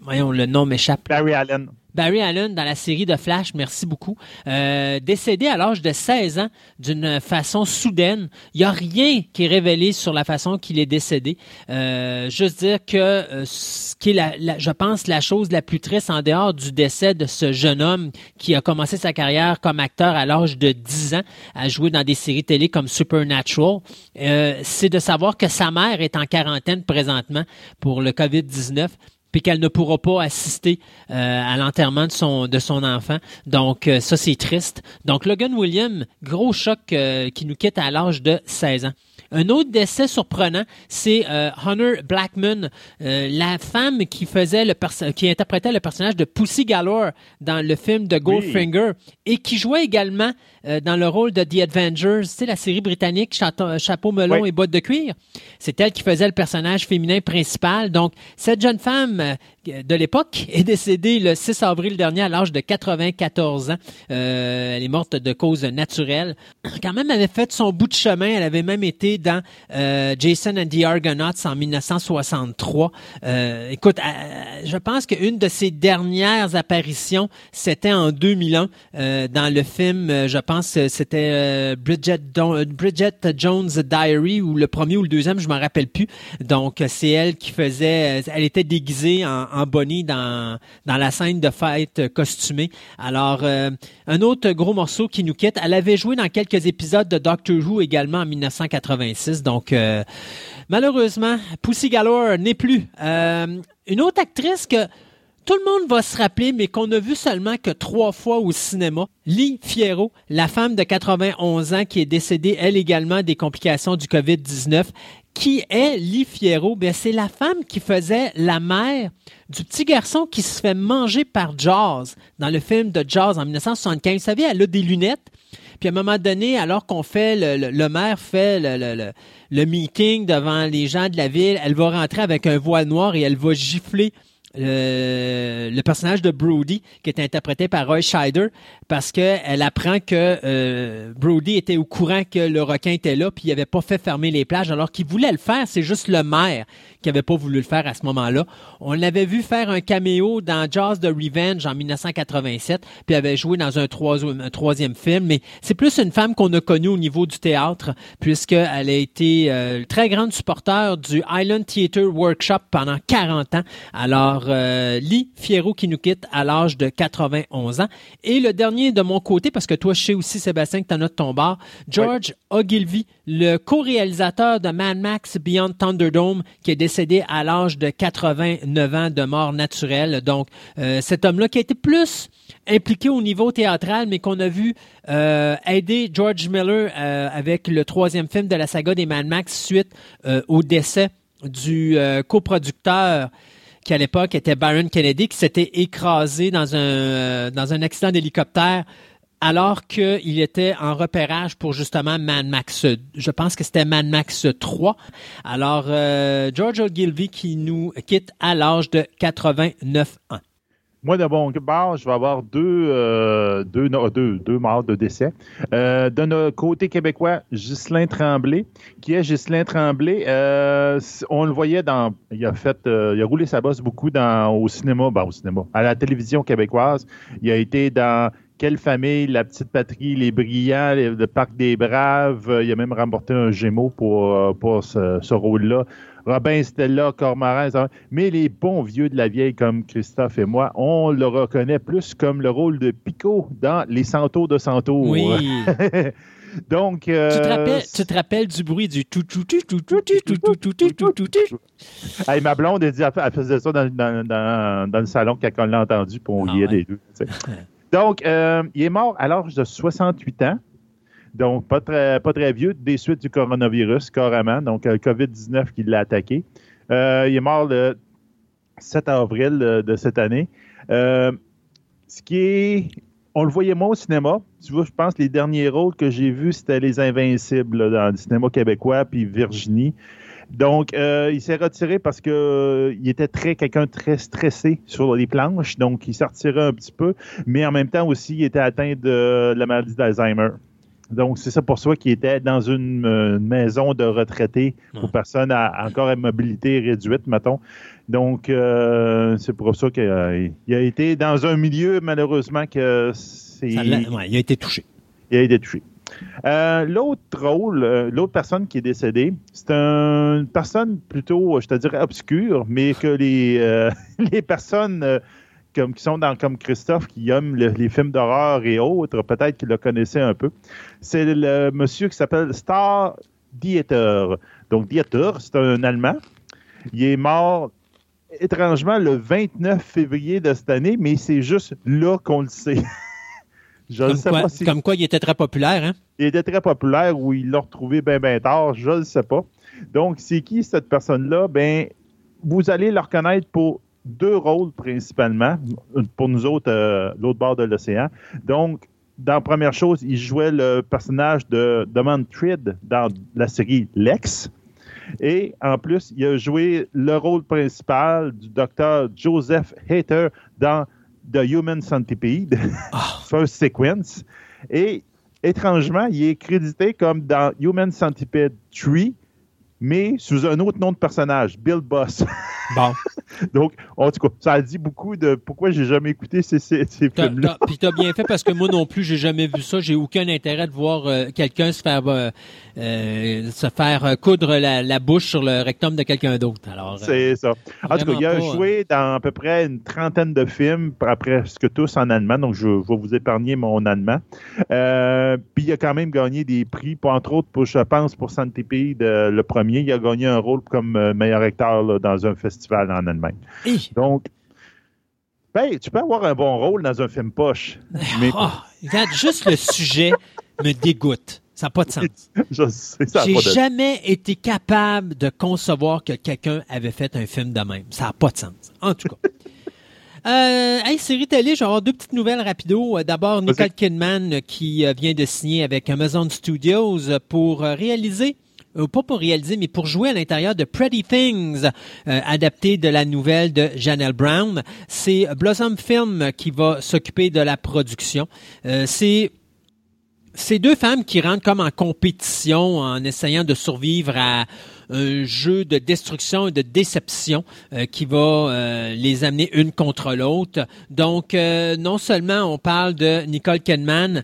voyons, le nom m'échappe. Barry Allen. Barry Allen dans la série de Flash, merci beaucoup, euh, décédé à l'âge de 16 ans d'une façon soudaine. Il n'y a rien qui est révélé sur la façon qu'il est décédé. Euh, juste dire que euh, ce qui est, la, je pense, la chose la plus triste en dehors du décès de ce jeune homme qui a commencé sa carrière comme acteur à l'âge de 10 ans, à jouer dans des séries télé comme Supernatural, euh, c'est de savoir que sa mère est en quarantaine présentement pour le COVID-19 puis qu'elle ne pourra pas assister euh, à l'enterrement de son de son enfant. Donc euh, ça c'est triste. Donc Logan Williams, gros choc euh, qui nous quitte à l'âge de 16 ans. Un autre décès surprenant, c'est Hunter Blackman, la femme qui faisait le qui interprétait le personnage de Pussy Galore dans le film de Goldfinger et qui jouait également euh, dans le rôle de The Avengers, tu sais, la série britannique, chapeau melon et bottes de cuir. C'est elle qui faisait le personnage féminin principal. Donc, cette jeune femme euh, de l'époque est décédée le 6 avril dernier à l'âge de 94 ans. Euh, elle est morte de cause naturelle. Quand même, elle avait fait son bout de chemin. Elle avait même été dans Jason and the Argonauts en 1963. écoute, je pense qu'une de ses dernières apparitions, c'était en 2001 dans le film, je pense c'était euh, Bridget, euh, Bridget Jones Diary ou le premier ou le deuxième, je m'en rappelle plus. Donc c'est elle qui faisait, euh, elle était déguisée en, en Bonnie dans dans la scène de fête costumée. Alors un autre gros morceau qui nous quitte. Elle avait joué dans quelques épisodes de Doctor Who également en 1986. Donc malheureusement, Pussy Galore n'est plus. une autre actrice que tout le monde va se rappeler, mais qu'on a vu seulement que trois fois au cinéma. Lee Fierro, la femme de 91 ans qui est décédée, elle également, des complications du COVID-19. Qui est Lee Fierro? Bien, c'est la femme qui faisait la mère du petit garçon qui se fait manger par Jaws dans le film de Jaws en 1975. Vous savez, elle a des lunettes. Puis à un moment donné, alors qu'on fait, le, le, maire fait le, le, meeting devant les gens de la ville, elle va rentrer avec un voile noir et elle va gifler le, personnage de Brody, qui est interprété par Roy Scheider, parce qu'elle apprend que euh, Brody était au courant que le requin était là, puis il n'avait pas fait fermer les plages, alors qu'il voulait le faire. C'est juste le maire qui n'avait pas voulu le faire à ce moment-là. On l'avait vu faire un caméo dans Jaws the Revenge en 1987, puis avait joué dans un, troisième, troisième film, mais c'est plus une femme qu'on a connue au niveau du théâtre, puisqu'elle a été euh, très grande supporter du Island Theatre Workshop pendant 40 ans. Alors, euh, Lee Fierro qui nous quitte à l'âge de 91 ans. Et le dernier de mon côté, parce que toi, je sais aussi, Sébastien, que tu as notre ton bar, George Ogilvy, le co-réalisateur de Mad Max Beyond Thunderdome, qui est décédé à l'âge de 89 ans de mort naturelle. Donc, euh, cet homme-là qui a été plus impliqué au niveau théâtral, mais qu'on a vu euh, aider George Miller avec le troisième film de la saga des Mad Max suite au décès du coproducteur qui à l'époque était Byron Kennedy, qui s'était écrasé dans un, euh, dans un accident d'hélicoptère alors qu'il était en repérage pour justement Mad Max, je pense que c'était Mad Max 3. Alors, euh, George Ogilvy qui nous quitte à l'âge de 89 ans. Moi, de mon bord, je vais avoir deux, euh, deux, deux, morts de décès. Euh, de notre côté québécois, Ghislain Tremblay, qui est Ghislain Tremblay? Euh, on le voyait dans. Il a fait. il a roulé sa bosse beaucoup dans, au cinéma, ben, au cinéma, à la télévision québécoise. Il a été dans quelle famille, La Petite Patrie, Les Brillants, le Parc des Braves. Il a même remporté un Gémeaux pour, pour ce rôle-là. Robin Stella, Cormarin, mais les bons vieux de la vieille comme Christophe et moi, on le reconnaît plus comme le rôle de Pico dans Les Santos de Santos. Oui. Donc, tu, te rappelles, du bruit du tout tout tout tout tout tout tout tout tout tout tout ma blonde elle, dit, elle faisait ça dans, dans, dans, le salon quand on l'a entendu pour on liait les deux. Donc, il est mort à l'âge de 68 ans. Donc, pas très, pas très vieux, des suites du coronavirus, carrément. Donc, le COVID-19 qui l'a attaqué. Euh, il est mort le 7 avril de cette année. Euh, ce qui est. On le voyait moins au cinéma. Tu vois, je pense que les derniers rôles que j'ai vus, c'était Les Invincibles dans le cinéma québécois, puis Virginie. Donc, euh, il s'est retiré parce que il était très quelqu'un très stressé sur les planches, donc il s'est retiré un petit peu, mais en même temps aussi, il était atteint de la maladie d'Alzheimer. Donc, c'est ça pour soi qui était dans une, euh, maison de retraités pour personnes à, encore à mobilité réduite, mettons. Donc, euh, c'est pour ça qu'il a, été dans un milieu, malheureusement, que c'est. il a été touché. Il a été touché. Euh, l'autre rôle, l'autre personne qui est décédée, c'est une personne plutôt, je te dirais, obscure, mais que les, les personnes comme, qui sont dans, comme Christophe, qui aime les films d'horreur et autres, peut-être qu'il le connaissait un peu. C'est le monsieur qui s'appelle Star Dieter. Donc, Dieter, c'est un Allemand. Il est mort étrangement le 29 février de cette année, mais c'est juste là qu'on le sait. je comme, sais quoi, pas si... comme quoi il était très populaire, hein? Il était très populaire ou il l'a retrouvé bien, bien tard, je ne sais pas. Donc, c'est qui cette personne-là? Ben, vous allez le reconnaître pour deux rôles principalement pour nous autres, euh, l'autre bord de l'océan. Donc, dans première chose, il jouait le personnage de Demon Trid dans la série Lex. Et en plus, il a joué le rôle principal du docteur Joseph Hater dans The Human Centipede, First Sequence. Et étrangement, il est crédité comme dans Human Centipede 3, mais sous un autre nom de personnage, Bill Boss. Bon. Donc, en tout cas, ça a dit beaucoup de pourquoi j'ai jamais écouté ces, ces, ces films-là. Puis t'as bien fait parce que moi non plus, j'ai jamais vu ça. J'ai aucun intérêt de voir euh, quelqu'un se faire euh, euh, se faire euh, coudre la, la bouche sur le rectum de quelqu'un d'autre. Alors, euh, C'est ça. En tout cas, il a pas, joué dans à peu près une trentaine de films, presque tous en allemand, donc je, vais vous épargner mon allemand. Euh, puis il a quand même gagné des prix, entre autres, pour, je pense, pour Centipede, euh, le premier, il a gagné un rôle comme euh, meilleur acteur là, dans un festival en Allemagne. Donc, ben, tu peux avoir un bon rôle dans un film poche, mais regarde, juste le sujet me dégoûte. Ça n'a pas de sens. je sais, ça J'ai pas de... jamais été capable de concevoir que quelqu'un avait fait un film de même. Ça n'a pas de sens. En tout cas. Euh, hey, série télé, je vais avoir deux petites nouvelles rapido. Euh, D'abord, Nicole Kidman euh, qui euh, vient de signer avec Amazon Studios pour réaliser euh, pas pour réaliser, mais pour jouer à l'intérieur de Pretty Things, euh, adapté de la nouvelle de Janelle Brown. C'est Blossom Film qui va s'occuper de la production. Euh, c'est c'est deux femmes qui rentrent comme en compétition en essayant de survivre à un jeu de destruction et de déception euh, qui va euh, les amener une contre l'autre. Donc, euh, non seulement on parle de Nicole Kidman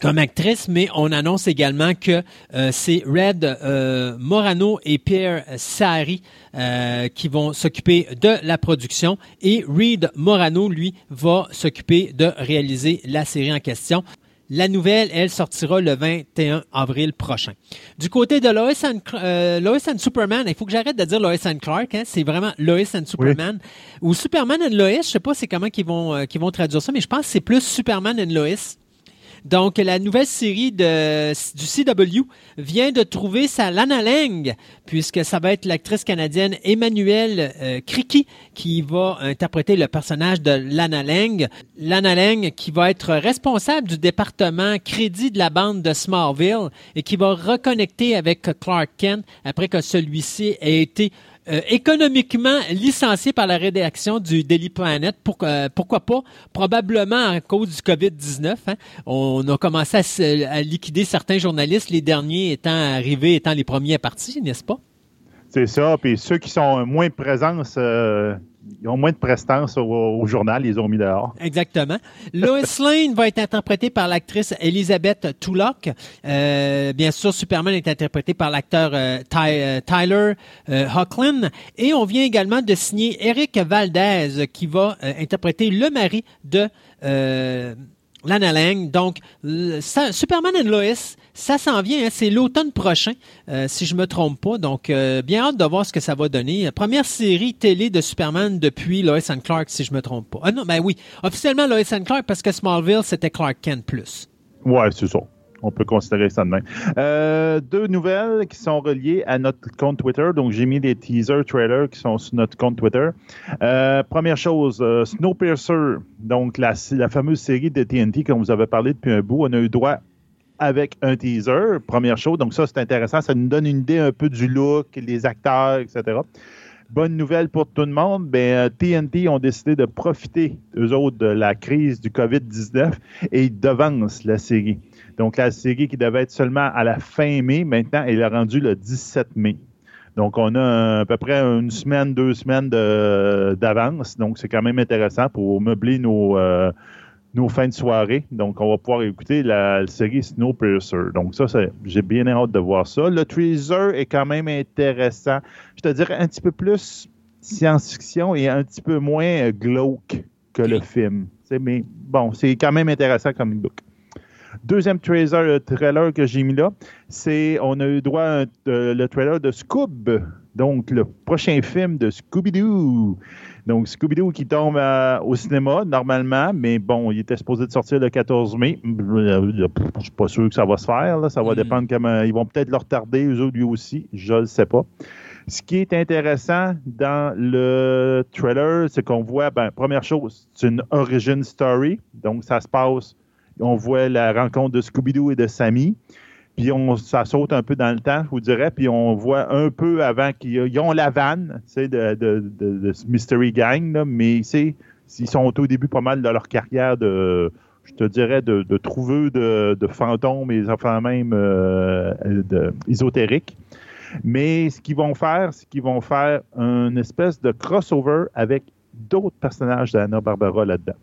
comme actrice, mais on annonce également que euh, c'est Red euh, Morano et Pierre Sari euh, qui vont s'occuper de la production et Reed Morano, lui, va s'occuper de réaliser la série en question. La nouvelle, elle, sortira le 21 avril prochain. Du côté de Lois and, euh, Lois and Superman, il faut que j'arrête de dire Lois and Clark, hein, c'est vraiment Lois and Superman. Ou Superman and Lois, je sais pas c'est comment qu'ils vont, euh, qu'ils vont traduire ça, mais je pense que c'est plus Superman and Lois. Donc, la nouvelle série de, du CW vient de trouver sa Lana Lang, puisque ça va être l'actrice canadienne Emmanuelle euh, qui va interpréter le personnage de Lana Lang. Lana Lang qui va être responsable du département crédit de la bande de Smallville et qui va reconnecter avec Clark Kent après que celui-ci ait été euh, économiquement licencié par la rédaction du Daily Planet. Pour- euh, pourquoi pas? Probablement à cause du COVID-19. hein. On a commencé à, liquider certains journalistes, les derniers étant arrivés, étant les premiers à partir, n'est-ce pas? C'est ça. Puis ceux qui sont moins de présence, euh, ils ont moins de prestance au, au journal, ils les ont mis dehors. Exactement. Lois Lane va être interprétée par l'actrice Elizabeth Tulloch. Euh, bien sûr, Superman est interprété par l'acteur euh, Ty- Tyler Hoechlin. Et on vient également de signer Eric Valdez qui va interpréter le mari de Lana Lang. Donc, ça- Superman and Lois, ça s'en vient. hein. c'est l'automne prochain, euh, si je me trompe pas. Donc, euh, bien hâte de voir ce que ça va donner. Première série télé de Superman depuis Lois and Clark, si je me trompe pas. Ah non, ben oui, officiellement Lois and Clark parce que Smallville c'était Clark Kent plus. Ouais, c'est ça. On peut considérer ça de. Euh, deux nouvelles qui sont reliées à notre compte Twitter. Donc, j'ai mis des teaser trailers qui sont sur notre compte Twitter. Première chose, Snowpiercer, donc la, la fameuse série de TNT qu'on vous avait parlé depuis un bout, on a eu droit avec un teaser, première chose. Donc, ça, c'est intéressant. Ça nous donne une idée un peu du look, les acteurs, etc. Bonne nouvelle pour tout le monde, ben, euh, TNT ont décidé de profiter, eux autres, de la crise du COVID-19 et ils devancent la série. Donc, la série qui devait être seulement à la fin mai, maintenant, elle est rendue le 17 mai. Donc, on a à peu près une semaine, deux semaines d'avance. Donc, c'est quand même intéressant pour meubler nos, euh, nos fins de soirée. Donc, on va pouvoir écouter la, série Snowpiercer. Donc, ça, j'ai bien hâte de voir ça. Le teaser est quand même intéressant. Je te dirais un petit peu plus science-fiction et un petit peu moins euh, glauque que le film. Mais bon, c'est quand même intéressant comme book. Deuxième trailer, trailer que j'ai mis là, c'est on a eu droit à un- euh, le trailer de Scoob, donc le prochain film de Scooby-Doo. Donc Scooby-Doo qui tombe euh, au cinéma normalement, mais bon, il était supposé de sortir le 14 mai. Je suis pas sûr que ça va se faire. là. Ça va Mm. dépendre comment. Ils vont peut-être le retarder, eux autres, lui aussi. Je ne sais pas. Ce qui est intéressant dans le trailer, c'est qu'on voit, ben, première chose, c'est une origin story. Donc, ça se passe on voit la rencontre de Scooby-Doo et de Sammy. Puis on, ça saute un peu dans le temps, je vous dirais. Puis on voit un peu avant qu'ils ont la vanne de, de, de, de, Mystery Gang, là, mais ils sont au début pas mal de leur carrière de, je te dirais, de, de trouveux de, fantômes et enfin même euh, de, ésotériques. Mais ce qu'ils vont faire, c'est qu'ils vont faire une espèce de crossover avec d'autres personnages d'Anna Barbara là-dedans.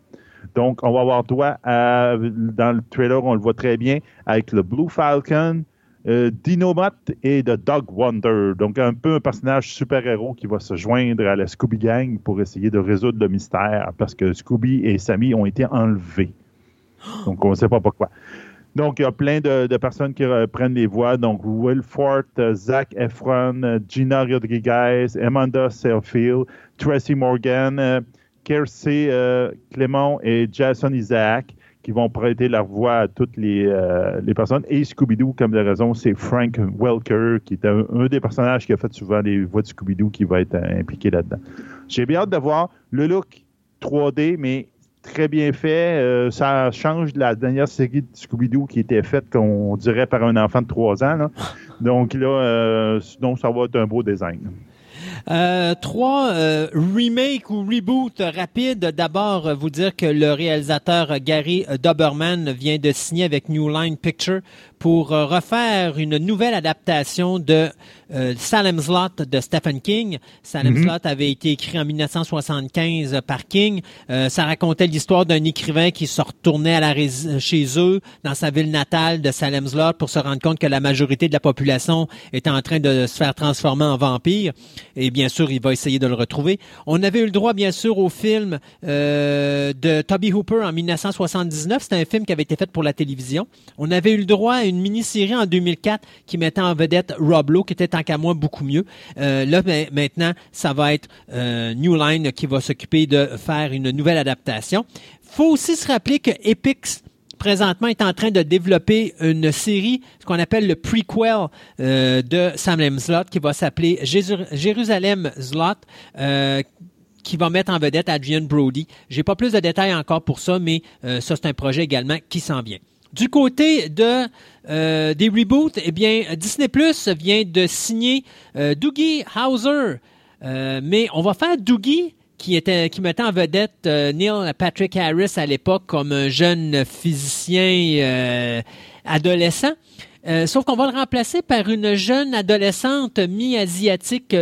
Donc, on va avoir droit à, dans le trailer, on le voit très bien, avec le Blue Falcon, euh, et The Dog Wonder. Donc, un peu un personnage super-héros qui va se joindre à la Scooby Gang pour essayer de résoudre le mystère parce que Scooby et Sammy ont été enlevés. Donc, on ne sait pas pourquoi. Donc, il y a plein de, personnes qui prennent les voix. Donc, Will Ford, Zach Efron, Gina Rodriguez, Amanda Seyfield, Tracy Morgan, euh, Kersey euh, Clément et Jason Isaac qui vont prêter leur voix à toutes les, euh, personnes. Et Scooby-Doo, comme de raison, c'est Frank Welker, qui est un, des personnages qui a fait souvent les voix de Scooby-Doo, qui va être impliqué là-dedans. J'ai bien hâte de voir le look 3D, mais très bien fait. Euh, ça change de la dernière série de Scooby-Doo qui était faite, qu'on dirait, par un enfant de 3 ans. Donc là, euh, donc ça va être un beau design. Euh, trois euh, remakes ou reboots rapides. D'abord, vous dire que le réalisateur Gary Doberman vient de signer avec New Line Picture pour euh, refaire une nouvelle adaptation de euh, Salem's Lot de Stephen King. Salem's mhm. Lot avait été écrit en 1975 par King. Euh, ça racontait l'histoire d'un écrivain qui se retournait à la chez eux dans sa ville natale de Salem's Lot pour se rendre compte que la majorité de la population était en train de se faire transformer en vampire. Et bien sûr, il va essayer de le retrouver. On avait eu le droit, bien sûr, au film de Toby Hooper en 1979. C'était un film qui avait été fait pour la télévision. On avait eu le droit à une mini-série en 2004 qui mettait en vedette Rob Lowe, qui était tant qu'à moi beaucoup mieux. Euh, là, ben, maintenant, ça va être euh, New Line qui va s'occuper de faire une nouvelle adaptation. faut aussi se rappeler que Epix présentement est en train de développer une série, ce qu'on appelle le prequel euh, de Salem Slot, qui va s'appeler Jérusalem Slot. Qui va mettre en vedette Adrian Brody. J'ai pas plus de détails encore pour ça, mais ça c'est un projet également qui s'en vient. Du côté euh, des reboots, eh bien, Disney Plus vient de signer euh, Doogie Howser. Euh, mais on va faire Doogie, qui, était, qui mettait en vedette Neil Patrick Harris à l'époque comme un jeune physicien adolescent. sauf qu'on va le remplacer par une jeune adolescente mi-asiatique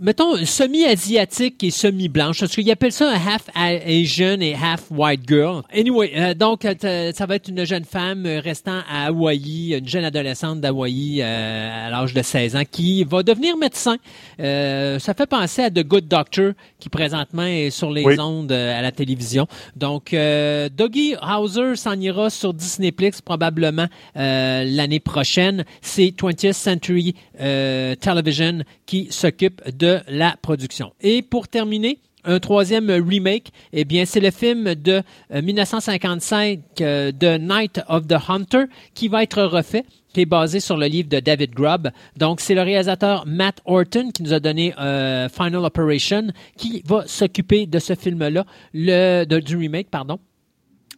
mettons, semi-asiatique et semi-blanche. Parce qu'ils appellent ça un half Asian et half white girl. Anyway, euh, donc, euh, ça va être une jeune femme restant à Hawaï, une jeune adolescente d'Hawaï euh, à l'âge de 16 ans qui va devenir médecin. ça fait penser à The Good Doctor qui présentement est sur les ondes à la télévision. Donc, Doggy Hauser s'en ira sur Disney Plus probablement l'année prochaine. C'est 20th Century Television qui s'occupe de la production. Et pour terminer, un troisième remake, eh bien, c'est le film de 1955 euh, euh, The Night of the Hunter qui va être refait qui est basé sur le livre de David Grubb. Donc, c'est le réalisateur Matt Orton qui nous a donné euh, Final Operation, qui va s'occuper de ce film-là, le du remake, pardon.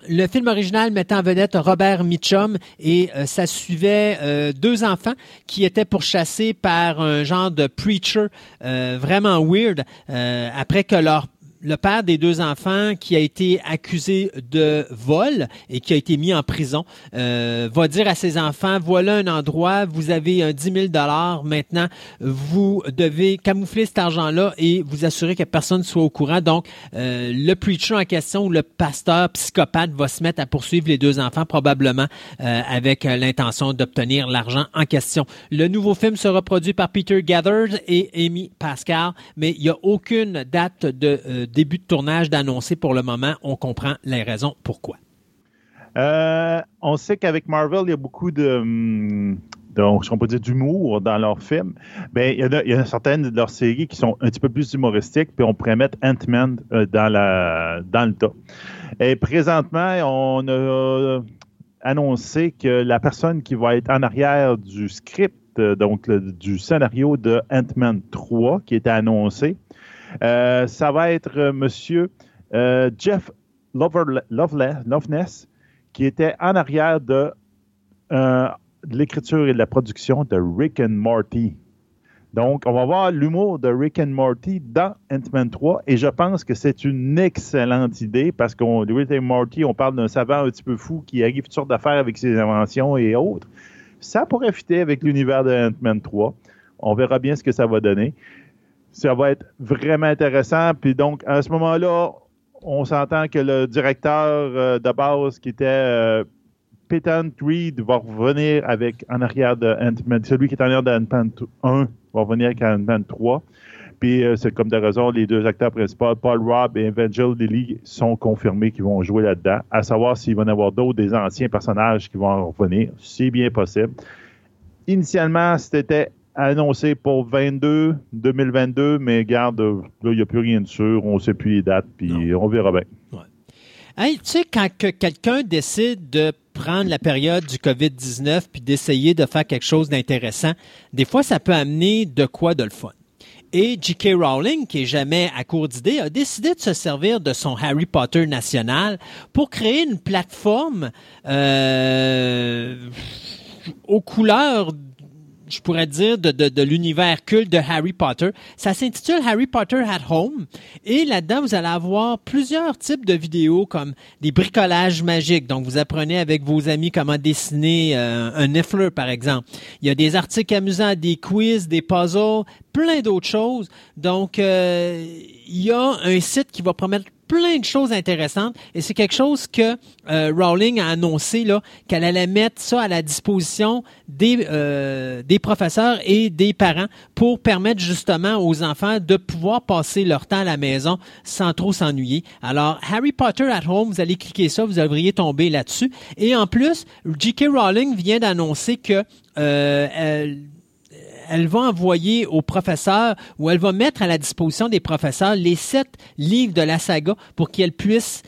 Le film original mettait en vedette Robert Mitchum et euh, ça suivait euh, deux enfants qui étaient pourchassés par un genre de preacher euh, vraiment weird après que leur le père des deux enfants qui a été accusé de vol et qui a été mis en prison euh, va dire à ses enfants voilà un endroit vous avez un 10 000 dollars. Maintenant vous devez camoufler cet argent là et vous assurer que personne soit au courant donc euh, le preacher en question ou le pasteur psychopathe va se mettre à poursuivre les deux enfants probablement euh, avec l'intention d'obtenir l'argent en question. Le nouveau film sera produit par Peter Gathers et Amy Pascal mais il n'y a aucune date de début de tournage d'annoncer pour le moment. On comprend les raisons pourquoi. Euh, on sait qu'avec Marvel, il y a beaucoup de, hum, donc, dire d'humour dans leurs films. Ben, il y, y a certaines de leurs séries qui sont un petit peu plus humoristiques, puis on pourrait mettre Ant-Man euh, dans, le tas. Et présentement, on a annoncé que la personne qui va être en arrière du script, euh, donc du scénario de Ant-Man 3, qui était annoncé, euh, ça va être euh, Monsieur euh, Jeff Loveness, qui était en arrière de, euh, de l'écriture et de la production de Rick and Morty. Donc, on va voir l'humour de Rick and Morty dans Ant-Man 3 et je pense que c'est une excellente idée parce qu'on Rick and Morty, on parle d'un savant un petit peu fou qui arrive toutes sortes d'affaires avec ses inventions et autres. Ça pourrait fitter avec l'univers de Ant-Man 3. On verra bien ce que ça va donner. Ça va être vraiment intéressant. Puis donc, à ce moment-là, on s'entend que le directeur euh, de base qui était euh, Peyton Reed va revenir avec en arrière de Ant-Man. Celui qui est en arrière de Ant-Man 1 va revenir avec Ant-Man 3. Puis euh, c'est comme de raison, les deux acteurs principaux, Paul Robb et Evangel Lilly, sont confirmés qu'ils vont jouer là-dedans. À savoir s'il va y en avoir d'autres des anciens personnages qui vont revenir. C'est bien possible. Initialement, c'était annoncé pour 22, 2022, mais garde, là, il n'y a plus rien de sûr. On ne sait plus les dates, puis on verra bien. Hey, tu sais, quand quelqu'un décide de prendre la période du COVID-19 puis d'essayer de faire quelque chose d'intéressant, des fois, ça peut amener de quoi de le fun. Et J.K. Rowling, qui est jamais à court d'idées, a décidé de se servir de son Harry Potter national pour créer une plateforme euh, aux couleurs je pourrais dire, de, de, de l'univers culte de Harry Potter. Ça s'intitule Harry Potter at Home. Et là-dedans, vous allez avoir plusieurs types de vidéos comme des bricolages magiques. Donc, vous apprenez avec vos amis comment dessiner euh, un Niffler, par exemple. Il y a des articles amusants, des quiz, des puzzles, plein d'autres choses. Donc, euh, il y a un site qui va promettre plein de choses intéressantes et c'est quelque chose que euh, Rowling a annoncé là qu'elle allait mettre ça à la disposition des euh, des professeurs et des parents pour permettre justement aux enfants de pouvoir passer leur temps à la maison sans trop s'ennuyer. Alors Harry Potter at Home, vous allez cliquer ça, vous devriez tomber là-dessus et en plus J.K. Rowling vient d'annoncer que euh, elle va envoyer aux professeurs ou elle va mettre à la disposition des professeurs les sept livres de la saga pour qu'elles puissent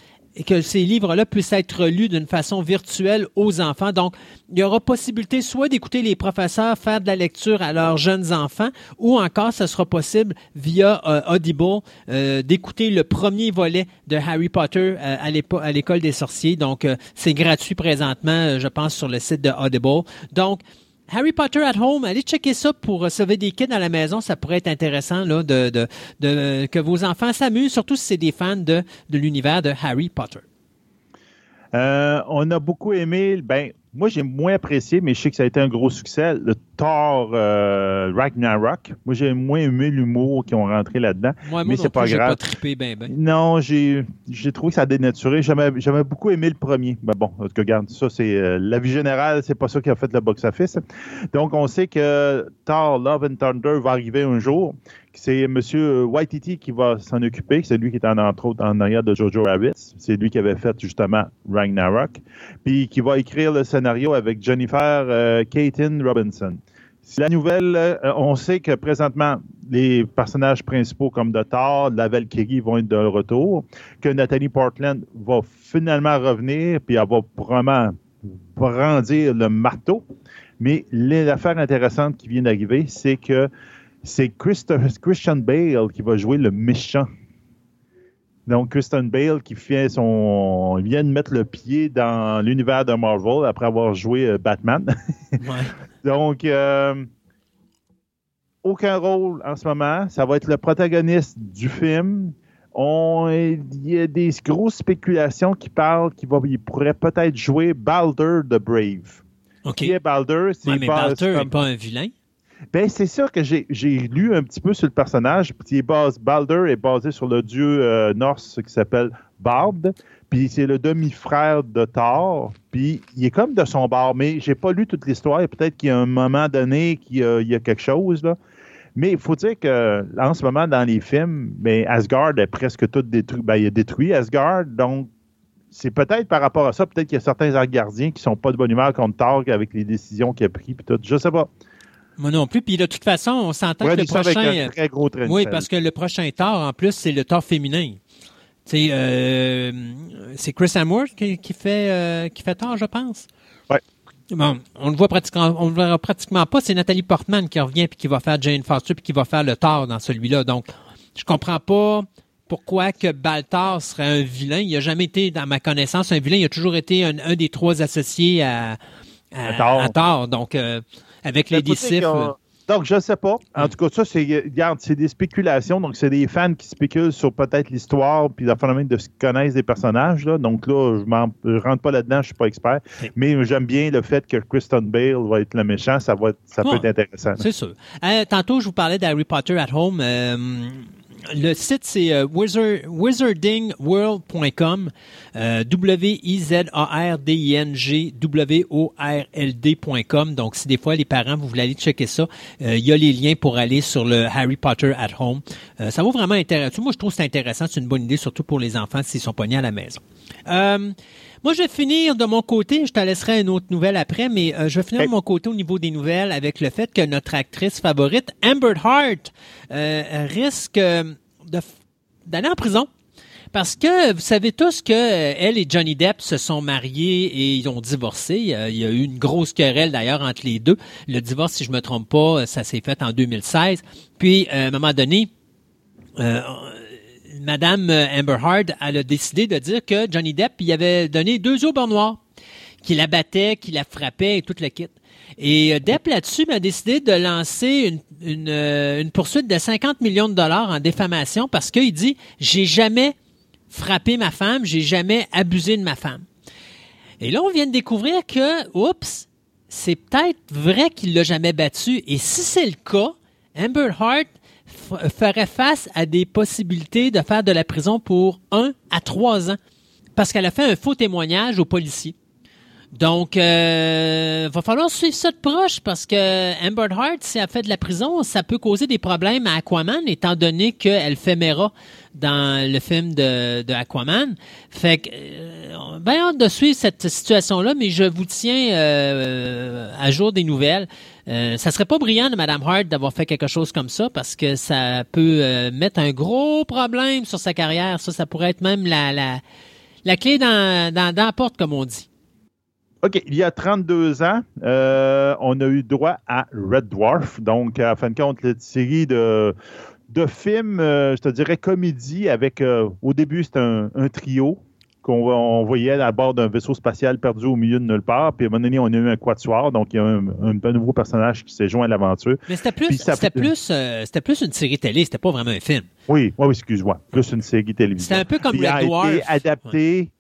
que ces livres-là puissent être lus d'une façon virtuelle aux enfants. Donc, il y aura possibilité soit d'écouter les professeurs faire de la lecture à leurs jeunes enfants, ou encore, ce sera possible via euh, Audible euh, d'écouter le premier volet de Harry Potter euh, à l'école des sorciers. Donc, c'est gratuit présentement, je pense, sur le site de Audible. Donc, Harry Potter at Home, allez checker ça pour sauver des kids à la maison. Ça pourrait être intéressant là, de, de, que vos enfants s'amusent, surtout si c'est des fans de, de l'univers de Harry Potter. Euh, on a beaucoup aimé, ben, moi, j'ai moins apprécié, mais je sais que ça a été un gros succès, le Thor euh, Ragnarok. Moi, j'ai moins aimé l'humour qui ont rentré là-dedans. mais c'est pas grave. Pas trippé ben, ben. Non, j'ai trouvé que ça a dénaturé. J'avais beaucoup aimé le premier. Ben bon, en tout cas, regarde, ça, c'est euh, la vie générale, c'est pas ça qui a fait le box-office. Donc, on sait que Thor Love and Thunder va arriver un jour. C'est M. Waititi qui va s'en occuper. C'est lui qui est en, entre autres en arrière de Jojo Rabbit. C'est lui qui avait fait justement Ragnarok. Puis qui va écrire le scénario avec Jennifer euh, Robinson. La nouvelle, euh, on sait que présentement, les personnages principaux comme de Thor, la Valkyrie vont être de retour, que Nathalie Portland va finalement revenir, puis elle va vraiment brandir le marteau. Mais l'affaire intéressante qui vient d'arriver, c'est que c'est Christian Bale qui va jouer le méchant. Donc, Christian Bale qui fait son. Il vient de mettre le pied dans l'univers de Marvel après avoir joué euh, Batman. Donc, euh, aucun rôle en ce moment. Ça va être le protagoniste du film. On, il y a des grosses spéculations qui parlent qu'il pourrait peut-être jouer Balder the Brave. Qui est Balder? mais Balder n'est pas un vilain. Ben, c'est sûr que j'ai lu un petit peu sur le personnage. Puis Balder est basé sur le dieu euh, norse qui s'appelle Bard. Puis c'est le demi-frère de Thor. Puis il est comme de son bord, mais j'ai pas lu toute l'histoire. Peut-être qu'il y a un moment donné qu'il y, a quelque chose. Là. Mais il faut dire que en ce moment, dans les films, ben, Asgard est presque tout détruit. Ben, il a détruit Asgard. Donc, c'est peut-être par rapport à ça, peut-être qu'il y a certains Asgardiens qui sont pas de bonne humeur contre Thor avec les décisions qu'il a prises. Puis tout. Je sais pas. Moi non plus. Puis de toute façon, on s'entend que le prochain. très gros oui, parce que le prochain Thor, en plus, c'est le Thor féminin. Euh, c'est Chris Hemsworth qui, fait euh, qui fait je pense. Ouais. Bon, on le voit pratiquement, on le verra pratiquement pas. C'est Nathalie Portman qui revient puis qui va faire Jane Foster puis qui va faire le Thor dans celui-là. Donc, je comprends pas pourquoi que Baltar serait un vilain. Il n'a jamais été, dans ma connaissance, un vilain. Il a toujours été un, des trois associés à, à, Thor. Donc, euh, avec les disciples. Donc, je ne sais pas. En tout cas, ça, c'est, c'est des spéculations. Donc, c'est des fans qui spéculent sur peut-être l'histoire puis le phénomène de se connaissent des personnages. Là. Donc là, je ne rentre pas là-dedans, je ne suis pas expert. Mais j'aime bien le fait que Kristen Bale va être le méchant. Ça, va ça peut être intéressant. C'est sûr. Euh, tantôt, je vous parlais d'Harry Potter at Home. Euh, le site, c'est euh, wizardingworld.com. Euh, W-I-Z-A-R-D-I-N-G W-O-R-L-D.com. Donc, si des fois les parents, vous voulez aller checker ça, euh, il y a les liens pour aller sur le Harry Potter at Home. ça vaut vraiment intéressant. Moi, je trouve que c'est intéressant. C'est une bonne idée, surtout pour les enfants s'ils sont pognés à la maison. Moi, je vais finir de mon côté. Je te laisserai une autre nouvelle après, mais euh, je vais finir de mon côté au niveau des nouvelles avec le fait que notre actrice favorite, Amber Hart, euh, risque euh, d'aller en prison. Parce que vous savez tous que elle et Johnny Depp se sont mariés et ils ont divorcé. Il y a eu une grosse querelle d'ailleurs entre les deux. Le divorce, si je me trompe pas, ça s'est fait en 2016. Puis à un moment donné, Madame euh, Amber Heard, a décidé de dire que Johnny Depp y avait donné deux yeux au noir, qu'il la battait, qu'il la frappait et tout le kit. Et euh, Depp là-dessus a décidé de lancer une, euh, poursuite de 50 millions de dollars en défamation parce qu'il dit j'ai jamais frappé ma femme, j'ai jamais abusé de ma femme. Et là, on vient de découvrir que, oups, c'est peut-être vrai qu'il l'a jamais battu. Et si c'est le cas, Amber Heard ferait face à des possibilités de faire de la prison pour un à trois ans parce qu'elle a fait un faux témoignage aux policiers. Donc, euh, va falloir suivre ça de proche parce que Amber Heard, si elle fait de la prison, ça peut causer des problèmes à Aquaman, étant donné qu'elle fait Mera dans le film de, Aquaman. Fait que, euh, bien hâte de suivre cette situation-là, mais je vous tiens euh, à jour des nouvelles. Euh, ça serait pas brillant de Mme Hart d'avoir fait quelque chose comme ça parce que ça peut euh, mettre un gros problème sur sa carrière. Ça, ça pourrait être même la, la, la clé dans, dans, dans la porte, comme on dit. OK, il y a 32 ans, euh, on a eu droit à Red Dwarf. Donc, à fin de compte, la série de, de films, je te dirais comédie, avec au début, c'était un, un, trio qu'on voyait à bord d'un vaisseau spatial perdu au milieu de nulle part. Puis à un moment donné, on a eu un quatuor, donc il y a un, un, nouveau personnage qui s'est joint à l'aventure. Mais c'était plus, c'était plus, euh, c'était plus une série télé, c'était pas vraiment un film. Oui, oui, excuse-moi, plus une série télévisée. C'était un peu comme Red a été adapté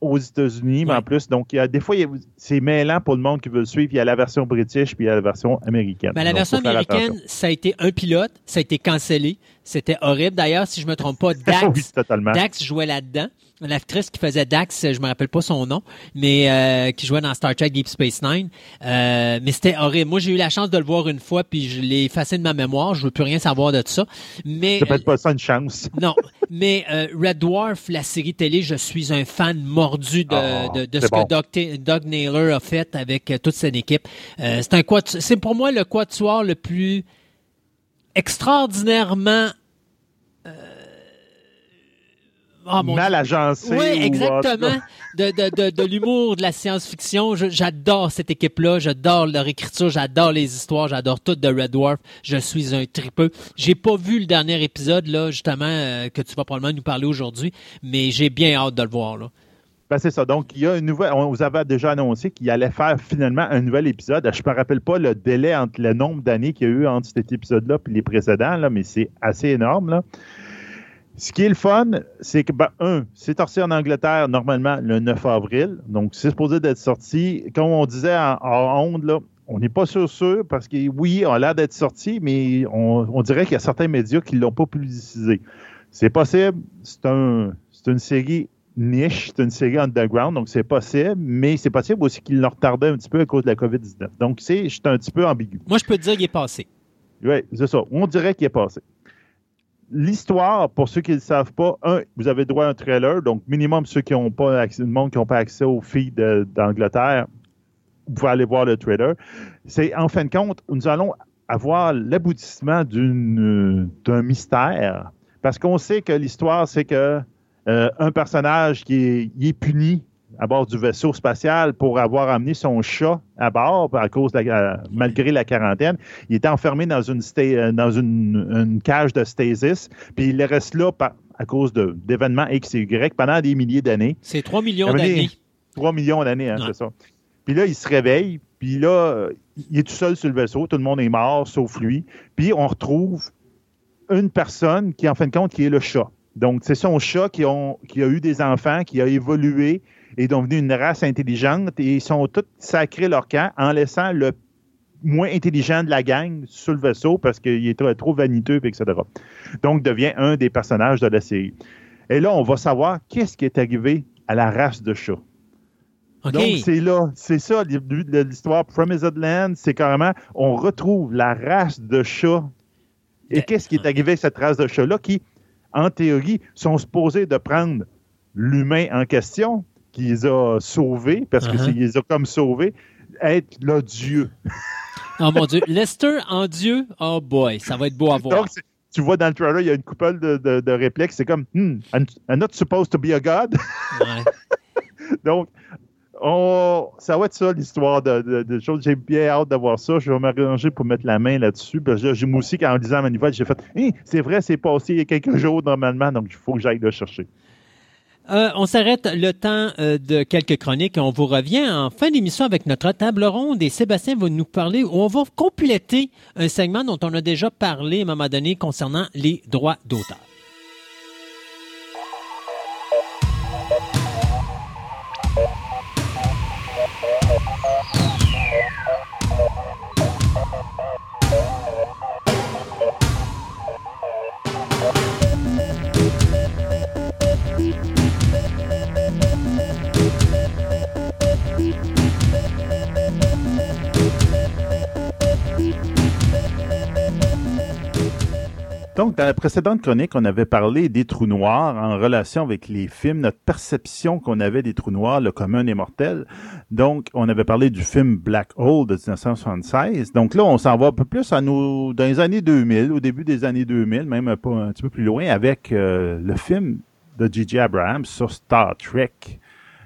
aux États-Unis, mais en plus, donc il y a, des fois, c'est mêlant pour le monde qui veut le suivre. Il y a la version british puis il y a la version américaine. Mais la version américaine, ça a été un pilote, ça a été cancellé. C'était horrible. D'ailleurs, si je me trompe pas, Dax, Dax jouait là-dedans l'actrice qui faisait Dax, je me rappelle pas son nom, mais euh, qui jouait dans Star Trek Deep Space Nine. Euh, mais c'était horrible. Moi, j'ai eu la chance de le voir une fois, puis je l'ai effacé de ma mémoire. Je veux plus rien savoir de ça. Mais ça peut être pas ça une chance. non, mais euh, Red Dwarf, la série télé, je suis un fan mordu de, ah, de, de ce que Doug, Naylor a fait avec toute son équipe. c'est un c'est pour moi le quatuor le plus extraordinairement oh, mal agencé. Oui, exactement. De, de, de, l'humour, de la science-fiction. J'adore cette équipe-là. J'adore leur écriture. J'adore les histoires. J'adore tout de Red Dwarf. Je suis un tripeux. J'ai pas vu le dernier épisode, là, justement, euh, que tu vas probablement nous parler aujourd'hui, mais j'ai bien hâte de le voir, là. Ben c'est ça. Donc, il y a une nouvelle. On vous avait déjà annoncé qu'il allait faire finalement un nouvel épisode. Je ne me rappelle pas le délai entre le nombre d'années qu'il y a eu entre cet épisode-là et les précédents, mais c'est assez énorme. Là. Ce qui est le fun, c'est que, ben, un, c'est sorti en Angleterre normalement le 9 avril. Donc, c'est supposé d'être sorti. Comme on disait en, onde, là, on n'est pas sûr sûr parce que oui, on a l'air d'être sorti, mais on, dirait qu'il y a certains médias qui ne l'ont pas publicisé. C'est possible. C'est un, une série niche, c'est une série underground, donc c'est possible, mais c'est possible aussi qu'ils l'ont retardé un petit peu à cause de la COVID-19. Donc, c'est, je suis un petit peu ambigu. Moi, je peux te dire qu'il est passé. Oui, c'est ça. On dirait qu'il est passé l'histoire, pour ceux qui ne le savent pas, un, vous avez droit à un trailer, donc minimum ceux qui n'ont pas accès, le monde qui n'ont pas accès au feed d'Angleterre, vous pouvez aller voir le trailer. C'est en fin de compte, nous allons avoir l'aboutissement d'un mystère. Parce qu'on sait que l'histoire, c'est que euh, un personnage qui est puni à bord du vaisseau spatial pour avoir amené son chat à bord à cause de malgré la quarantaine. Il était enfermé dans une, euh, dans une, cage de stasis, puis il reste là à cause d'événements X et Y pendant des milliers d'années. C'est 3 millions d'années. 3 millions d'années, hein, c'est ça. Puis là, il se réveille, puis là, il est tout seul sur le vaisseau, tout le monde est mort, sauf lui. Puis on retrouve une personne qui, en fin de compte, qui est le chat. Donc, c'est son chat qui, ont, qui a eu des enfants, qui a évolué et est devenu une race intelligente et ils sont tous sacrés leur camp en laissant le moins intelligent de la gang sur le vaisseau parce qu'il est trop, vaniteux, etc. Donc, devient un des personnages de la série. Et là, on va savoir qu'est-ce qui est arrivé à la race de chat. Donc, c'est là, c'est ça l'histoire Promised Land, c'est carrément, on retrouve la race de chat. Et qu'est-ce qui est arrivé à cette race de chat-là qui, en théorie, sont supposés de prendre l'humain en question, qui les a sauvés, parce qu'ils uh-huh. les a comme sauvés, être le Dieu. oh mon Dieu. Lester en Dieu, oh boy, ça va être beau à voir. Donc, tu vois dans le trailer, il y a une couple de, de, répliques. C'est comme, hmm, I'm, not supposed to be a god. Donc, on, ça va être ça l'histoire de, de, choses. J'ai bien hâte d'avoir ça. Je vais m'arranger pour mettre la main là-dessus. J'ai moi aussi, en lisant ma nouvelle, j'ai fait c'est vrai, c'est passé il y a quelques jours normalement, donc il faut que j'aille le chercher. Euh, on s'arrête le temps euh, de quelques chroniques et on vous revient en fin d'émission avec notre table ronde et Sébastien va nous parler, ou on va compléter un segment dont on a déjà parlé à un moment donné concernant les droits d'auteur. Donc, dans la précédente chronique, on avait parlé des trous noirs en relation avec les films, notre perception qu'on avait des trous noirs, le commun des mortels. Donc, on avait parlé du film Black Hole de 1976. Donc là, on s'en va un peu plus à nous, dans les années 2000, au début des années 2000, même un, peu, un petit peu plus loin, avec euh, le film de J.J. Abrams sur Star Trek.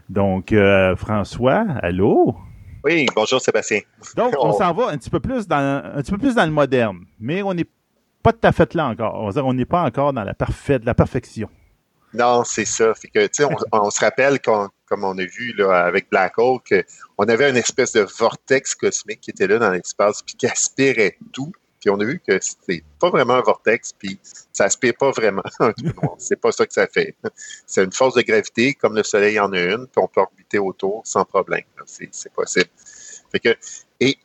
Donc, euh, François, allô? Oui, bonjour Sébastien. Donc, on s'en va un petit peu plus dans un petit peu plus dans le moderne, mais on est pas tout à fait là encore. On n'est pas encore dans la, parfaite, la perfection. Non, c'est ça. que, on, se rappelle, comme on a vu là, avec Black Hole, qu'on avait une espèce de vortex cosmique qui était là dans l'espace, puis qui aspirait tout. Puis on a vu que c'était pas vraiment un vortex, puis ça aspire pas vraiment C'est pas ça que ça fait. C'est une force de gravité, comme le Soleil en a une, puis on peut orbiter autour sans problème. C'est possible. Fait que, et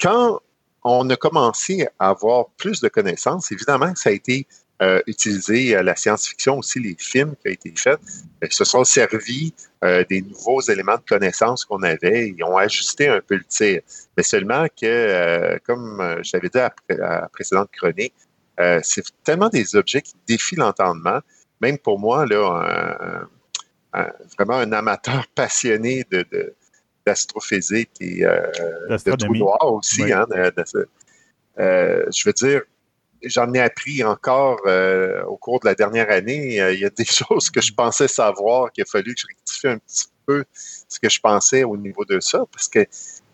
quand on a commencé à avoir plus de connaissances. Évidemment ça a été euh, utilisé à la science-fiction aussi, les films qui ont été faits, euh, se sont servis euh, des nouveaux éléments de connaissances qu'on avait. Ils ont ajusté un peu le tir. Mais seulement que, comme j'avais dit à, la précédente chronique, c'est tellement des objets qui défient l'entendement. Même pour moi, là, vraiment un amateur passionné de, d'astrophysique et euh, de trous noirs aussi. Hein, euh, je veux dire, j'en ai appris encore euh, au cours de la dernière année. il y a des choses que je pensais savoir qu'il a fallu que je rectifie un petit peu ce que je pensais au niveau de ça, parce que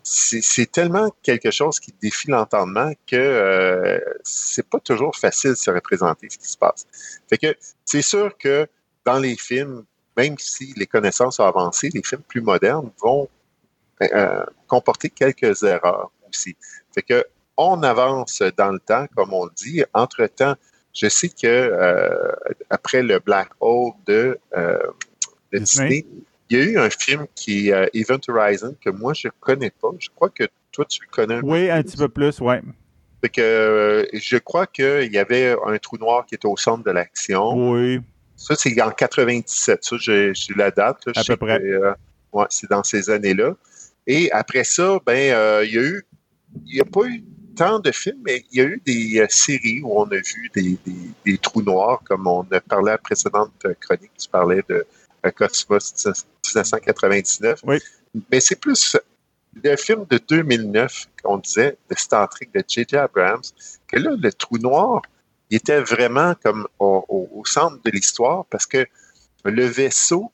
c'est tellement quelque chose qui défie l'entendement que euh, c'est pas toujours facile de se représenter ce qui se passe. Fait que c'est sûr que dans les films, même si les connaissances ont avancé, les films plus modernes vont euh, comporter quelques erreurs aussi. Fait que on avance dans le temps, comme on dit. Entre-temps, je sais que euh, après le Black Hole de, euh, Disney, il y a eu un film qui est Event Horizon que moi je connais pas. Je crois que toi tu le connais. Un oui, un petit peu plus, oui. Fait que je crois qu'il y avait un trou noir qui était au centre de l'action. Oui. Ça, c'est en 97. Ça, j'ai la date. à peu près. ouais, c'est dans ces années-là. Et après ça, ben, euh, il y a eu, il n'y a pas eu tant de films, mais il y a eu des euh, séries où on a vu des, des, trous noirs, comme on a parlé à la précédente chronique, tu parlais de euh, Cosmos 1999. Oui. Mais c'est plus le film de 2009 qu'on disait, de Star Trek de J.J. Abrams, que là, le trou noir, il était vraiment comme au, centre de l'histoire parce que le vaisseau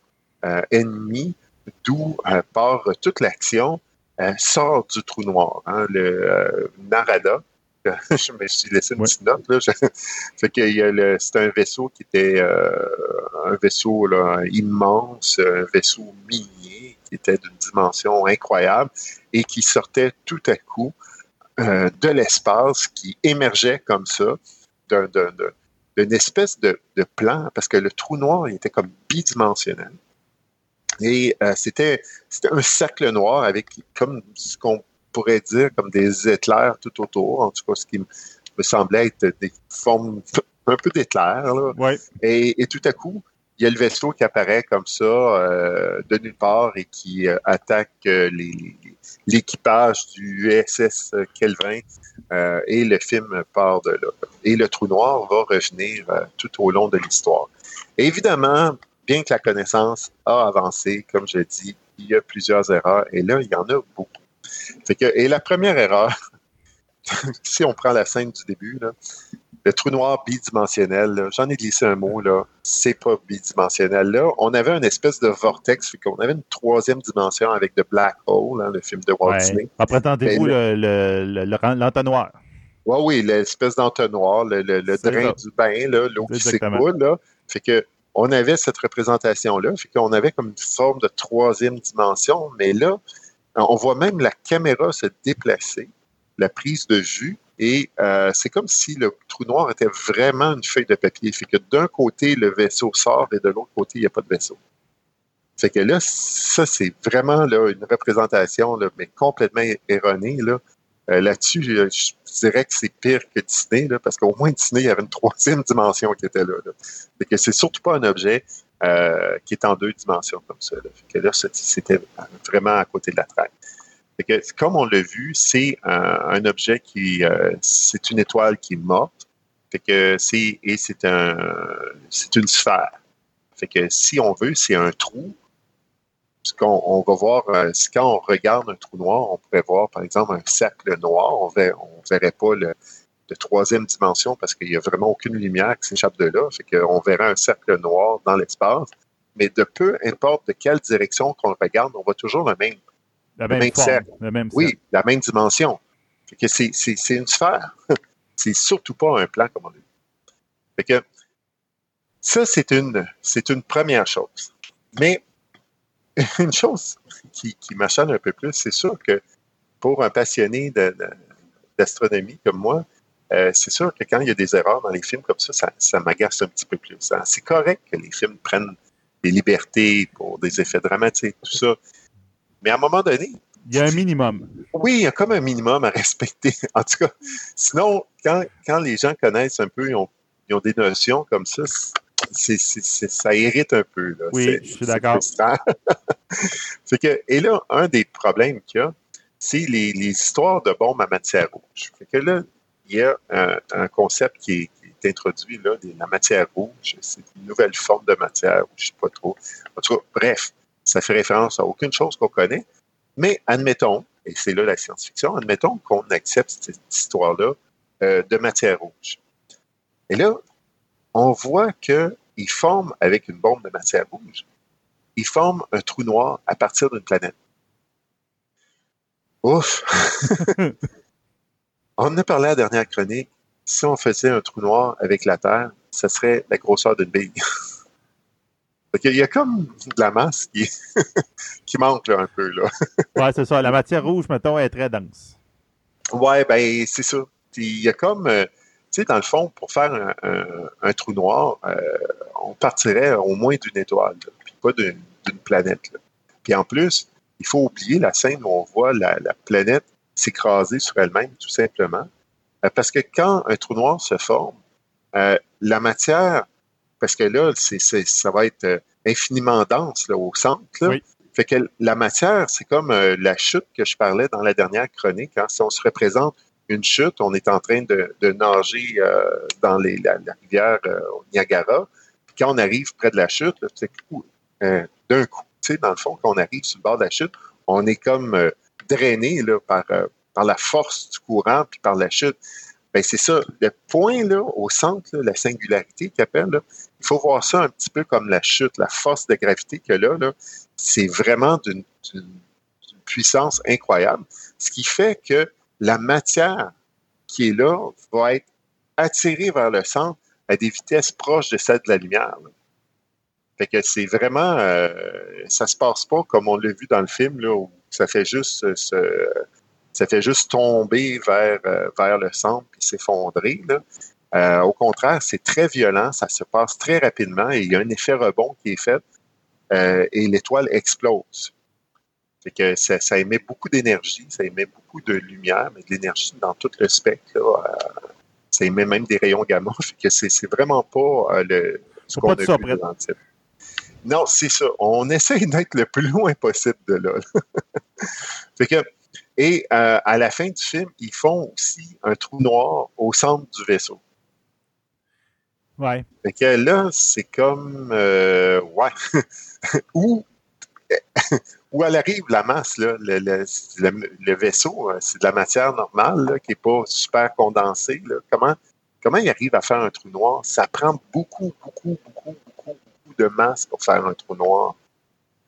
ennemi d'où euh, part toute l'action, euh, sort du trou noir. Hein. le euh, Narada, je me suis laissé une petite note. Là. fait qu'il y a le, c'est un vaisseau qui était euh, un vaisseau là, immense, un vaisseau minier qui était d'une dimension incroyable et qui sortait tout à coup euh, de l'espace, qui émergeait comme ça d'un, d'un, d'une espèce de, de, plan, parce que le trou noir il était comme bidimensionnel. Et euh, c'était, c'était un cercle noir avec comme ce qu'on pourrait dire comme des éclairs tout autour, en tout cas ce qui me semblait être des formes un peu d'éclairs. Ouais. Et, et, tout à coup, il y a le vaisseau qui apparaît comme ça euh, de nulle part et qui euh, attaque euh, l'équipage du USS Kelvin et le film part de là. Et le trou noir va revenir tout au long de l'histoire. évidemment, bien que la connaissance a avancé, comme je dis, il y a plusieurs erreurs et là, il y en a beaucoup. Fait que, et la première erreur, si on prend la scène du début, là, le trou noir bidimensionnel, j'en ai glissé un mot, là, c'est pas bidimensionnel. Là, on avait une espèce de vortex, on avait une troisième dimension avec The Black Hole, hein, le film de Walt Ouais. Disney. Après, le, le- le- l'entonnoir. Oui, oui, l'espèce d'entonnoir, le, drain ça. du bain, l'eau qui s'écoule, là. Fait que on avait cette représentation-là, fait qu'on avait comme une forme de troisième dimension, mais là, on voit même la caméra se déplacer, la prise de vue, et euh, c'est comme si le trou noir était vraiment une feuille de papier. Fait que d'un côté, le vaisseau sort et de l'autre côté, il n'y a pas de vaisseau. Fait que là, ça, c'est vraiment une représentation, mais complètement erronée. Euh, là-dessus, je, dirais que c'est pire que Disney, parce qu'au moins Disney, il y avait une troisième dimension qui était là. que c'est surtout pas un objet euh, qui est en deux dimensions comme ça. Là. Fait que là, c'était vraiment à côté de la traque. Que, comme on l'a vu, c'est un, objet qui, euh, c'est une étoile qui est morte. Fait que c'est et c'est c'est une sphère. Fait que si on veut, c'est un trou. Qu'on on va voir, euh, quand on regarde un trou noir, on pourrait voir par exemple un cercle noir. On on verrait pas le, de troisième dimension parce qu'il y a vraiment aucune lumière qui s'échappe de là. Fait qu'on verrait un cercle noir dans l'espace. Mais de peu importe de quelle direction qu'on regarde, on voit toujours le même La même même forme. cercle. Le même oui, cercle. la même dimension. Fait que c'est, c'est, c'est une sphère. c'est surtout pas un plan comme on dit. Fait que ça, c'est une, c'est une première chose. Mais une chose qui, qui un peu plus, c'est sûr que pour un passionné d'astronomie comme moi, euh, c'est sûr que quand il y a des erreurs dans les films comme ça, ça, ça m'agace un petit peu plus. hein. C'est correct que les films prennent des libertés pour des effets dramatiques, tout ça. Mais à un moment donné, Il y a un minimum. oui, il y a comme un minimum à respecter. En tout cas, sinon, quand, quand les gens connaissent un peu, ils ont, ils ont des notions comme ça, c'est, ça irrite un peu. Là. Oui, je suis d'accord. que, et là, un des problèmes qu'il y a, c'est les, les histoires de bombes à matière rouge. Fait que là, il y a un, un concept qui est, qui est introduit, là, la matière rouge. C'est une nouvelle forme de matière, je ne sais pas trop. En tout cas, bref, ça fait référence à aucune chose qu'on connaît. Mais admettons, et c'est là la science-fiction, admettons qu'on accepte cette histoire-là euh, de matière rouge. Et là, on voit qu'ils forment avec une bombe de matière rouge, ils forment un trou noir à partir d'une planète. Ouf! on en a parlé à la dernière chronique. Si on faisait un trou noir avec la Terre, ça serait la grosseur d'une bille. Qu'il y a comme de la masse qui, qui manque là, un peu. Là. Ouais, c'est ça. La matière rouge, mettons, est très dense. Ouais, ben c'est ça. Il y a comme, euh, sais, dans le fond, pour faire un, un- un trou noir, euh, on partirait au moins d'une étoile, là, puis pas d'une planète. là. Puis en plus, il faut oublier la scène où on voit la, la planète s'écraser sur elle-même, tout simplement. Euh, parce que quand un trou noir se forme, euh, la matière, parce que là, c'est, ça va être infiniment dense là, au centre. là. Oui. Fait que la matière, c'est comme la chute que je parlais dans la dernière chronique. hein. Si on se représente une chute, on est en train de, nager euh, dans la, rivière euh, Niagara. Quand on arrive près de la chute, euh, d'un coup, tu sais, dans le fond, quand on arrive sur le bord de la chute, on est comme euh, drainé euh, par la force du courant puis par la chute. Ben, c'est ça. Le point là, au centre, la singularité qu'il appelle, il faut voir ça un petit peu comme la chute, la force de gravité que là, là c'est vraiment d'une puissance incroyable. Ce qui fait que la matière qui est là va être attiré vers le centre à des vitesses proches de celles de la lumière. là. Fait que c'est vraiment, euh, ça se passe pas comme on l'a vu dans le film là, où ça fait juste euh, ça fait juste tomber vers euh, vers le centre puis s'effondrer. Euh, au contraire, c'est très violent, ça se passe très rapidement et il y a un effet rebond qui est fait et l'étoile explose. Fait que ça, ça émet beaucoup d'énergie, ça émet beaucoup de lumière, mais de l'énergie dans tout le spectre. là. Euh, ça émet même des rayons gamma. Fait que c'est vraiment pas euh, le ce qu'on a ça vu dans le. Non, c'est ça. On essaye d'être le plus loin possible de là. fait que, et euh, à la fin du film, ils font aussi un trou noir au centre du vaisseau. Ouais. Fait que là, c'est comme euh, ouais. Où elle arrive la masse, là, le, le- le- vaisseau, euh, c'est de la matière normale là, qui n'est pas super condensée. Là. Comment, comment il arrive à faire un trou noir? Ça prend beaucoup, beaucoup, beaucoup, beaucoup, beaucoup de masse pour faire un trou noir.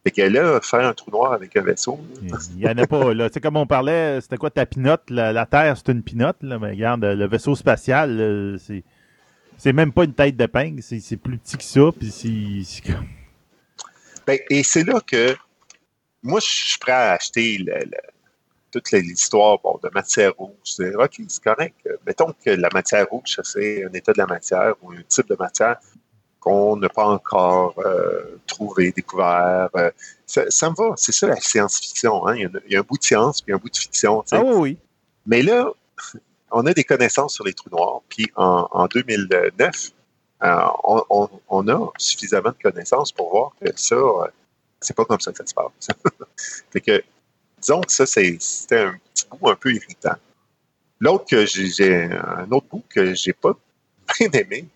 Fait que là, faire un trou noir avec un vaisseau, Il n'y en a pas, là. Tu sais, comme on parlait, c'était quoi ta pinotte? La, la Terre, c'est une pinotte, là. Mais regarde, le vaisseau spatial, c'est. C'est même pas une tête de peigne, c'est plus petit que ça, puis c'est- Ben, et c'est là que moi, je suis prêt à acheter le- le- toute l'histoire bon, de matière rouge. OK, c'est correct. Mettons que la matière rouge, ça, c'est un état de la matière ou un type de matière qu'on n'a pas encore euh, trouvé, découvert. Euh, ça, ça me va. C'est ça la science-fiction. Hein? Il, y a, un- il y a un bout de science puis un bout de fiction. Ah oui, oui. Mais là, on a des connaissances sur les trous noirs. Puis en, en 2009, euh, on, on- on a suffisamment de connaissances pour voir que ça, c'est pas comme ça que ça se passe. fait que, disons que ça, c'était un petit bout un peu irritant. L'autre que j'ai, un autre bout que j'ai pas bien aimé,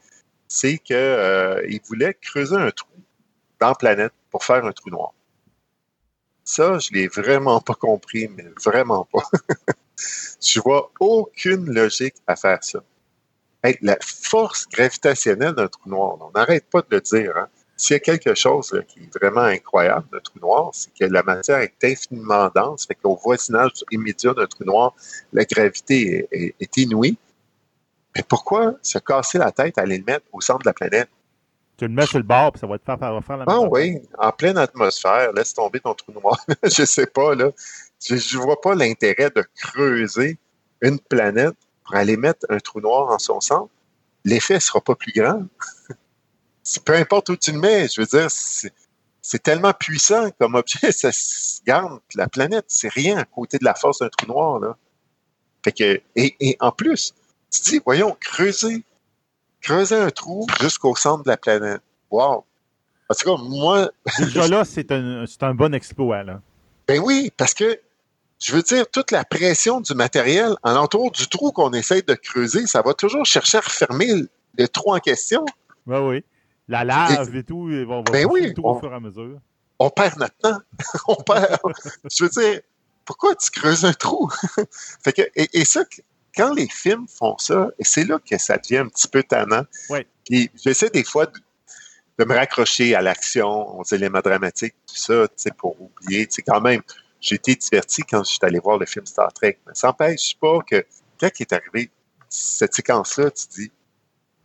c'est que euh, voulait creuser un trou dans la planète pour faire un trou noir. Ça, je l'ai vraiment pas compris, mais vraiment pas. je vois aucune logique à faire ça. La force gravitationnelle d'un trou noir, on n'arrête pas de le dire. Hein. S'il y a quelque chose là, qui est vraiment incroyable d'un trou noir, c'est que la matière est infiniment dense, fait qu'au voisinage immédiat d'un trou noir, la gravité est, est- est inouïe. Mais pourquoi se casser la tête à aller le mettre au centre de la planète? Tu le mets sur le bord, puis ça va te faire, faire, la Ah même oui, en pleine atmosphère, laisse tomber ton trou noir. je sais pas, là. Je, je vois pas l'intérêt de creuser une planète pour aller mettre un trou noir en son centre. L'effet sera pas plus grand. Peu importe où tu le mets, je veux dire, c'est tellement puissant comme objet, ça se garde la planète, c'est rien à côté de la force d'un trou noir, là. Fait que, et, et en plus, tu dis, voyons, creuser, creuser un trou jusqu'au centre de la planète. Wow! En tout cas, moi, Déjà là, c'est un, c'est un bon exploit, là. ben oui, parce que je veux dire, toute la pression du matériel alentour du trou qu'on essaye de creuser, ça va toujours chercher à refermer le, trou en question. Oui, oui. La lave et tout, ils vont, vont Ben oui, tout on- au fur et à mesure. On perd notre temps. on perd. je veux dire, pourquoi tu creuses un trou? fait que, et, et ça, quand les films font ça, et c'est là que ça devient un petit peu tannant. Ouais. Puis j'essaie des fois de, de me raccrocher à l'action, aux éléments dramatiques, tout ça, pour oublier. Quand même, j'ai été diverti quand je suis allé voir le film Star Trek. Mais ça n'empêche pas que quand il est arrivé cette séquence-là, tu dis,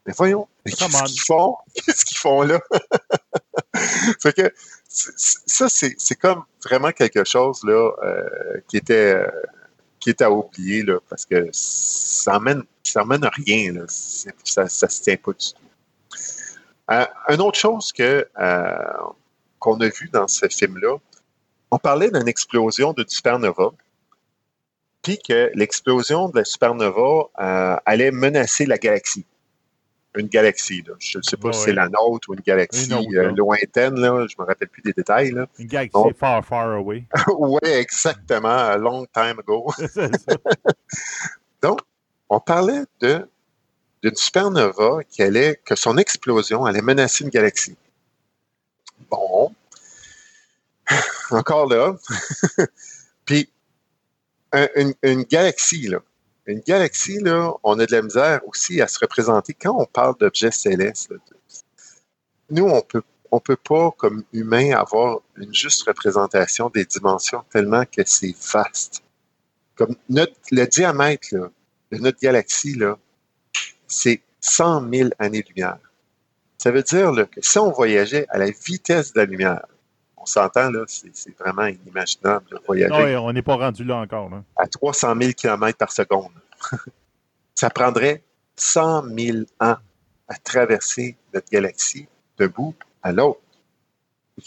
mais voyons, mais qu'est-ce qu'ils font? Qu'est-ce qu'ils font là? fait que ça, c'est c'est comme vraiment quelque chose là, euh, qui était euh, qui est à oublier là, parce que ça emmène, ça emmène à rien. Là. Ça ne se tient pas du tout. Euh, une autre chose que euh, qu'on a vu dans ce film-là, on parlait d'une explosion de supernova, puis que l'explosion de la supernova euh, allait menacer la galaxie. Une galaxie, là. je ne sais pas Ouais, si c'est la nôtre ou une galaxie Une autre, euh, lointaine, là. je ne me rappelle plus des détails. Là. Une galaxie Oh. far, far away. oui, exactement, a long time ago. Ça. On parlait de d'une supernova qui allait, que son explosion allait menacer une galaxie. Bon. Encore là. Puis, un- une, une galaxie, là. Une galaxie, là, on a de la misère aussi à se représenter quand on parle d'objets célestes. Nous, on peut, on peut pas, comme humains, avoir une juste représentation des dimensions tellement que c'est vaste. Comme notre, le diamètre, de notre galaxie, là, c'est 100 000 années-lumière. Ça veut dire que si on voyageait à la vitesse de la lumière, s'entend, là, c'est vraiment inimaginable de voyager. Oui, on n'est pas rendu là encore. Là. À 300 000 km par seconde. ça prendrait 100 000 ans à traverser notre galaxie d'un bout à l'autre.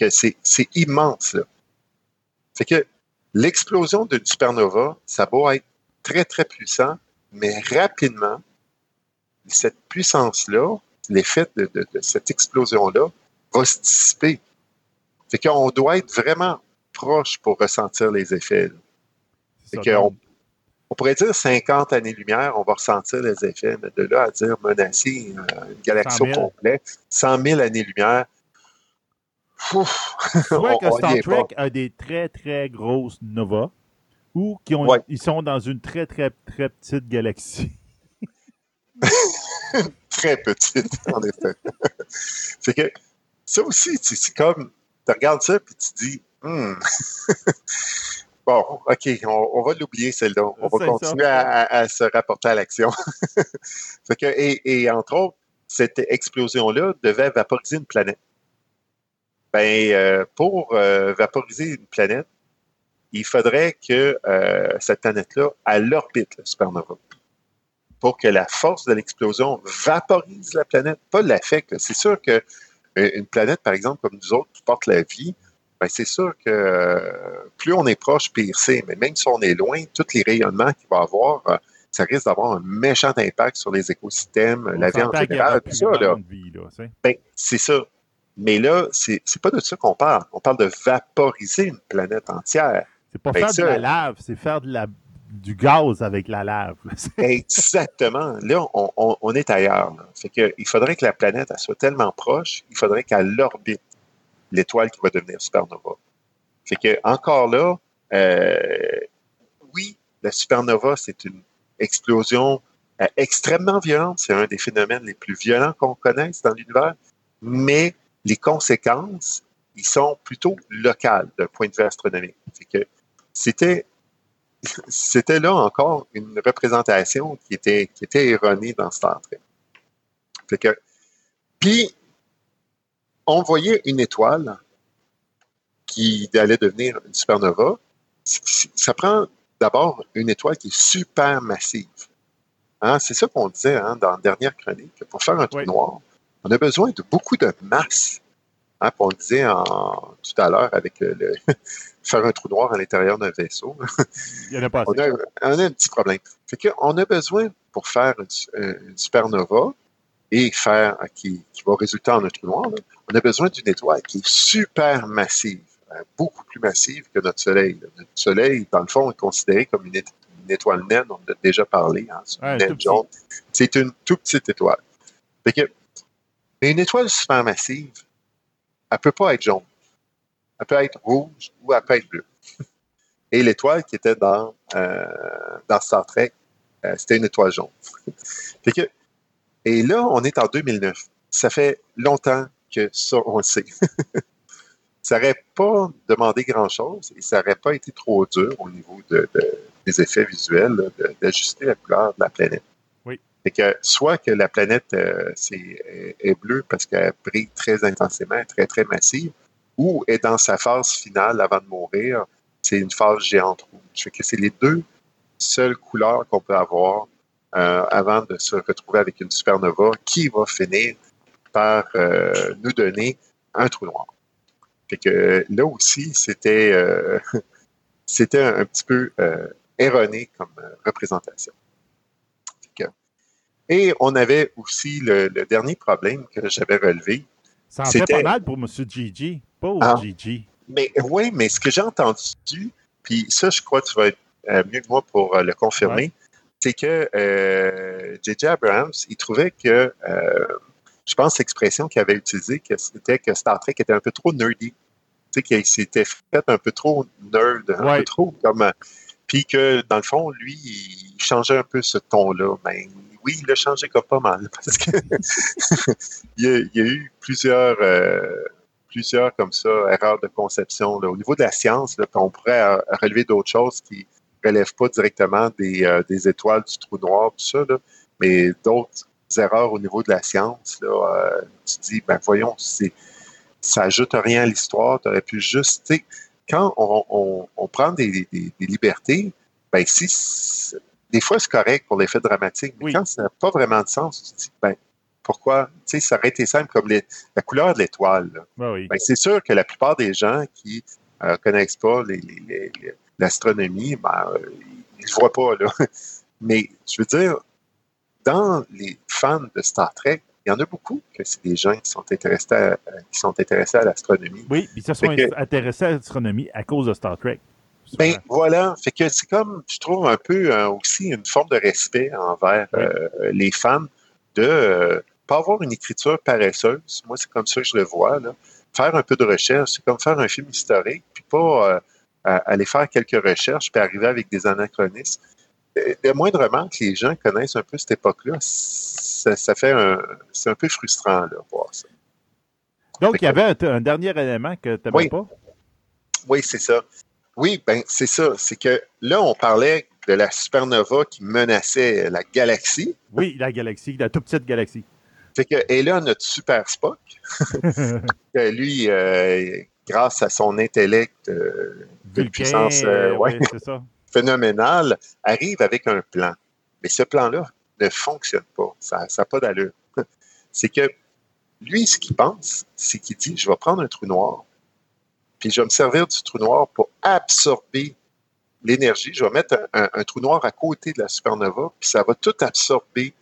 C'est immense, là. Fait que l'explosion d'une supernova, ça va être très, très puissant, mais rapidement, cette puissance-là, l'effet de, cette explosion-là, va se dissiper. Fait qu'on doit être vraiment proche pour ressentir les effets. Fait on, on pourrait dire 50 années-lumière, on va ressentir les effets, mais de là à dire menacer euh, une galaxie au complet, 100 000 années-lumière, Soit que Star Trek a des très, très grosses novas ou qu'ils ils sont dans une très, très, très petite galaxie. très petite, en effet. c'est que ça aussi, c'est comme, tu regardes ça et tu dis, hmm. bon, OK, on, va l'oublier celle-là. On va continuer à, se rapporter à l'action. et, et entre autres, cette explosion-là devait vaporiser une planète. Ben, euh, pour euh, vaporiser une planète, il faudrait que euh, cette planète-là, elle orbite la supernova. Pour que la force de l'explosion vaporise la planète, pas l'affecte. C'est sûr que une planète, par exemple, comme nous autres, qui porte la vie, ben c'est sûr que plus on est proche, pire c'est. Mais même si on est loin, tous les rayonnements qu'il va avoir, ça risque d'avoir un méchant impact sur les écosystèmes, la vie en général, tout ça. Là. ben, c'est ça. Mais là, c'est n'est pas de ça qu'on parle. On parle de vaporiser une planète entière. C'est pas ben, faire de la lave, c'est faire de la, du gaz avec la lave. Exactement. Là, on, est ailleurs. Fait que, il faudrait que la planète soit tellement proche, il faudrait qu'elle orbite l'étoile qui va devenir supernova. Fait que, encore là, euh, oui, la supernova, c'est une explosion euh, extrêmement violente. C'est un des phénomènes les plus violents qu'on connaisse dans l'univers. Mais les conséquences, ils sont plutôt locales d'un point de vue astronomique. que c'était c'était là encore une représentation qui était, qui était erronée dans Star Trek. Fait que, puis, on voyait une étoile qui allait devenir une supernova. Ça prend d'abord une étoile qui est super massive. Hein, c'est ça qu'on disait hein, dans la dernière chronique. Pour faire un trou noir, on a besoin de beaucoup de masse. Hein, on le disait tout à l'heure avec le, faire un trou noir à l'intérieur d'un vaisseau. Il y en a pas on, a, on, a, un petit problème. Fait on a besoin pour faire une, supernova et faire qui, qui, va résulter en un trou noir, on a besoin d'une étoile qui est super massive, hein, beaucoup plus massive que notre Soleil. Notre Soleil, dans le fond, est considéré comme une, étoile naine, on en a déjà parlé, hein, c'est une toute petite étoile. Fait que mais une étoile supermassive, elle ne peut pas être jaune. Elle peut être rouge ou elle peut être bleue. Et l'étoile qui était dans, euh, dans Star Trek, euh, c'était une étoile jaune. que, et là, on est en 2009. Ça fait longtemps que ça, on le sait. ça n'aurait pas demandé grand-chose et ça n'aurait pas été trop dur au niveau de, des effets visuels d'ajuster la couleur de la planète. C'est que soit que la planète euh, est, bleue parce qu'elle brille très intensément, très, très massive, ou est dans sa phase finale avant de mourir, c'est une phase géante rouge. Que c'est les deux seules couleurs qu'on peut avoir euh, avant de se retrouver avec une supernova qui va finir par euh, nous donner un trou noir. Fait que là aussi, c'était c'était un, petit peu erroné comme représentation. Et on avait aussi le, dernier problème que j'avais relevé. Ça en fait pas mal pour M. Gigi, pas au ah. Gigi. Mais oui, mais ce que j'ai entendu, puis ça, je crois que tu vas être euh, mieux que moi pour euh, le confirmer, c'est que J.J. Euh, Abrams, il trouvait que, je pense l'expression qu'il avait utilisée, c'était que Star Trek était un peu trop nerdy. Tu sais, qu'il s'était fait un peu trop nerd, un peu trop comme. Puis que, dans le fond, lui, il changeait un peu ce ton-là. Mais oui, il a changé pas mal parce que il, y a, eu plusieurs, euh, plusieurs comme ça erreurs de conception. Au niveau de la science, on pourrait euh, relever d'autres choses qui, relèvent pas directement des, euh, des étoiles du trou noir, tout ça, mais d'autres erreurs au niveau de la science, là, tu dis, ben voyons, ça ajoute rien à l'histoire, tu aurais pu juste, quand on, on, prend des, des, des, libertés, ben si, des fois c'est correct pour l'effet dramatique, mais Oui. quand ça n'a pas vraiment de sens, tu te dis, ben pourquoi, tu sais, ça aurait été simple comme les- la couleur de l'étoile. Ben oui. Ben, c'est sûr que la plupart des gens qui ne connaissent pas l'astronomie, ben, euh, ils ne le voient pas. Là. Mais je veux dire, dans les fans de Star Trek, il y en a beaucoup que c'est des gens qui sont intéressés à, qui sont intéressés à l'astronomie. Oui, ils se sont que- intéressés à l'astronomie à cause de Star Trek. Ben voilà, fait que c'est comme, je trouve un peu euh, aussi une forme de respect envers Oui. euh, les fans de euh, pas avoir une écriture paresseuse. Moi, c'est comme ça que je le vois. Là. Faire un peu de recherche, c'est comme faire un film historique, puis pas euh, aller faire quelques recherches, puis arriver avec des anachronismes. Le moindrement que les gens connaissent un peu cette époque-là, ça, ça fait un, c'est un peu frustrant là, voir ça. Donc, il y avait un, un dernier élément que tu Oui. pas? Oui, c'est ça. Oui, ben c'est ça. C'est que là, on parlait de la supernova qui menaçait la galaxie. Oui, la galaxie, la toute petite galaxie. Fait que, et là, notre super Spock, que lui, euh, grâce à son intellect euh, de Vulcain, puissance euh, ouais, oui, c'est ça. phénoménale, arrive avec un plan. Mais ce plan-là ne fonctionne pas. Ça n'a pas d'allure. C'est que lui, ce qu'il pense, c'est qu'il dit, je vais prendre un trou noir, puis je vais me servir du trou noir pour absorber l'énergie. Je vais mettre un, trou noir à côté de la supernova, puis ça va tout absorber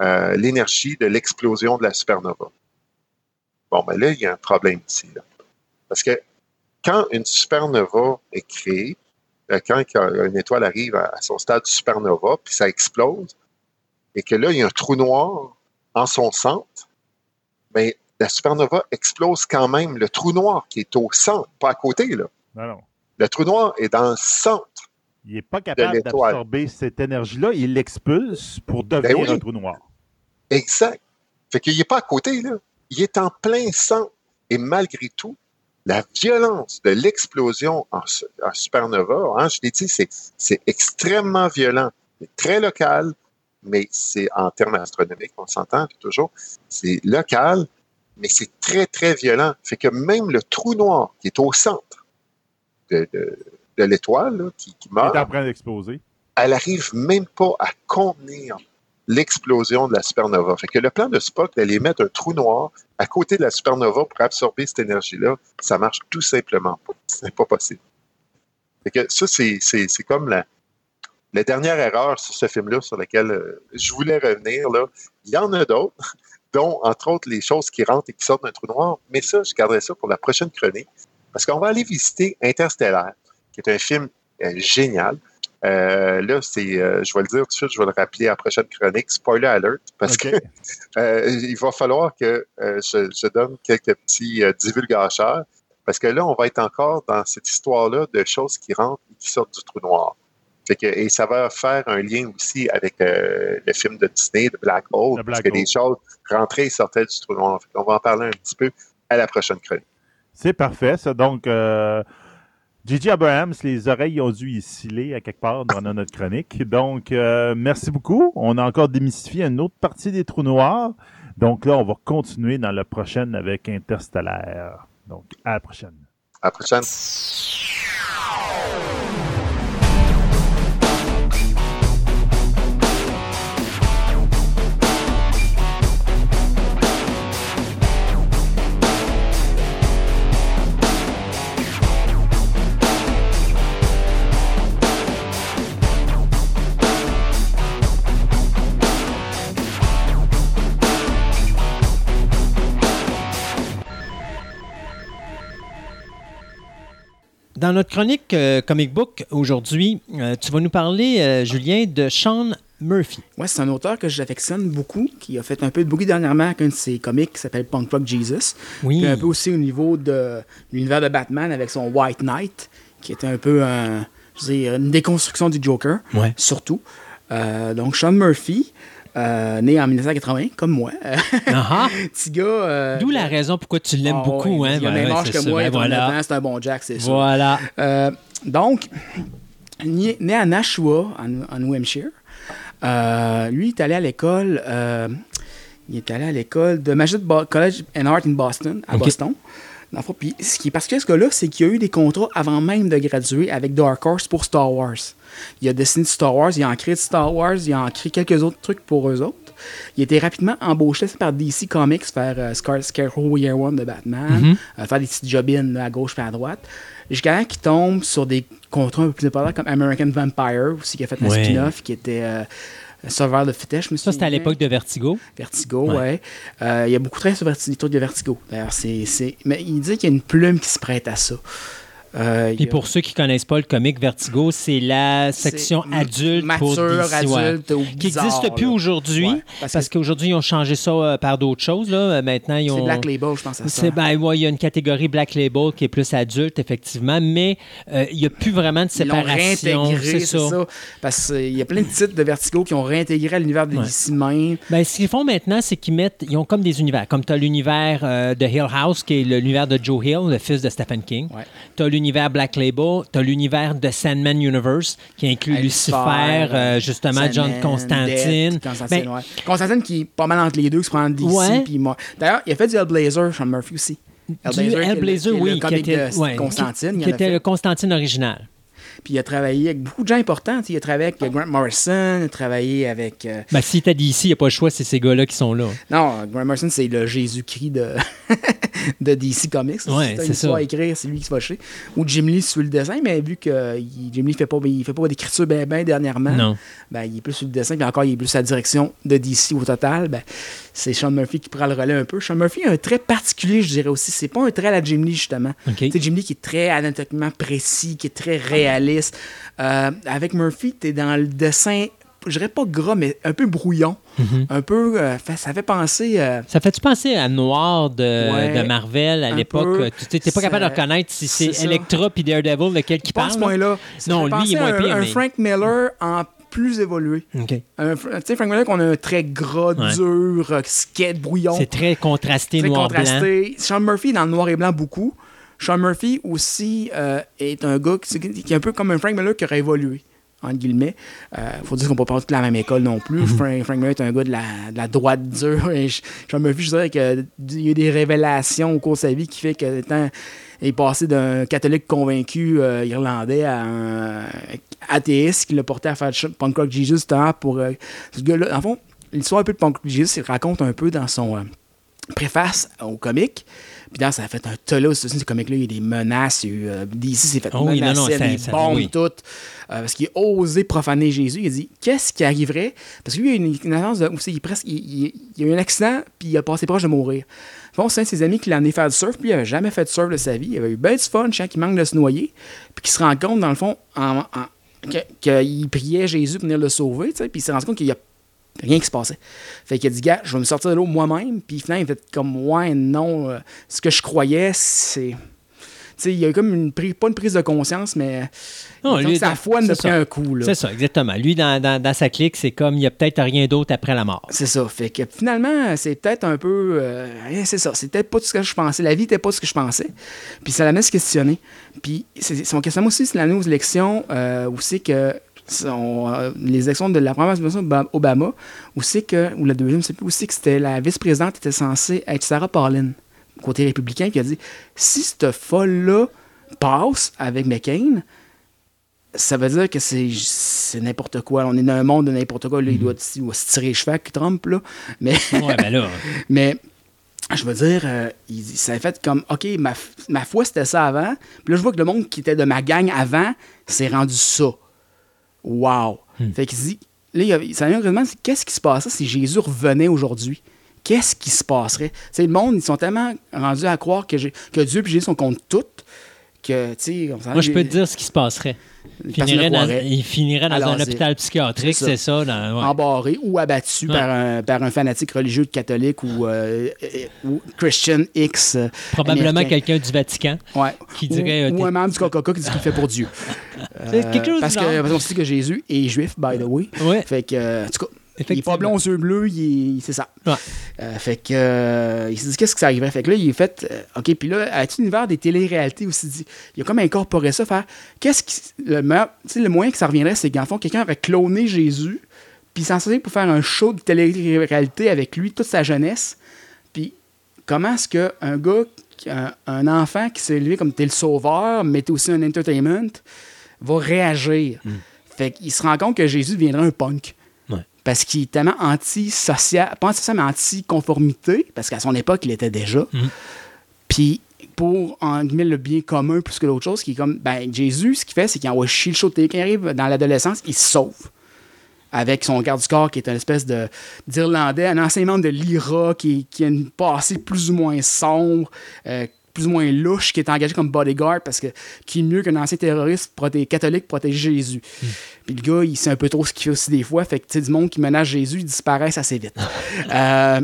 euh, l'énergie de l'explosion de la supernova. Bon, ben là, il y a un problème ici. là. Parce que quand une supernova est créée, euh, quand une étoile arrive à, son stade supernova, puis ça explose, et que là, il y a un trou noir en son centre, mais la supernova explose quand même le trou noir qui est au centre, pas à côté. Là. Non, non. Le trou noir est dans le centre. Il n'est pas capable d'absorber cette énergie-là. Il l'expulse pour devenir Ben oui. un trou noir. Exact. Fait qu'il n'est pas à côté, là. Il est en plein centre. Et malgré tout, la violence de l'explosion en, su- en supernova, hein, je l'ai dit, c'est, c'est extrêmement violent. C'est très local, mais c'est en termes astronomiques, on s'entend toujours. C'est local, mais c'est très, très violent. Fait que même le trou noir qui est au centre de, de- de l'étoile, qui, qui meurt, est en train d'exploser. elle arrive même pas à contenir l'explosion de la supernova. Fait que le plan de Spock d'aller mettre un trou noir à côté de la supernova pour absorber cette énergie-là, ça marche tout simplement pas. C'est pas possible. Fait que ça, c'est, c'est, c'est comme la, la dernière erreur sur ce film-là sur laquelle euh, je voulais revenir. Là. Il y en a d'autres, dont, entre autres, les choses qui rentrent et qui sortent d'un trou noir. Mais ça, je garderai ça pour la prochaine chronique. Parce qu'on va aller visiter Interstellar, qui est un film euh, génial. Euh, là, c'est, euh, je vais le dire tout de suite, je vais le rappeler à la prochaine chronique. Spoiler alert, parce OK. que euh, il va falloir que je, je donne quelques petits divulgateurs, parce que là, on va être encore dans cette histoire-là de choses qui rentrent et qui sortent du trou noir. Fait que, et ça va faire un lien aussi avec euh, le film de Disney, de Black Hole, The parce Black que Hole. des choses rentraient et sortaient du trou noir. Qu'on va en parler un petit peu à la prochaine chronique. C'est parfait, ça. Donc, euh, Gigi Abrahams, les oreilles ont dû y sciller à quelque part dans notre chronique. Donc, euh, merci beaucoup. On a encore démystifié une autre partie des trous noirs. Donc là, on va continuer dans la prochaine avec Interstellaire. Donc, à la prochaine. À la prochaine. Dans notre chronique euh, Comic Book aujourd'hui, euh, tu vas nous parler, euh, Julien, de Sean Murphy. Ouais, c'est un auteur que j'affectionne beaucoup, qui a fait un peu de bruit dernièrement avec un de ses comics qui s'appelle Punk Rock Jesus. Oui. Puis un peu aussi au niveau de l'univers de Batman avec son White Knight, qui était un peu un, je veux dire, une déconstruction du Joker, Ouais. surtout. Donc Sean Murphy, euh, né en 1980, comme moi. Petit gars. euh, D'où la raison pourquoi tu l'aimes ah beaucoup. ouais, hein? Il a le Ben même âge que ça. moi, Ben il a 39 voilà. c'est un bon Jack, c'est sûr. Voilà. Euh, donc, né né à Nashua, en, en New Hampshire. Lui, il est allé à l'école. il est allé à l'école de Magic College and Art in Boston, à Ok. Boston. Puis ce qui est particulier, ce gars-là, c'est qu'il a eu des contrats avant même de graduer avec Dark Horse pour Star Wars. Il a dessiné du Star Wars, il a en créé Star Wars, il a en créé quelques autres trucs pour eux autres. Il a été rapidement embauché par DC Comics, faire euh, Scar Scarecrow Year One de Batman, euh, faire des petites jobines là, à gauche et à droite, jusqu'à qu'il tombe sur des contrats un peu plus importants comme American Vampire, aussi qui a fait un Ouais. spin-off, qui était euh, Sauveur de Fitech, je me Ça, c'était à l'époque de Vertigo. Vertigo, Ouais. ouais. Euh, il y a beaucoup de sur Vertigo, de Vertigo. D'ailleurs, c'est- Mais il dit qu'il y a une plume qui se prête à ça. Euh, Puis a- pour ceux qui connaissent pas le comic Vertigo, c'est la section adulte pour mature, DC, ouais. adulte ou qui n'existe plus aujourd'hui Ouais, parce qu'aujourd'hui ils ont changé ça euh, par d'autres choses là. Euh, Maintenant ils C'est Black Label, je pense à ça. Ben ouais, il y a une catégorie Black Label qui est plus adulte effectivement, mais euh, il n'y a plus vraiment de séparation, réintégré, c'est ça. Parce qu'il y a plein de titres de Vertigo qui ont réintégré à l'univers de Ouais. DC même. Ben, ce qu'ils font maintenant, c'est qu'ils mettent, ils ont comme des univers. Comme tu as l'univers euh, de Hill House, qui est l'univers de Joe Hill, le fils de Stephen King. Ouais. Tu as l'univers Black Label, tu as l'univers de Sandman Universe, qui inclut Lucifer, Lucifer, euh, justement John Constantine. Death, Constantine, Ben, ouais. Constantine qui est pas mal entre les deux, qui se prend DC Ouais. puis moi. D'ailleurs, il a fait du Hellblazer, Sean Murphy aussi. du qui est le- Hellblazer, qui est oui, le qui était, de ouais, Constantine. qui, était fait. le Constantine original. Puis il a travaillé avec beaucoup de gens importants. Il a travaillé avec Grant Morrison, il a travaillé avec. euh, Ben, si tu dit ici, il n'y a pas le choix, c'est ces gars-là qui sont là. Non, Grant Morrison, c'est le Jésus-Christ de, de DC Comics. Ouais, Si t'as c'est ça. écrire, c'est lui qui se va chier. Ou Jim Lee sur le dessin, mais vu que il- Jim Lee fait pas, il fait pas d'écriture bien ben dernièrement, Non. ben, il est plus sur le dessin, puis encore, il est plus à la direction de DC au total. Ben, c'est Sean Murphy qui prend le relais un peu. Sean Murphy a un trait particulier, je dirais aussi. C'est pas un trait à la Jim Lee, justement. C'est Jim Lee qui est très anatomiquement précis, qui est très réaliste. Euh, avec Murphy, tu es dans le dessin, je dirais pas gras, mais un peu brouillon. Mm-hmm. Un peu. euh, ça fait penser. euh, Ça fait-tu penser à Noir de, Ouais, de Marvel à l'époque? Tu n'es pas capable de reconnaître si c'est. Electra puis Daredevil lequel qui pas à parle. ce là? point-là. Non, lui, il est moins un, pire, un mais- Frank Miller en plus évolué. OK. Un, Fr- tu sais, Frank Miller, qu'on a un trait gras, Ouais. dur, euh, skate, brouillon. C'est très contrasté, très noir-blanc. contrasté. Sean Murphy dans le noir et blanc beaucoup. Sean Murphy aussi euh, est un gars qui, qui est un peu comme un Frank Miller qui aurait évolué. Entre guillemets. Euh, faut dire qu'on peut pas tous la même école non plus. Mhm. Frank, Frank Miller est un gars de la, de la droite dure. Et Sean Murphy, je dirais qu'il y a eu des révélations au cours de sa vie qui fait que étant- il est passé d'un catholique convaincu euh, irlandais à un athéiste qui l'a porté à faire du punk rock Jesus pour euh, ce gars-là. En fond, l'histoire un peu de punk rock Jesus, il raconte un peu dans son euh, préface au comic. Puis dans ça a fait un tollé États-Unis, ce comic-là, il y a des menaces. il y a eu, euh, DC s'est fait Oh oui, non, non, menacer, ça- des ça- bombes, oui. tout. euh, parce qu'il a osé profaner Jésus. Il a dit qu'est-ce qui arriverait? Parce que lui, il a une, une annonce de. aussi, il, presque, il, il- il a eu un accident, puis il a passé proche de mourir. Bon, c'est un de ses amis qui l'a amené faire du surf, puis il n'avait jamais fait de surf de sa vie. Il avait eu bien du fun, je sens qu'il manque de se noyer. Puis qu'il se rend compte, dans le fond, en- qu'il priait Jésus pour venir le sauver, puis il s'est rendu compte qu'il y a rien qui se passait. Fait qu'il a dit, gars, je vais me sortir de l'eau moi-même. Puis finalement, il fait comme, ouais, non, euh, ce que je croyais, c'est. Il y a eu comme une prise, pas une prise de conscience, mais. Non, lui, sa foi ne c'est pris un coup. C'est ça, exactement. Lui, dans, dans- dans sa clique, c'est comme il n'y a peut-être rien d'autre après la mort. C'est ça. Fait que finalement, c'est peut-être un peu. euh, c'est ça. C'est peut-être pas tout ce que je pensais. La vie n'était pas ce que je pensais. Puis ça l'amène à se questionner. Puis c'est- son questionnement aussi, c'est l'année aux élections, euh, où c'est que. son, euh, les élections de la première administration Oba- Obama, où c'est que. Ou la deuxième, je sais plus, où c'est que c'était la vice-présidente était censée être Sarah Palin, côté républicain, qui a dit si cette folle-là passe avec McCain, ça veut dire que c'est c'est n'importe quoi. On est dans un monde de n'importe quoi. Là, il, doit, il doit se tirer les cheveux avec Trump. Là. Mais, Ouais, ben là. mais je veux dire, euh, il, ça a fait comme OK, ma, ma foi, c'était ça avant. Puis là, je vois que le monde qui était de ma gang avant s'est rendu ça. Wow. Fait qu'il dit, là, il y a- ça vraiment, c'est qu'est-ce qui se passerait si Jésus revenait aujourd'hui? Qu'est-ce qui se passerait? Le monde, ils sont tellement rendus à croire que, Dieu et Jésus sont contre tout que, on Moi, je peux te dire ce qui se passerait. Il finirait dans, croirait. il finirait dans À un hôpital psychiatrique, C'est ça. ça. dans- ouais. embarré ou abattu Ouais. par, un, par un fanatique religieux catholique ou, euh, ou Christian X. euh, Probablement quelqu'un du Vatican. Ouais. qui dirait, Ou, euh, ou un membre du Coca-Cola qui dit qu'il fait pour Dieu. C'est quelque chose parce que parce qu'on sait que Jésus est juif, by the way. Ouais. Fait que, en tout cas, il est pas blond aux yeux bleus, il est- c'est ça. Ouais. Euh, fait que euh, il s'est dit qu'est-ce que ça arriverait. Fait que là, il est fait euh, OK, puis là, à l'univers des téléréalités aussi dit, il a comme incorporé ça, faire qu'est-ce qui le meilleur- le moyen que ça reviendrait, c'est qu'en fond, quelqu'un aurait cloné Jésus, puis il s'en servait pour faire un show de télé-réalité avec lui toute sa jeunesse. Puis comment est-ce qu'un gars, qui- un, un enfant qui s'est élevé comme t'es le sauveur, mais t'es aussi un entertainment, va réagir? Fait qu'il se rend compte que Jésus deviendrait un punk. Parce qu'il est tellement anti-social, pas anti-social, mais anti-conformité, parce qu'à son époque, il était déjà. Mhm. Puis pour, en guillemets, le bien commun plus que l'autre chose, qui est comme, ben, Jésus, ce qu'il fait, c'est qu'il envoie chier le de. Quand il arrive dans l'adolescence, il se sauve. Avec son garde du corps qui est une espèce de d'Irlandais, un ancien membre de l'IRA qui, qui a une passée plus ou moins sombre, euh, plus ou moins louche, qui est engagé comme bodyguard parce que qui est mieux qu'un ancien terroriste proté- catholique protéger Jésus. Puis le gars, il sait un peu trop ce qu'il fait aussi des fois, fait que tu sais, du monde qui menace Jésus, ils disparaissent assez vite. Euh,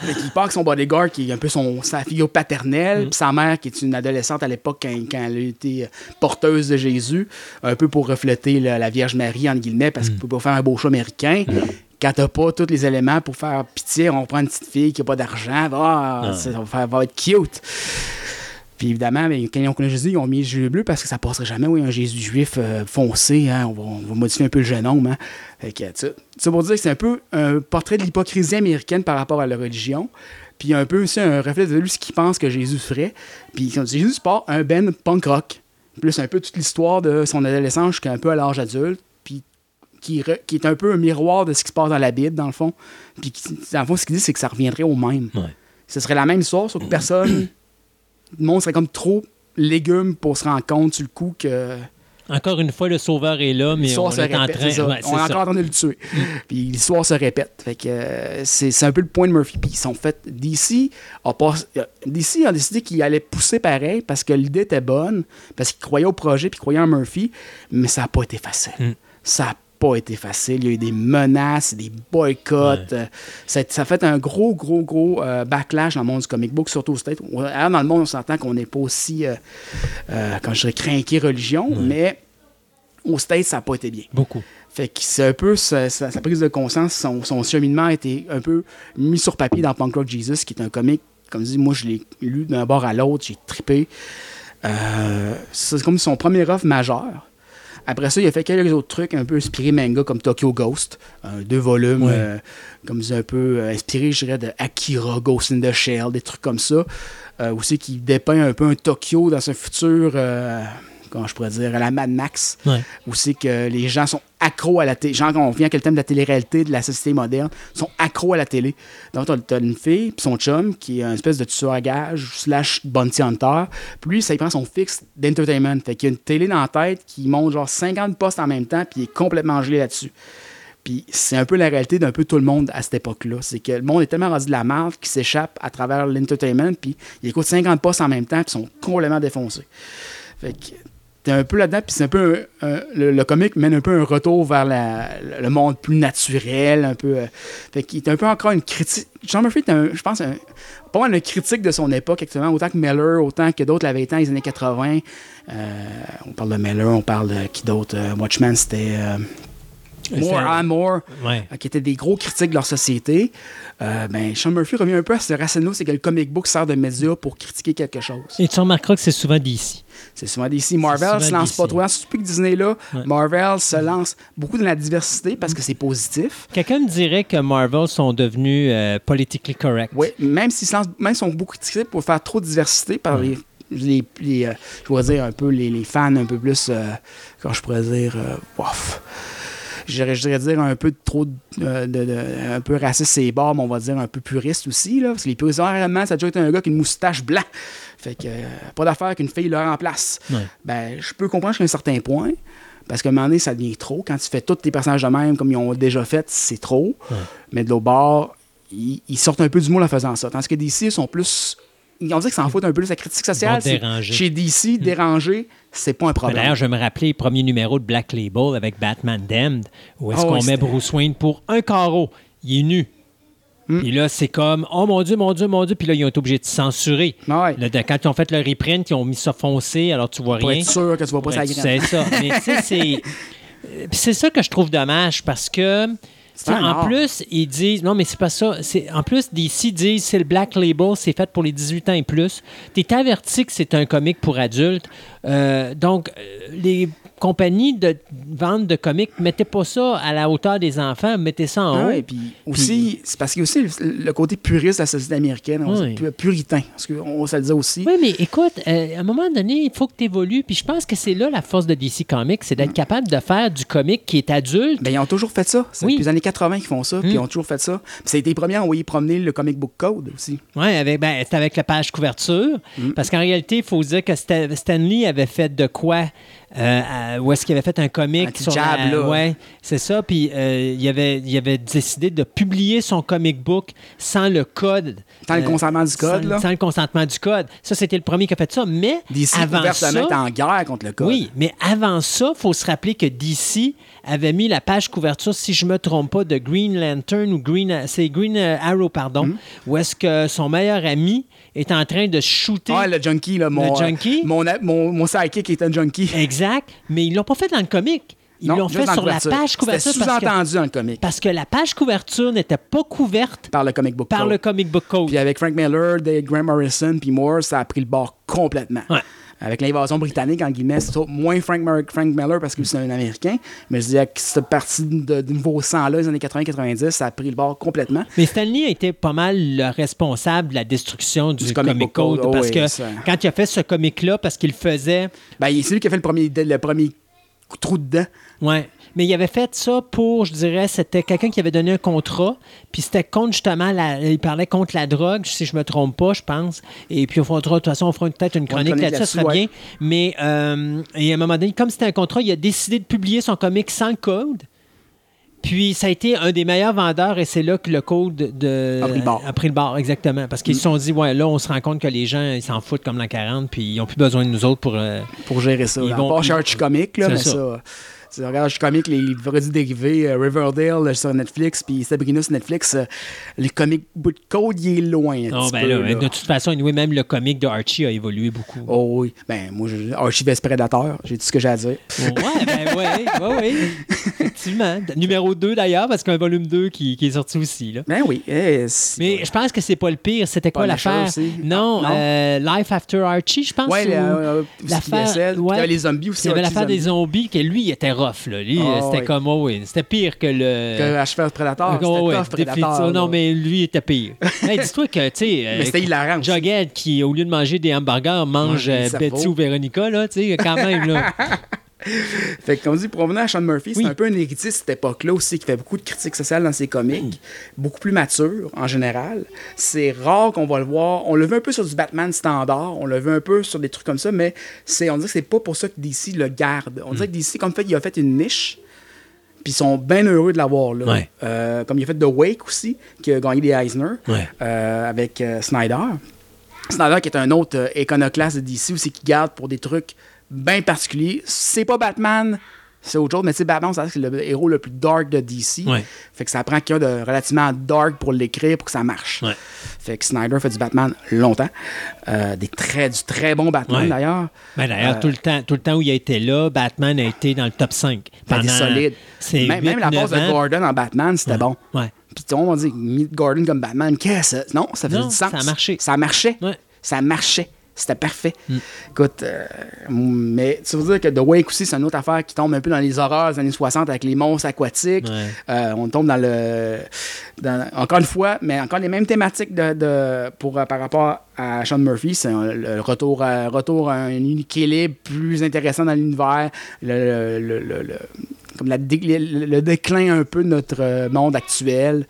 fait qu'il part avec son bodyguard qui est un peu son, sa figure paternelle, puis sa mère qui est une adolescente à l'époque quand, quand elle a été euh, porteuse de Jésus, un peu pour refléter la, la Vierge Marie, entre guillemets, parce qu'il peut pas faire un beau show américain. Quand t'as pas tous les éléments pour faire pitié, on prend une petite fille qui a pas d'argent, ah, ça, va, faire- va être cute. Puis évidemment, ben, quand ils ont connu Jésus, ils ont mis Jésus bleu parce que ça passerait jamais. Oui, un Jésus juif euh, foncé, hein, on, va, on va modifier un peu le génome. Hein. Fait que, ça, pour dire que c'est un peu un portrait de l'hypocrisie américaine par rapport à la religion. Puis un peu aussi un reflet de lui ce qu'il pense que Jésus ferait. Puis Jésus part un ben punk rock. Plus un peu toute l'histoire de son adolescence jusqu'à un peu à l'âge adulte. Qui, re- qui est un peu un miroir de ce qui se passe dans la Bible, dans le fond. Puis qui- dans le fond, ce qu'il dit, c'est que ça reviendrait au même. Ouais. Ce serait la même histoire, sauf que personne. le monde serait comme trop légumes pour se rendre compte sur le coup que Encore une fois, le sauveur est là, mais on est en train. c'est ça. Ouais, c'est on est ça. encore en train de le tuer. Puis l'histoire se répète. Fait que euh, c'est c'est un peu le point de Murphy. Puis ils sont faits. DC a, pas, euh, DC a décidé qu'il allait pousser pareil parce que l'idée était bonne, parce qu'il croyait au projet, puis il croyait en Murphy, mais ça n'a pas été facile. Mm. Ça n'a pas été facile. Il y a eu des menaces, des boycotts. Euh, ça, ça a fait un gros, gros, gros euh, backlash dans le monde du comic book, surtout au States. Alors, dans le monde, on s'entend qu'on n'est pas aussi, euh, euh, quand je dirais, craqué religion, mais au States, ça n'a pas été bien. Beaucoup. Fait que c'est un peu sa, sa- sa prise de conscience, son, son cheminement a été un peu mis sur papier dans Punk Rock Jesus, qui est un comic, comme je dis, moi je l'ai lu d'un bord à l'autre, j'ai trippé. Euh, c'est comme son premier offre majeur. Après ça, il a fait quelques autres trucs un peu inspirés manga comme Tokyo Ghost, euh, deux volumes, euh, comme un peu euh, inspirés, je dirais, de Akira, Ghost in the Shell, des trucs comme ça. Euh, aussi qui dépeint un peu un Tokyo dans un futur, comment je pourrais dire, à la Mad Max Ouais. où c'est que les gens sont accros à la télé. Genre, on vient avec le thème de la télé-réalité, de la société moderne, sont accros à la télé. Donc, t'as- une fille, puis son chum, qui est un espèce de tueur à gage, slash bounty hunter. Puis lui, ça, prend son fixe d'entertainment. Fait qu'il y a une télé dans la tête qui monte genre 50 postes en même temps, puis il est complètement gelé là-dessus. Puis c'est un peu la réalité d'un peu tout le monde à cette époque-là. C'est que le monde est tellement rendu de la merde qu'il s'échappe à travers l'entertainment, puis il écoute 50 postes en même temps, puis ils sont complètement défoncés. Fait que t'es un peu là-dedans, puis c'est un peu un- le, le comic mène un peu un retour vers le monde plus naturel, un peu. euh, fait qu'il est un peu encore une critique. Sean Murphy est un, je pense, un, pas mal une critique de son époque actuellement, autant que Miller, autant que d'autres l'avaient été dans les années 80. Euh, on parle de Miller, on parle de qui d'autre euh, Watchmen, c'était. More and More, Ouais. euh, qui étaient des gros critiques de leur société. Euh, ben, Sean Murphy revient un peu à ce racine c'est que le comic book sert de média pour critiquer quelque chose. Et tu remarqueras que c'est souvent d'ici. C'est souvent DC. Marvel se lance DC. pas trop. Depuis que Disney là, Ouais. Marvel se lance beaucoup dans la diversité parce que c'est positif. Quelqu'un me dirait que Marvel sont devenus euh, politically correct. Oui, même s'ils se lancent, même sont beaucoup critiqués pour faire trop de diversité par les, les, les, euh, je pourrais dire un peu les, les fans un peu plus, euh, comment je pourrais dire, euh. Je dirais, je dirais dire un peu trop de, de- de- un peu raciste bords, mais on va dire un peu puriste aussi là, parce que les puristes réellement ça a déjà été un gars qui a une moustache blanc. Fait que euh, pas d'affaire qu'une fille le remplace. Ouais. Ben, je peux comprendre jusqu'à un certain point. Parce qu'à un moment donné, ça devient trop. Quand tu fais tous tes personnages de même, comme ils ont déjà fait, c'est trop. Mais de l'autre bord, ils, ils sortent un peu du moule en faisant ça. Tandis que DC, ils sont plus. On dirait que ça en fout un peu de sa critique sociale. C'est-. Chez DC, déranger, c'est pas un problème. D'ailleurs, je me rappelais le premier numéro de Black Label avec Batman Damned, où est-ce Ah qu'on met Bruce Wayne pour un carreau. Il est nu. Hmm. Puis là, c'est comme, oh mon Dieu, mon Dieu, mon Dieu. Puis là, ils ont été obligés de censurer. Ah ouais. Là, de- quand ils ont fait le reprint, ils ont mis ça foncé, alors tu vois pour rien. être sûr que tu vois pas graine. sais ça. Mais tu sais, c'est. euh, C'est ça que je trouve dommage parce que C'est en art. plus, ils disent non, mais c'est pas ça. C'est en plus DC disent c'est le Black Label, c'est fait pour les 18 ans et plus. T'es averti que c'est un comic pour adultes. Euh, donc euh, les compagnies de vente de comics mettez pas ça à la hauteur des enfants, mettez ça en Ah haut. ouais, puis aussi, c'est parce qu'il y a aussi le, le côté puriste de la société américaine, on Oui. dit pu- puritain, parce qu'on se le dit aussi. Oui, mais écoute, euh, à un moment donné, il faut que tu évolues. Puis je pense que c'est là la force de DC Comics, c'est d'être capable de faire du comic qui est adulte. Ben, ils ont toujours fait ça. C'est Oui. depuis les années 80 qu'ils font ça, puis Mm. ils ont toujours fait ça. Puis ça a été les premiers à envoyer promener le comic book code aussi. Oui, avec, ben, c'était avec la page couverture. Parce qu'en réalité, il faut dire que Sta- Stanley avait fait de quoi euh, à- où est-ce qu'il avait fait un comic Un petit sur jab, la- là. Ouais, c'est ça. Puis euh, il, avait, il avait décidé de publier son comic book sans le code. Sans le Euh, consentement du code, sans, là? sans le consentement du code. Ça, c'était le premier qui a fait ça. Mais DC avant ça, en guerre contre le code. oui, mais avant ça, il faut se rappeler que DC avait mis la page couverture, si je ne me trompe pas, de Green Lantern ou Green, c'est Green euh, Arrow, pardon, Hmm. où est-ce que son meilleur ami est en train de shooter. Ah, le junkie, là, mon, Le junkie? euh, mon, mon, mon sidekick est un junkie. Exact, mais ils l'ont pas fait dans le comic. Ils l'ont fait sur la page couverture C'était parce que, sous-entendu dans le comic, parce que la page couverture n'était pas couverte par le comic book par code. le comic book code. Puis avec Frank Miller, Graham Morrison, puis Moore, ça a pris le bord complètement. Ouais. Avec l'invasion britannique, en guillemets, c'est moins Frank, Mer- Frank Miller parce que c'est un Américain, mais je disais que cette partie de, de nouveau sang-là, les années 80-90, ça a pris le bord complètement. Mais Stanley a été pas mal le responsable de la destruction du, Du comic, code. code, oh parce que ça. quand il a fait ce comic-là, parce qu'il faisait Ben, c'est lui qui a fait le premier, le premier trou dedans. Ouais. Mais il avait fait ça pour, je dirais, c'était quelqu'un qui avait donné un contrat, puis c'était contre justement, la, il parlait contre la drogue, si je me trompe pas, je pense. Et puis, on fera, de toute façon, on fera peut-être une chronique là-dessus, ça serait bien. Mais, euh, et à un moment donné, comme c'était un contrat, il a décidé de publier son comic sans code. Puis, ça a été un des meilleurs vendeurs, et c'est là que le code de, A pris le bord. a pris le bord, exactement. Parce qu'ils se sont dit, ouais, là, on se rend compte que les gens, ils s'en foutent comme l'an 40, puis ils n'ont plus besoin de nous autres pour. euh, pour gérer ça. Ils Là. vont- ils- Archie Comic, là, mais ça. ça. Tu regardes Archie Comic, les produits dérivés, euh, Riverdale euh, sur Netflix, puis Sabrina sur Netflix, euh, les comic book code, il est loin. un petit ben peu, là, là. de toute façon, anyway, même le comic de Archie a évolué beaucoup. Oh oui. Ben, moi, je, Archie Vest Predator, j'ai tout ce que j'ai à dire. Ouais, ben ouais, ouais, ouais. Effectivement. Numéro 2 d'ailleurs, parce qu'il y a un volume 2 qui, qui est sorti aussi. Là. Ben oui. eh, Mais je pense que c'est pas le pire. C'était quoi l'affaire? Non, Non. euh, Life After Archie, je pense. Ouais, l'affaire- y ouais. avait les zombies aussi. Il y avait l'affaire des Zombie. zombies, que lui, il était rough. Là. Lui, Ah, c'était ouais. comme, oui, c'était pire que le. Que Archie Vest Predator, Oh, ouais, c'était. Non, mais lui, il était pire. Hey, Dis-toi que, tu sais. euh, Mais c'était hilarant aussi. Jughead, qui, au lieu de manger des hamburgers, mange des euh. Betty ou Véronica, là, tu sais, quand même, là. Fait que, comme dit, pour revenir à Sean Murphy, c'est Oui. un peu un héritier de cette époque-là aussi qui fait beaucoup de critiques sociales dans ses comics, beaucoup plus mature en général. C'est rare qu'on va le voir. On le veut un peu sur du Batman standard, on le veut un peu sur des trucs comme ça, mais c'est, on dirait que c'est pas pour ça que DC le garde. On dirait que DC, comme fait, il a fait une niche. Puis ils sont bien heureux de l'avoir là. Ouais. Euh, comme il a fait The Wake aussi, qui a gagné des Eisner Ouais. euh, avec euh, Snyder. Snyder qui est un autre iconoclaste de DC aussi qui garde pour des trucs bien particuliers. C'est pas Batman, c'est autre chose, mais tu sais, Batman, c'est le héros le plus dark de DC. Ouais. Fait que ça prend quelqu'un de relativement dark pour l'écrire pour que ça marche. Ouais. Fait que Snyder fait du Batman longtemps. Euh, des très, du très bon Batman Ouais. d'ailleurs. Ben, D'ailleurs, Euh, tout, le temps, tout le temps où il a été là, Batman a été dans le top 5. Ben, des solides. C'est Même, même la 8, base de 9 ans. Gordon en Batman, c'était bon. Puis tout le monde mis Gordon comme Batman, qu'est-ce? Non, ça faisait Non, du sens. ça a marché. Ça marchait. Ça marchait. C'était parfait. Mm. Écoute, euh, mais ça veut dire que The Wake aussi, c'est une autre affaire qui tombe un peu dans les horreurs des années 60 avec les monstres aquatiques. Ouais. Euh, on tombe dans le. dans- encore une fois, mais encore les mêmes thématiques de, de- pour, euh, par rapport à Sean Murphy. C'est le retour à, retour à un équilibre plus intéressant dans l'univers. Le, le- le- le- comme la dé- le, déclin un peu de notre euh, monde actuel.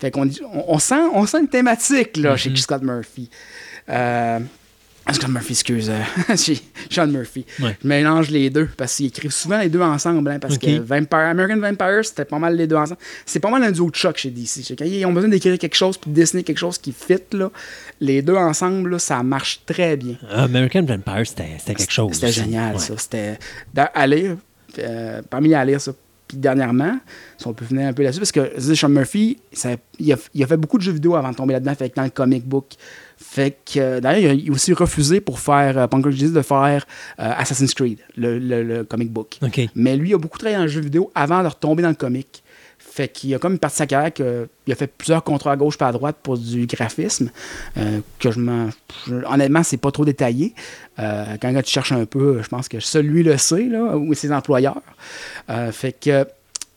Fait qu'on on, on sent, on sent une thématique là, chez Scott Murphy. Euh, Scott Murphy, excuse. euh, Sean Murphy. Ouais. Je mélange les deux parce qu'ils écrivent souvent les deux ensemble. hein, parce que Vampire, American Vampire, c'était pas mal les deux ensemble. C'est pas mal un duo de choc chez DC. Quand ils ont besoin d'écrire quelque chose puis de dessiner quelque chose qui fit, là, les deux ensemble, là, ça marche très bien. American Vampire, c'était quelque chose. C'était génial, Ouais. ça. C'était à lire, euh, parmi les à lire, ça. Puis dernièrement, si on peut venir un peu là-dessus, parce que Sean Murphy, ça- il, a, il a fait beaucoup de jeux vidéo avant de tomber là-dedans, fait que dans le comic book. Fait que, euh, d'ailleurs, il a aussi refusé pour faire, euh, de faire euh, Assassin's Creed, le, le- le comic book. OK. Mais lui, il a beaucoup travaillé dans le jeu vidéo avant de retomber dans le comic. Fait qu'il a comme une partie de sa carrière qu'il a fait plusieurs contrats à gauche pas à droite pour du graphisme. euh, que je m'en. je- honnêtement, c'est pas trop détaillé. Euh, quand tu cherches un peu, je pense que celui le sait, là, ou ses employeurs. Euh, fait que.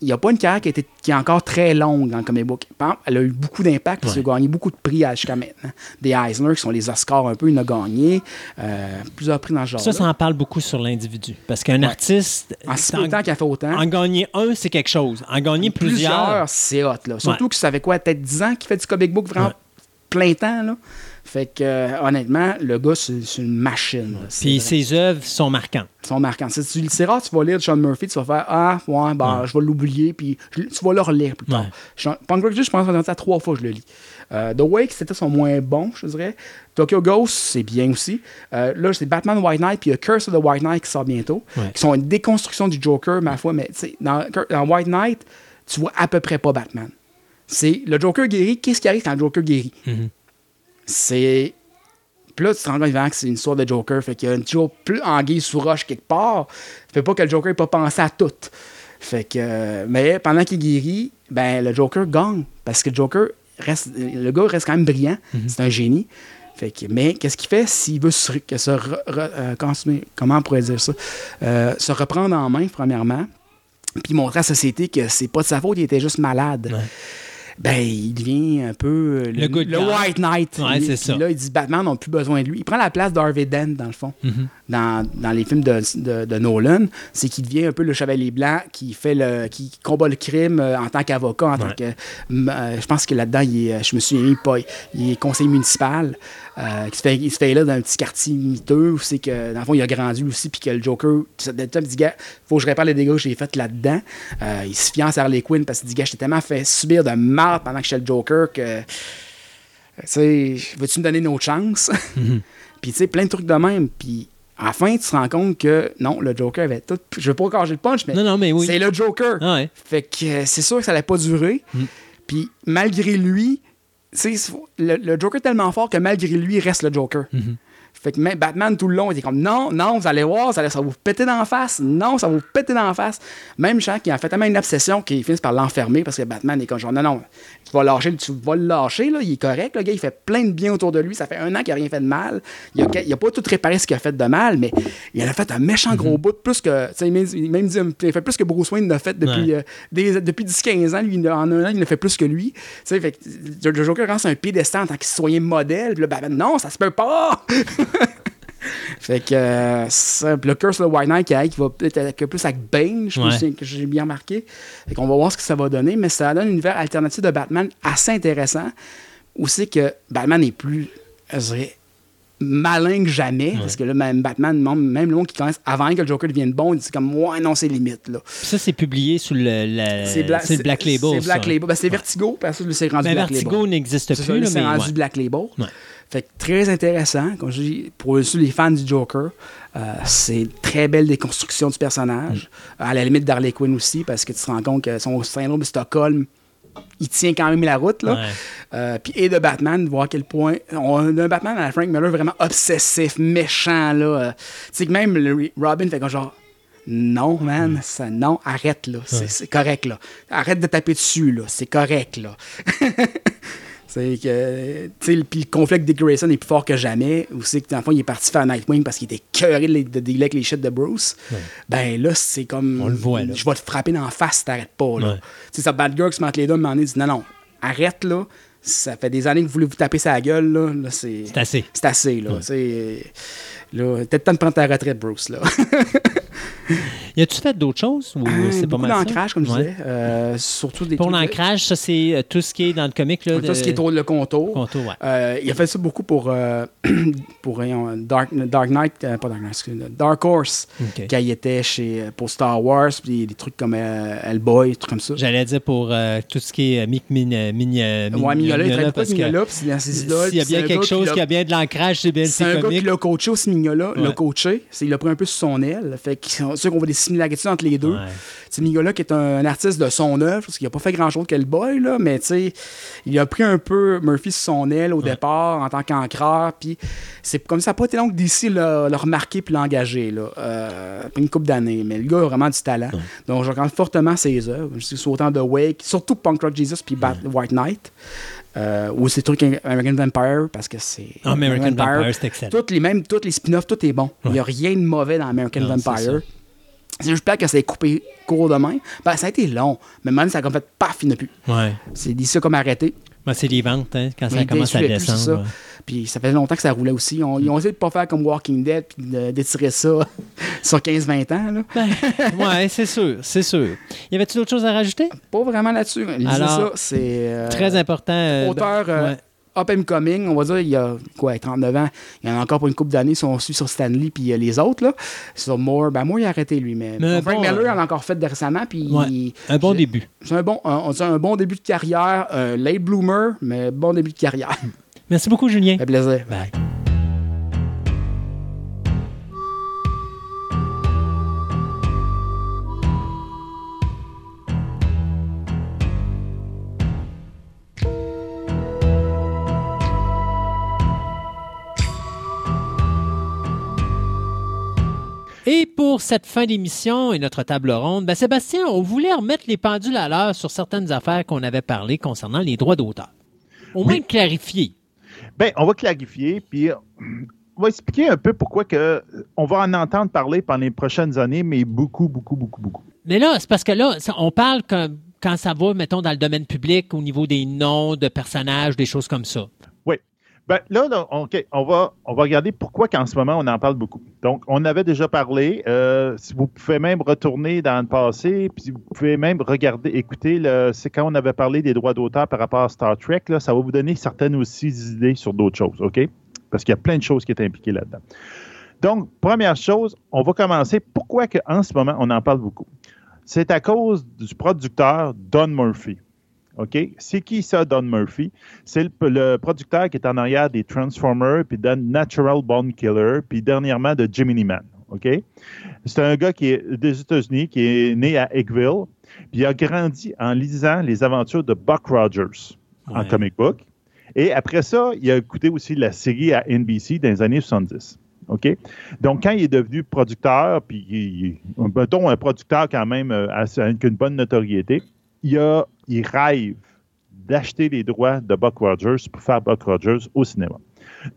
Il n'y a pas une carrière qui, a été- qui est encore très longue dans le comic book. Par exemple, elle a eu beaucoup d'impact parce Ouais. a gagné beaucoup de prix à- jusqu'à maintenant. Des Eisner, qui sont les Oscars un peu, il en a gagné. Euh, plusieurs prix dans ce genre Ça, ça en parle beaucoup sur l'individu. Parce qu'un Ouais. artiste, En si peu de temps qu'il a fait autant. en gagner un, c'est quelque chose. En gagner plusieurs, c'est hot. Là. Surtout que ça fait quoi, peut-être 10 ans qu'il fait du comic book vraiment plein temps. Là. Fait que, euh, honnêtement, le gars, c'est une machine. là. Puis vrai. ses œuvres sont marquantes. Sont marquants. C'est rare, tu vas lire Sean Murphy, tu vas faire Ah, ouais, ben, je vais l'oublier, puis je- tu vas le relire plus tard. Ouais. Punk Rock je pense que ça trois fois je le lis. Euh, The Wake, c'était son moins bon, je dirais. Tokyo Ghost, c'est bien aussi. Euh, là, c'est Batman White Knight, puis il y a Curse of the White Knight qui sort bientôt, Ouais. qui sont une déconstruction du Joker, ma foi, mais tu sais, dans, dans White Knight, tu vois à peu près pas Batman. C'est le Joker guéri. Qu'est-ce qui arrive quand le Joker guérit? Mhm. C'est. Puis là, tu te rends compte que c'est une histoire de Joker. Fait qu'il y a toujours plus anguille sous roche quelque part. Ça fait pas que le Joker n'ait pas pensé à tout. Fait que. euh, mais pendant qu'il guérit, ben le Joker gagne. Parce que le Joker reste. Le gars reste quand même brillant. C'est un génie. Fait que, mais qu'est-ce qu'il fait s'il veut se, que se re- re- euh, comment on pourrait dire ça? Euh, se reprendre en main, premièrement, puis montrer à la société que c'est pas de sa faute, il était juste malade. Ouais. Ben, il devient un peu euh, Le good. White Knight. Ouais, c'est ça. là, il dit Batman n'a plus besoin de lui. Il prend la place d'Harvey Dent, dans le fond. Mhm. Dans, dans les films de, de- de Nolan, c'est qu'il devient un peu le chevalier blanc qui fait le qui combat le crime euh, en tant qu'avocat, en tant que. euh, je pense que là-dedans, il est, je me mis pas. Il est conseiller municipal. Euh, qui se fait, il se fait là dans un petit quartier miteux où c'est que, dans le fond, il a grandi aussi, puis que le Joker, être- il dit, gars, faut que je répare les dégâts que j'ai fait là-dedans. Euh, il se fiance à Harley Quinn parce qu'il dit, gars, je t'ai tellement fait subir de mal pendant que j'étais le Joker que. Tu sais, veux-tu me donner une autre chance? Puis, tu sais, plein de trucs de même. Puis, à la fin, tu te rends compte que non, le Joker avait tout. Je veux pas cacher le punch, mais Non, non, mais oui. c'est le Joker. Ah ouais. Fait que euh, c'est sûr que ça allait pas durer. Puis, malgré lui, tu le, le Joker est tellement fort que malgré lui, il reste le Joker. Fait que même Batman, tout le long, il était comme non, non, vous allez voir, ça, va vous péter dans la face. Non, ça va vous péter dans la face. Même Jean qui a fait tellement une obsession qu'il finit par l'enfermer parce que Batman est comme genre non, non, tu vas lâcher, tu vas le lâcher, là, il est correct. Le gars, il fait plein de bien autour de lui. Ça fait un an qu'il n'a rien fait de mal. Il a, il a pas tout réparé ce qu'il a fait de mal, mais il en a fait un méchant gros bout, plus que. tu sais, Il même, il même dit, il fait plus que Bruce Wayne l'a fait depuis, Ouais. euh, des- depuis 10-15 ans. Lui, en un an, il l'a fait plus que lui. Tu sais, fait que le Joker rend un piédestal en tant que citoyen modèle. Puis là, Batman, non, ça se peut pas! Fait que euh, ça, le Curse the White Knight qui, va peut-être être plus avec Bane, je Ouais. pense que j'ai bien remarqué. Fait qu'on va voir ce que ça va donner, mais ça donne un univers alternatif de Batman assez intéressant. Aussi que Batman est plus, je dirais, malin que jamais. Parce que là, même Batman, même, le monde qui commence avant que le Joker devienne bon, il dit comme, ouais, non, c'est limite, là. Ça, c'est publié sous le, la- C'est Bla- c'est le Black Label. C'est Black ça. Label. Ben, c'est Vertigo, parce que c'est rendu Ben, Black Vertigo Label. n'existe C'est ça, plus, c'est rendu ouais. Black Label. Fait que très intéressant. Comme je dis, pour les fans du Joker, euh, c'est une très belle déconstruction du personnage. Mm. À la limite d'Harley Quinn aussi, parce que tu te rends compte que son syndrome de Stockholm, il tient quand même la route. Là. Ouais. Euh, puis et de Batman, de voir à quel point. On a un Batman à la Frank Miller vraiment obsessif, méchant. là. Euh, tu sais que même le Robin fait comme genre. Non, man, ça, non, arrête, là. C'est c'est correct, là. Arrête de taper dessus, là. C'est correct, là. C'est que, tu sais, puis le conflit avec Dick Grayson est plus fort que jamais. Aussi que, dans le fond, il est parti faire Nightwing parce qu'il était cœuré de, de avec les shit de Bruce. Ben là, c'est comme. On le voit, là. Je vais te frapper dans la face si t'arrêtes pas, là. Ouais. Tu sais, ça bad girl qui se met entre les deux, mais dit non, non, arrête, là. Ça fait des années que vous voulez vous taper sa gueule, là. là c'est C'est assez. c'est assez, là. C'est. Là, peut-être temps de prendre ta retraite, Bruce, là. Y a-tu fait d'autres choses ou Euh, c'est pas mal ça? d'ancrage, comme je Ouais. disais. Euh, surtout des Pour l'ancrage, ça, c'est euh, tout ce qui est dans le comic. Là, Tout ce qui est de- autour de le contour. Contour, ouais. Euh, il a fait ça beaucoup pour, euh, pour Dark, Dark Knight, euh, pas Dark Knight, excusez, Dark Horse, Ok. quand il était chez, euh, pour Star Wars, puis des trucs comme euh, Hellboy, des trucs comme ça. J'allais dire pour euh, tout ce qui est Mick euh, euh, Min- Ouais, Mignola, il traite de que Mignola, puis c'est dans ses idoles. s'il y a bien quelque chose qui a bien de l'ancrage, c'est bien C'est un gars qui comique. l'a coaché aussi, Mignola. L'a coaché. Il l'a pris un peu sur son aile. Fait que ceux qu'on voit des similarité entre les deux. Ouais. Qui est un, un artiste de son œuvre, parce qu'il n'a pas fait grand-chose que le boy, là, mais il a pris un peu Murphy sur son aile au départ en tant qu'encreur, puis c'est comme ça n'a pas été long DC l'a l'a remarqué puis l'a engagé, là, euh, une couple d'années. Mais le gars a vraiment du talent. Donc, je recommande fortement ses œuvres. Je suis autant de Wake, surtout Punk Rock Jesus puis White Knight. Euh, ou ces trucs American Vampire, parce que c'est. American Vampire, c'est excellent. Toutes les, même tous les spin-offs, tout est bon. Il n'y a rien de mauvais dans American Non, Vampire. C'est juste peur que ça ait coupé court de main. Ben, ça a été long. Mais même ça a comme fait paf, il n'y a plus. Ouais. C'est dit ça comme arrêté. Ben, c'est les ventes, hein, quand ça Mais commence à descendre. ça. ouais. Puis ça faisait longtemps que ça roulait aussi. On- ils ont essayé de pas faire comme Walking Dead puis de- d'étirer ça sur 15-20 ans. Là. Ben, ouais, c'est sûr, c'est sûr. Y avait-tu d'autres choses à rajouter? Pas vraiment là-dessus. Lisez Alors, ça. C'est euh, Très important. euh, auteur euh, ouais. Up and coming. On va dire, il y a quoi, 39 ans. Il y en a encore pour une couple d'années si on suit sur Stanley puis euh, les autres. Là. Sur Moore, ben Moore, il a arrêté lui. Mais, Mais Frank bon, Miller euh, en a encore fait récemment. Puis Ouais, Un bon début. C'est un bon, un- on dit un bon début de carrière, un late bloomer, mais bon début de carrière. Merci beaucoup, Julien. Fait plaisir. Bye. Et pour cette fin d'émission et notre table ronde, ben Sébastien, on voulait remettre les pendules à l'heure sur certaines affaires qu'on avait parlé concernant les droits d'auteur. Au moins clarifier. Ben, on va clarifier, puis on va expliquer un peu pourquoi que euh, on va en entendre parler pendant les prochaines années, mais beaucoup, beaucoup, beaucoup, beaucoup. Mais là, c'est parce que là, on parle quand, quand ça va, mettons, dans le domaine public, au niveau des noms de personnages, des choses comme ça. Ben, là, là, on va, on va regarder pourquoi qu'en ce moment, on en parle beaucoup. Donc, on avait déjà parlé. euh, si vous pouvez même retourner dans le passé, puis vous pouvez même regarder, écouter, c'est quand on avait parlé des droits d'auteur par rapport à Star Trek, ça va vous donner certaines aussi idées sur d'autres choses, OK? Parce qu'il y a plein de choses qui sont impliquées là-dedans. Donc, première chose, on va commencer. Pourquoi que, en ce moment, on en parle beaucoup? C'est à cause du producteur Don Murphy. OK? C'est qui ça, Don Murphy? C'est le, le producteur qui est en arrière des Transformers, puis de Natural Born Killer, puis dernièrement de Jiminy Man. OK? C'est un gars qui est des États-Unis, qui est né à Eggville, puis il a grandi en lisant les aventures de Buck Rogers en comic book. Et après ça, il a écouté aussi la série à NBC dans les années 70. OK? Donc, quand il est devenu producteur, puis mettons un producteur quand même euh, avec une bonne notoriété, il, a, il rêve d'acheter les droits de Buck Rogers pour faire Buck Rogers au cinéma.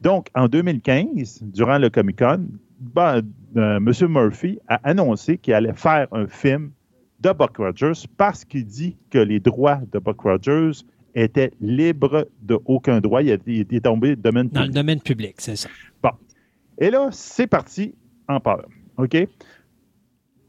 Donc, en 2015, durant le Comic-Con, ben, euh, M. Murphy a annoncé qu'il allait faire un film de Buck Rogers parce qu'il dit que les droits de Buck Rogers étaient libres de aucun droit. Il, est tombé domaine Dans le public. domaine public, c'est ça. Bon. Et là, c'est parti en peur. OK?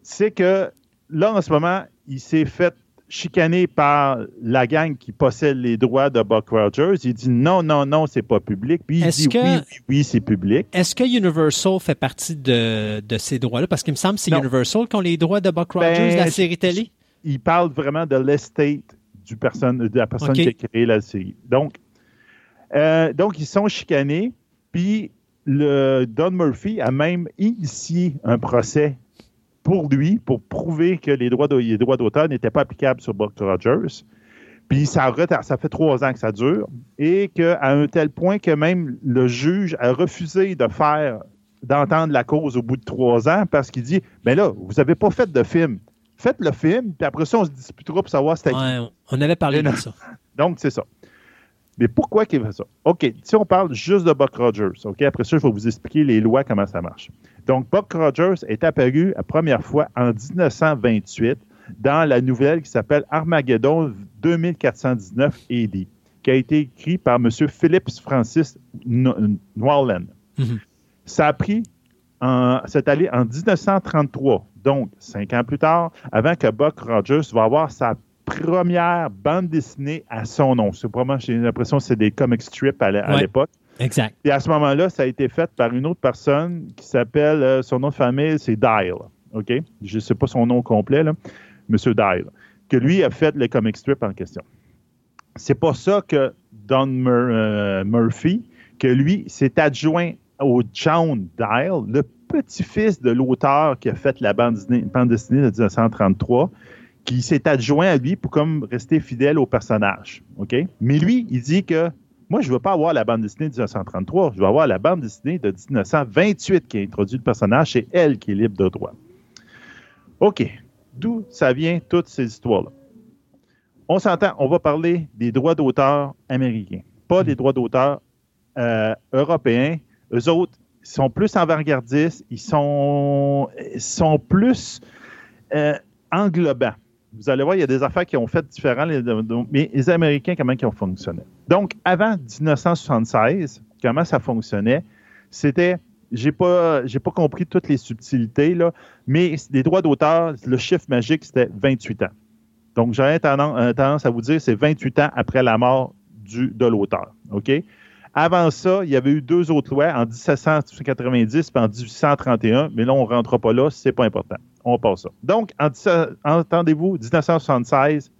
C'est que là, en ce moment, il s'est fait chicaner par la gang qui possède les droits de Buck Rogers. Il dit non, non, non, c'est pas public. Puis il dit que- oui, oui, oui, c'est public. Est-ce que Universal fait partie de, de ces droits-là? Parce qu'il me semble que c'est. Universal qui ont les droits de Buck Rogers, Ben, la série télé. Il parle vraiment de l'estate du personne, de la personne qui a créé la série. Donc, euh, donc ils sont chicanés. Puis le Don Murphy a même initié un procès pour lui, pour prouver que les droits d'auteur n'étaient pas applicables sur Buck Rogers. Puis ça, ça fait trois ans que ça dure, et qu'à un tel point que même le juge a refusé de faire, d'entendre la cause au bout de trois ans, parce qu'il dit, ben là, vous n'avez pas fait de film. Faites le film, puis après ça, on se disputera pour savoir c'était qui. On avait parlé Mais de non. ça. Donc, c'est ça. Mais pourquoi qu'il fait ça? OK, si on parle juste de Buck Rogers, OK, après ça, je vais vous expliquer les lois, comment ça marche. Donc, Buck Rogers est apparu la première fois en 1928 dans la nouvelle qui s'appelle Armageddon 2419 AD, qui a été écrit par M. Phillips Francis No- Noirland. Mhm. Ça a pris, c'est allé en 1933, donc cinq ans plus tard, avant que Buck Rogers va avoir sa première bande dessinée à son nom. C'est probablement, j'ai l'impression que c'est des comic strips à Ouais. l'époque. Exact. Et à ce moment-là, ça a été fait par une autre personne qui s'appelle, euh, son nom de famille, c'est Dial. OK? Je ne sais pas son nom complet, là. Monsieur Dial. Que lui a fait les comic strips en question. C'est pas ça que Don Mur- euh, Murphy, que lui s'est adjoint au John Dial, le petit-fils de l'auteur qui a fait la bande dessinée, bande dessinée de 1933 qui s'est adjoint à lui pour comme rester fidèle au personnage. OK? Mais lui, il dit que moi, je ne veux pas avoir la bande dessinée de 1933, je veux avoir la bande dessinée de 1928 qui a introduit le personnage, c'est elle qui est libre de droit. OK. D'où ça vient, toutes ces histoires-là? On s'entend, on va parler des droits d'auteur américains, pas des droits d'auteur euh, européens. Eux autres, ils sont plus avant-gardistes, ils sont, sont plus euh, englobants. Vous allez voir, il y a des affaires qui ont fait différents, mais les Américains, comment ils ont fonctionné? Donc, avant 1976, comment ça fonctionnait, c'était, j'ai pas, j'ai pas compris toutes les subtilités, là, mais les droits d'auteur, le chiffre magique, c'était 28 ans. Donc, j'aurais tendance à vous dire, c'est 28 ans après la mort du, de l'auteur. OK? Avant ça, il y avait eu deux autres lois en 1790 et en 1831, mais là, on ne rentre pas là, c'est pas important. On passe ça. Donc, entendez-vous, 1976,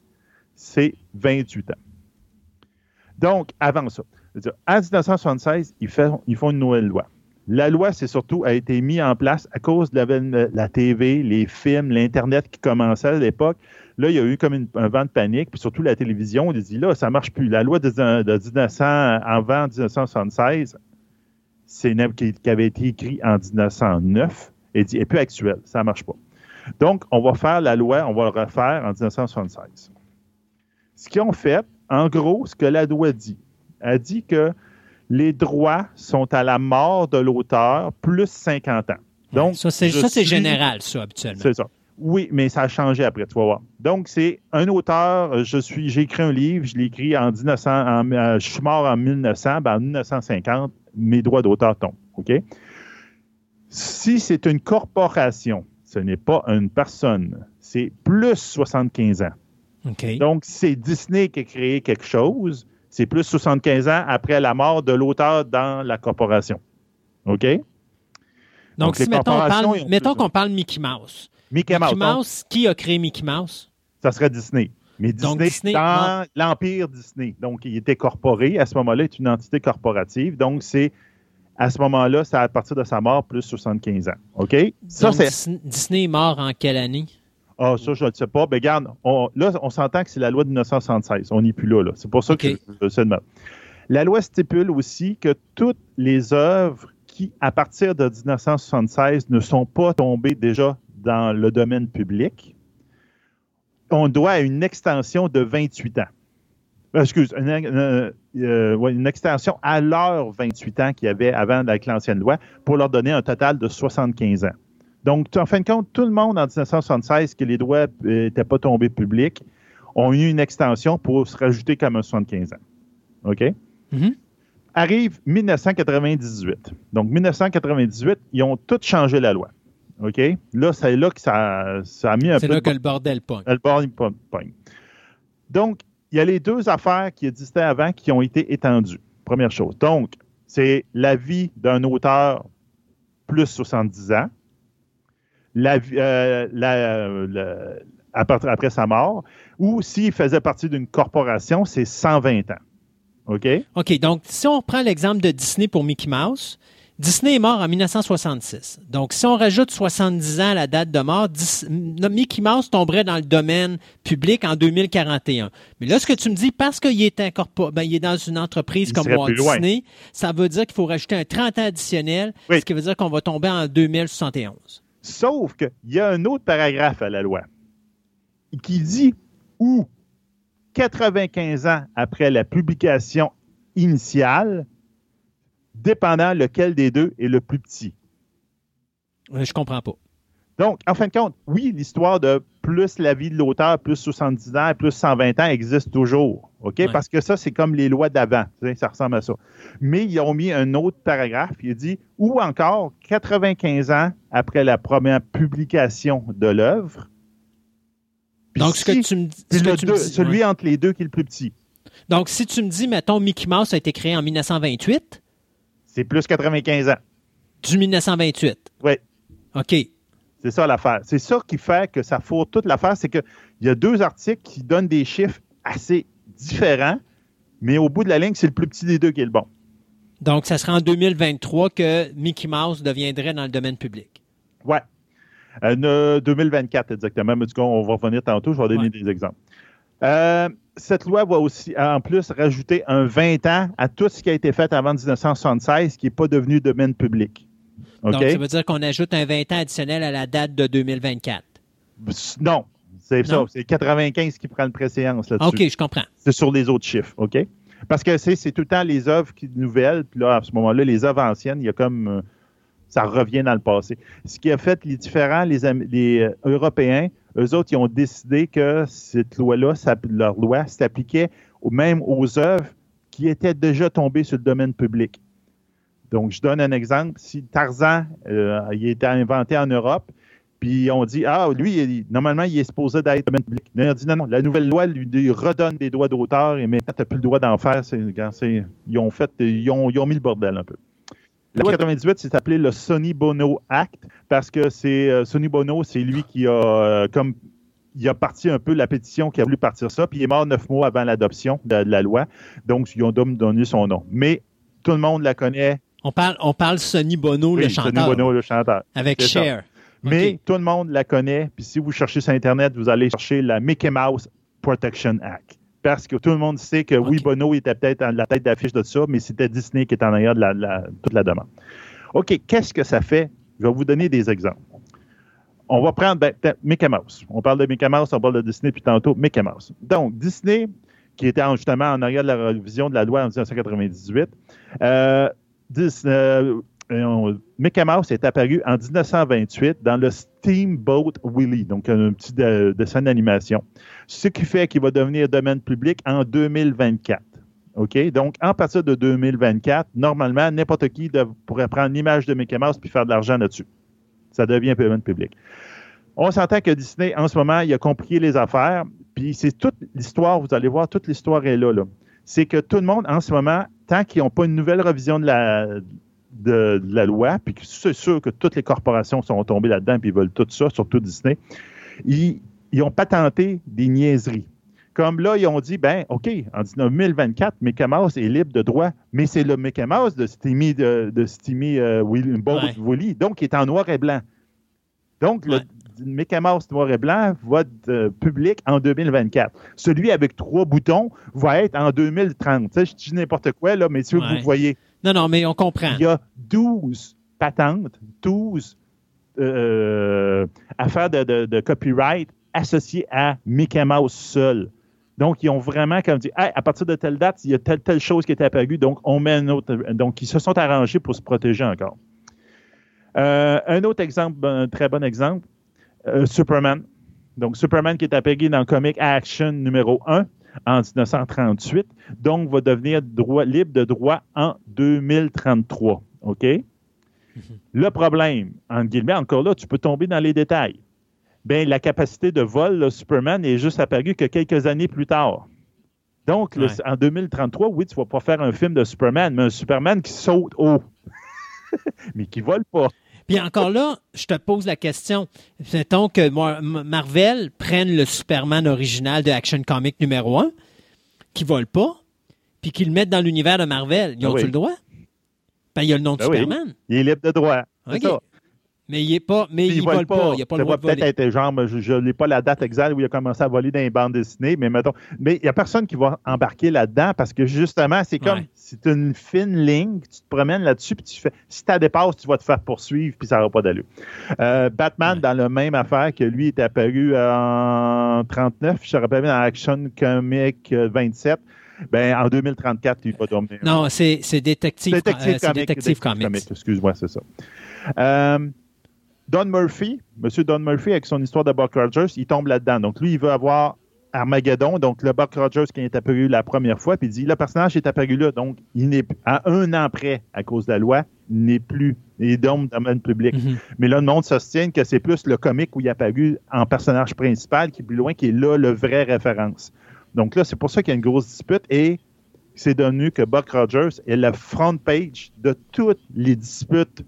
c'est 28 ans. Donc, avant ça, en 1976, ils, font une nouvelle loi. La loi, c'est surtout, a été mise en place à cause de la, TV, les films, l'Internet qui commençait à l'époque. Là, il y a eu comme un vent de panique, puis surtout la télévision. On dit là, ça marche plus. La loi de, 1900, avant 1976, c'est qui, qui, avait été écrite en 1909 et dit, est plus actuelle. Ça ne marche pas. Donc, on va faire la loi, on va le refaire en 1976. Ce qu'ils ont fait, en gros, ce que la loi dit, elle dit que les droits sont à la mort de l'auteur plus 50 ans. Donc, ça, c'est général, ça, habituellement. C'est ça. Oui, mais ça a changé après, tu vas voir. Donc, c'est un auteur, je suis, j'ai écrit un livre, je l'ai écrit en 1900, euh, je suis mort en 1900, ben en 1950, mes droits d'auteur tombent, OK? Si c'est une corporation, ce n'est pas une personne, c'est plus 75 ans. OK. Donc, c'est Disney qui a créé quelque chose, c'est plus 75 ans après la mort de l'auteur dans la corporation. OK? Donc, si mettons, mettons qu'on parle Mickey Mouse. Mickey, Mouse. qui a créé Mickey Mouse? Ça serait Disney. Mais Disney, dans l'Empire Disney. Donc, il était corporé. À ce moment-là, il est une entité corporative. Donc, c'est à ce moment-là, c'est à partir de sa mort, plus 75 ans. OK? Ça, c'est... Disney est mort en quelle année? Ah, ça, je ne sais pas. Mais regarde, là, on s'entend que c'est la loi de 1976. On n'est plus là. C'est pour ça que je, sais de La loi stipule aussi que toutes les œuvres qui, à partir de 1976, ne sont pas tombées déjà dans le domaine public, on doit une extension de 28 ans. Euh, excuse, euh, une, extension à leur 28 ans qu'il y avait avant avec l'ancienne loi pour leur donner un total de 75 ans. Donc, en fin de compte, tout le monde en 1976 que les droits n'étaient pas tombés publics ont eu une extension pour se rajouter comme un 75 ans. OK? Mm-hmm. Arrive 1998. Donc, 1998, ils ont tout changé la loi. OK? Là, c'est là que ça, ça a mis un peu. C'est là que le bordel pogne. Le bordel pogne. Donc, il y a les deux affaires qui existaient avant qui ont été étendues. Première chose. Donc, c'est la vie d'un auteur plus 70 ans, euh, après, sa mort, ou s'il faisait partie d'une corporation, c'est 120 ans. OK? OK. Donc, si on prend l'exemple de Disney pour Mickey Mouse, Disney est mort en 1966. Donc, si on rajoute 70 ans à la date de mort, Mickey Mouse tomberait dans le domaine public en 2041. Mais là, ce que tu me dis, parce qu'il est ben, il est dans une entreprise comme Walt Disney, ça veut dire qu'il faut rajouter un 30 ans additionnel, ce qui veut dire qu'on va tomber en 2071. Sauf qu'il y a un autre paragraphe à la loi qui dit où 95 ans après la publication initiale, dépendant lequel des deux est le plus petit. Je comprends pas. Donc, en fin de compte, oui, l'histoire de plus la vie de l'auteur, plus 70 ans, plus 120 ans existe toujours. OK? Parce que ça, c'est comme les lois d'avant. Ça ressemble à ça. Mais ils ont mis un autre paragraphe. Il dit ou encore 95 ans après la première publication de l'œuvre. Donc, ce que tu me dis. celui entre les deux qui est le plus petit. Donc, si tu me dis, mettons, Mickey Mouse a été créé en 1928, c'est plus 95 ans. Du 1928? Oui. OK. C'est ça l'affaire. C'est ça qui fait que ça fourre toute l'affaire. C'est qu'il y a deux articles qui donnent des chiffres assez différents, mais au bout de la ligne, c'est le plus petit des deux qui est le bon. Donc, ça sera en 2023 que Mickey Mouse deviendrait dans le domaine public. Euh, ne- 2024 exactement. Mais du coup, on va revenir tantôt. Je vais donner Ouais. des exemples. Euh, cette loi va aussi, en plus, rajouter un 20 ans à tout ce qui a été fait avant 1976 qui n'est pas devenu domaine public. Donc, ça veut dire qu'on ajoute un 20 ans additionnel à la date de 2024. Non. C'est ça. C'est 95 qui prend le préséance là-dessus. OK, je comprends. C'est sur les autres chiffres, OK? Parce que c'est tout le temps les œuvres qui, nouvelles, puis là, à ce moment-là, les œuvres anciennes, il y a comme. euh, ça revient dans le passé. Ce qui a fait les différents, les, euh, Européens, eux autres, ils ont décidé que cette loi-là, leur loi, s'appliquait même aux œuvres qui étaient déjà tombées sur le domaine public. Donc, je donne un exemple. Si Tarzan, euh, il a été inventé en Europe, puis on dit, ah, lui, normalement, il est supposé d'être domaine public. On dit, non, non, la nouvelle loi lui, redonne des droits d'auteur et maintenant, tu n'as plus le droit d'en faire. Ils ont fait, ils ont mis le bordel un peu. La loi 98, c'est appelé le Sonny Bono Act parce que c'est euh, Sonny Bono, c'est lui qui a euh, comme il a parti un peu la pétition qui a voulu partir ça, puis il est mort neuf mois avant l'adoption de, de la loi. Donc, ils ont donné son nom. Mais tout le monde la connaît. On parle, on parle Sonny Bono, le chanteur, Sonny Bono, le chanteur. avec. Cher. Mais tout le monde la connaît. Puis si vous cherchez sur Internet, vous allez chercher la Mickey Mouse Protection Act. Parce que tout le monde sait que oui. Bono était peut-être la tête d'affiche de ça, mais c'était Disney qui était en arrière de la- la- toute la demande. OK, qu'est-ce que ça fait? Je vais vous donner des exemples. On va prendre ben, Mickey Mouse. On parle de Mickey Mouse, on parle de Disney, puis tantôt Mickey Mouse. Donc, Disney, qui était en- justement en arrière de la révision de la loi en 1998, euh, Dis- euh, euh, Mickey Mouse est apparu en 1928 dans le Steamboat Willie, donc un petit de- dessin d'animation. Ce qui fait qu'il va devenir domaine public en 2024. OK? Donc, en partir de 2024, normalement, n'importe qui pourrait prendre l'image de Mickey Mouse puis faire de l'argent là-dessus. Ça devient domaine public. On s'entend que Disney, en ce moment, il a compliqué les affaires. Puis c'est toute l'histoire, vous allez voir, toute l'histoire est là. là. C'est que tout le monde, en ce moment, tant qu'ils n'ont pas une nouvelle revision de la, de, de la loi, puis c'est sûr que toutes les corporations sont tombées là-dedans, puis ils veulent tout ça, surtout Disney, ils, ils ont patenté des niaiseries. Comme là, ils ont dit, ben, OK, en 2024, Mickey Mouse est libre de droit, mais c'est le Mickey Mouse de Steamy, de, de Steamy euh, Willy, Boat Ouais. Willy, donc il est en noir et blanc. Donc, le. Mickey Mouse noir et blanc va être euh, public en 2024. Celui avec trois boutons va être en 2030. Tu sais, je dis n'importe quoi, là, mais si Ouais. vous voyez, Non, non, mais on comprend. il y a 12 patentes, 12 euh, affaires de, copyright associées à Mickey Mouse seul. Donc, ils ont vraiment comme dit, Hey, à partir de telle date, il y a telle, telle chose qui est apparue, donc on met un autre. Donc, ils se sont arrangés pour se protéger encore. Euh, un autre exemple, un très bon exemple, euh, Superman. Donc, Superman qui est apparu dans le comic Action numéro 1 en 1938, donc va devenir droit, libre de droit en 2033. OK? Le problème, en guillemets, encore là, tu peux tomber dans les détails. Bien, la capacité de vol de Superman est juste apparue que quelques années plus tard. Donc, le- en 2033, oui, tu vas pas faire un film de Superman, mais un Superman qui saute haut. mais qui vole pas. Puis encore là, je te pose la question. Mettons que Mar- Marvel prenne le Superman original de Action Comic numéro 1, qui vole pas, puis qu'ils le mettent dans l'univers de Marvel. Ils Ah ont-tu oui. le droit? Ben, il y a le nom de Ben oui. Superman. Il est libre de droit. C'est OK. ça. Mais il est pas, mais Puis il, vole pas. Il n'y a pas le droit de voler. peut-être être genre, je n'ai pas la date exacte où il a commencé à voler dans les bandes dessinées, mais mettons. Mais il n'y a personne qui va embarquer là-dedans parce que justement, c'est comme Ouais. c'est une fine ligne, tu te promènes là-dessus, puis tu fais. Si tu dépasses, tu vas te faire poursuivre, puis ça n'aura pas d'allure. Euh, Batman, Ouais. dans la même affaire que lui, est apparu en 39, je te rappelle dans Action Comic euh, 27. Ben, en 2034, il va dormir. Non, c'est Détective, Détective euh, c'est Comics. Détective Comics. Excuse-moi, c'est ça. Euh, Don Murphy, Monsieur Don Murphy, avec son histoire de Buck Rogers, il tombe là-dedans. Donc, lui, il veut avoir Armageddon, donc le Buck Rogers qui est apparu la première fois, puis il dit le personnage est apparu là, donc il n'est à un an près, à cause de la loi, il n'est plus. Il est dans le domaine public. Mhm. Mais là, le monde soutient que c'est plus le comique où il est apparu en personnage principal qui est plus loin, qui est là le vrai référence. Donc là, c'est pour ça qu'il y a une grosse dispute et c'est devenu que Buck Rogers est la front page de toutes les disputes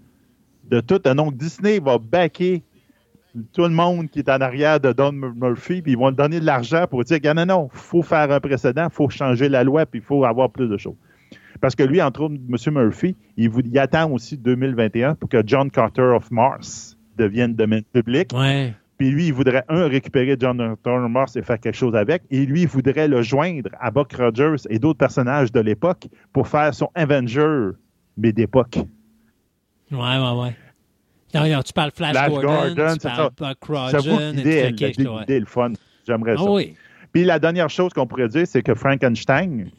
de tout. Donc Disney va backer tout le monde qui est en arrière de Don Murphy, puis ils vont lui donner de l'argent pour dire, non, non, il faut faire un précédent, il faut changer la loi, puis il faut avoir plus de choses. Parce que lui, entre autres, M. Murphy, il, vous, il attend aussi 2021 pour que John Carter of Mars devienne domaine public. Ouais. Puis lui, il voudrait, un, récupérer John Carter of Mars et faire quelque chose avec. Et lui, il voudrait le joindre à Buck Rogers et d'autres personnages de l'époque pour faire son Avenger, mais d'époque. Ouais, ouais, ouais. Non, non, tu parles Flash, Flash Gordon, Gordon, tu parles ça. Buck Rogers, l'idée, le est fun. J'aimerais Ah ça. oui. Puis la dernière chose qu'on pourrait dire, c'est que Frankenstein,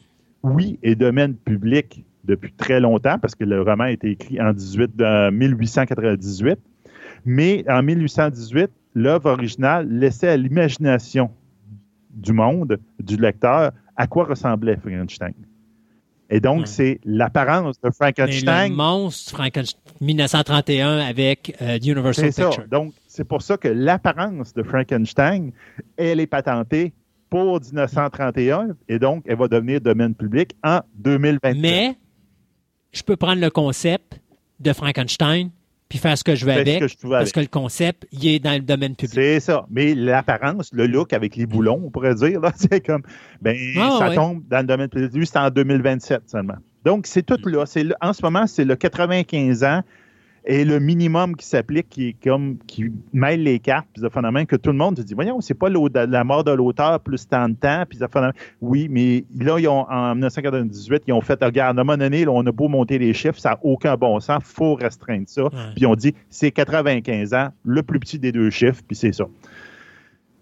oui, est domaine public depuis très longtemps, parce que le roman a été écrit en 18, euh, 1898. Mais en 1818, l'œuvre originale laissait à l'imagination du monde, du lecteur, à quoi ressemblait Frankenstein. Et donc, Ouais. c'est l'apparence de Frankenstein. le monstre Frankenstein 1931 avec euh, Universal C'est ça. Pictures. Donc, c'est pour ça que l'apparence de Frankenstein, elle est patentée pour 1931 et donc elle va devenir domaine public en 2027. Mais je peux prendre le concept de Frankenstein puis faire ce que je veux avec, que je veux parce avec. que le concept, il est dans le domaine public. C'est ça. Mais l'apparence, le look avec les boulons, on pourrait dire, là, c'est comme, ben, Ah, ça ouais. tombe dans le domaine public. Lui, c'est en 2027 seulement. Donc, c'est tout là. C'est en ce moment, c'est le 95 ans et le minimum qui s'applique, qui comme, qui mêle les cartes, puis ça fait la même que tout le monde se dit, voyons, c'est pas la mort de l'auteur plus tant de temps, puis ça fait la même- Oui, mais là, ils ont, en 1998, ils ont fait, regarde, à un moment donné, là, on a beau monter les chiffres, ça n'a aucun bon sens, faut restreindre ça. Puis on dit, c'est 95 ans, le plus petit des deux chiffres, puis c'est ça.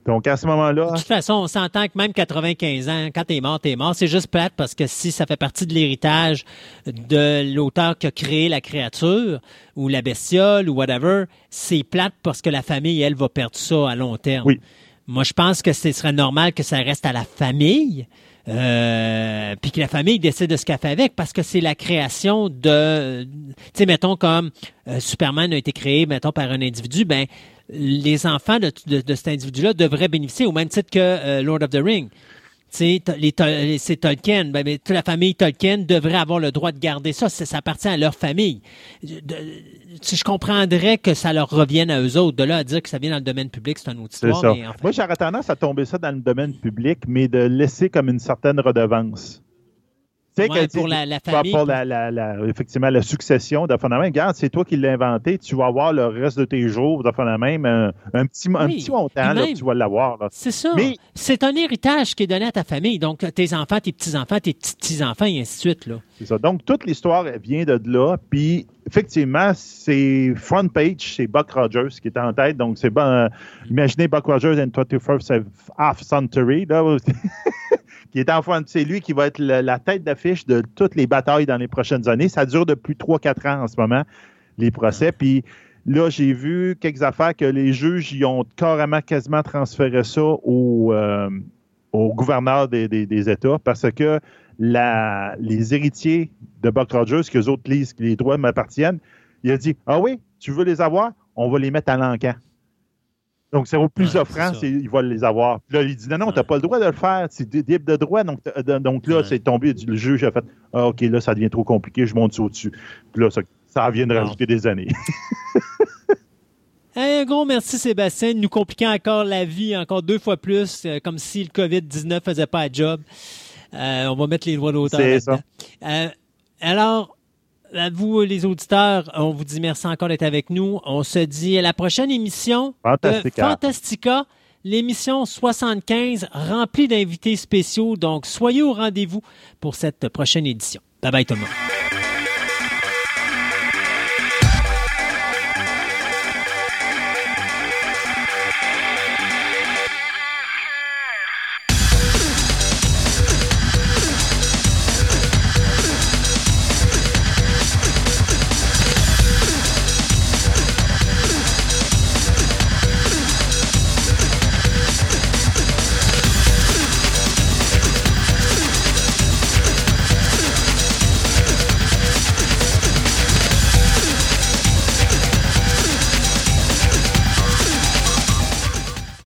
Donc, à ce moment-là, De toute façon, on s'entend que même 95 ans, quand t'es mort, t'es mort. C'est juste plate parce que si ça fait partie de l'héritage de l'auteur qui a créé la créature ou la bestiole ou whatever, c'est plate parce que la famille, elle, va perdre ça à long terme. Oui. Moi, je pense que ce serait normal que ça reste à la famille. Euh, puis que la famille décide de ce qu'elle fait avec parce que c'est la création de tu sais mettons comme euh, Superman a été créé mettons par un individu ben les enfants de, de- de cet individu-là devraient bénéficier au même titre que euh, Lord of the Ring. Les les- c'est Tolkien. Ben, mais toute la famille Tolkien devrait avoir le droit de garder ça. Ça, appartient à leur famille. De- si je comprendrais que ça leur revienne à eux autres. De là à dire que ça vient dans le domaine public, c'est une autre histoire. mais enfin, Moi, j'aurais tendance à tomber ça dans le domaine public, mais de laisser comme une certaine redevance. Sais, Ouais, pour la, la pas famille. pour la, la- la- effectivement la succession de fondament. Regarde, c'est toi qui l'as inventé, tu vas avoir le reste de tes jours de fondament un, un petit, un petit montant, là, même- tu vas l'avoir. C'est ça. Mais- C'est un héritage qui est donné à ta famille. Donc, tes enfants, tes petits-enfants, tes petits-enfants, et ainsi de suite. C'est ça. Donc, toute l'histoire vient de là. Puis, effectivement, c'est front page, c'est Buck Rogers qui est en tête. Donc, c'est bon. euh, imaginez Buck Rogers in 21st half century, là, qui est en. C'est lui qui va être la tête d'affiche de toutes les batailles dans les prochaines années. Ça dure depuis 3-4 ans en ce moment, les procès. Puis, là, j'ai vu quelques affaires que les juges y ont carrément quasiment transféré ça au, euh, gouverneur des, États parce que les héritiers de Buck Rogers, que les autres lisent que les droits m'appartiennent, il a dit Ah oui, tu veux les avoir? On va les mettre à l'encan. Donc, c'est au plus Ouais, offrant, ça. ils vont les avoir. Puis là, il dit Non, non, tu n'as Ouais. pas le droit de le faire. C'est libre de droit. Donc, t'as- donc là, Ouais. c'est tombé. Le juge a fait Ah, OK, là, ça devient trop compliqué, je monte ça au-dessus. Puis là, ça, ça vient de rajouter des années. Un gros merci Sébastien de nous compliquer encore la vie encore deux fois plus, euh, comme si le COVID-19 faisait pas la job. Euh, on va mettre les droits d'auteur C'est. Euh, alors, à vous les auditeurs, on vous dit merci encore d'être avec nous. On se dit à la prochaine émission Fantastica. de Fantastica, l'émission 75 remplie d'invités spéciaux. Donc, soyez au rendez-vous pour cette prochaine édition. Bye bye tout le monde.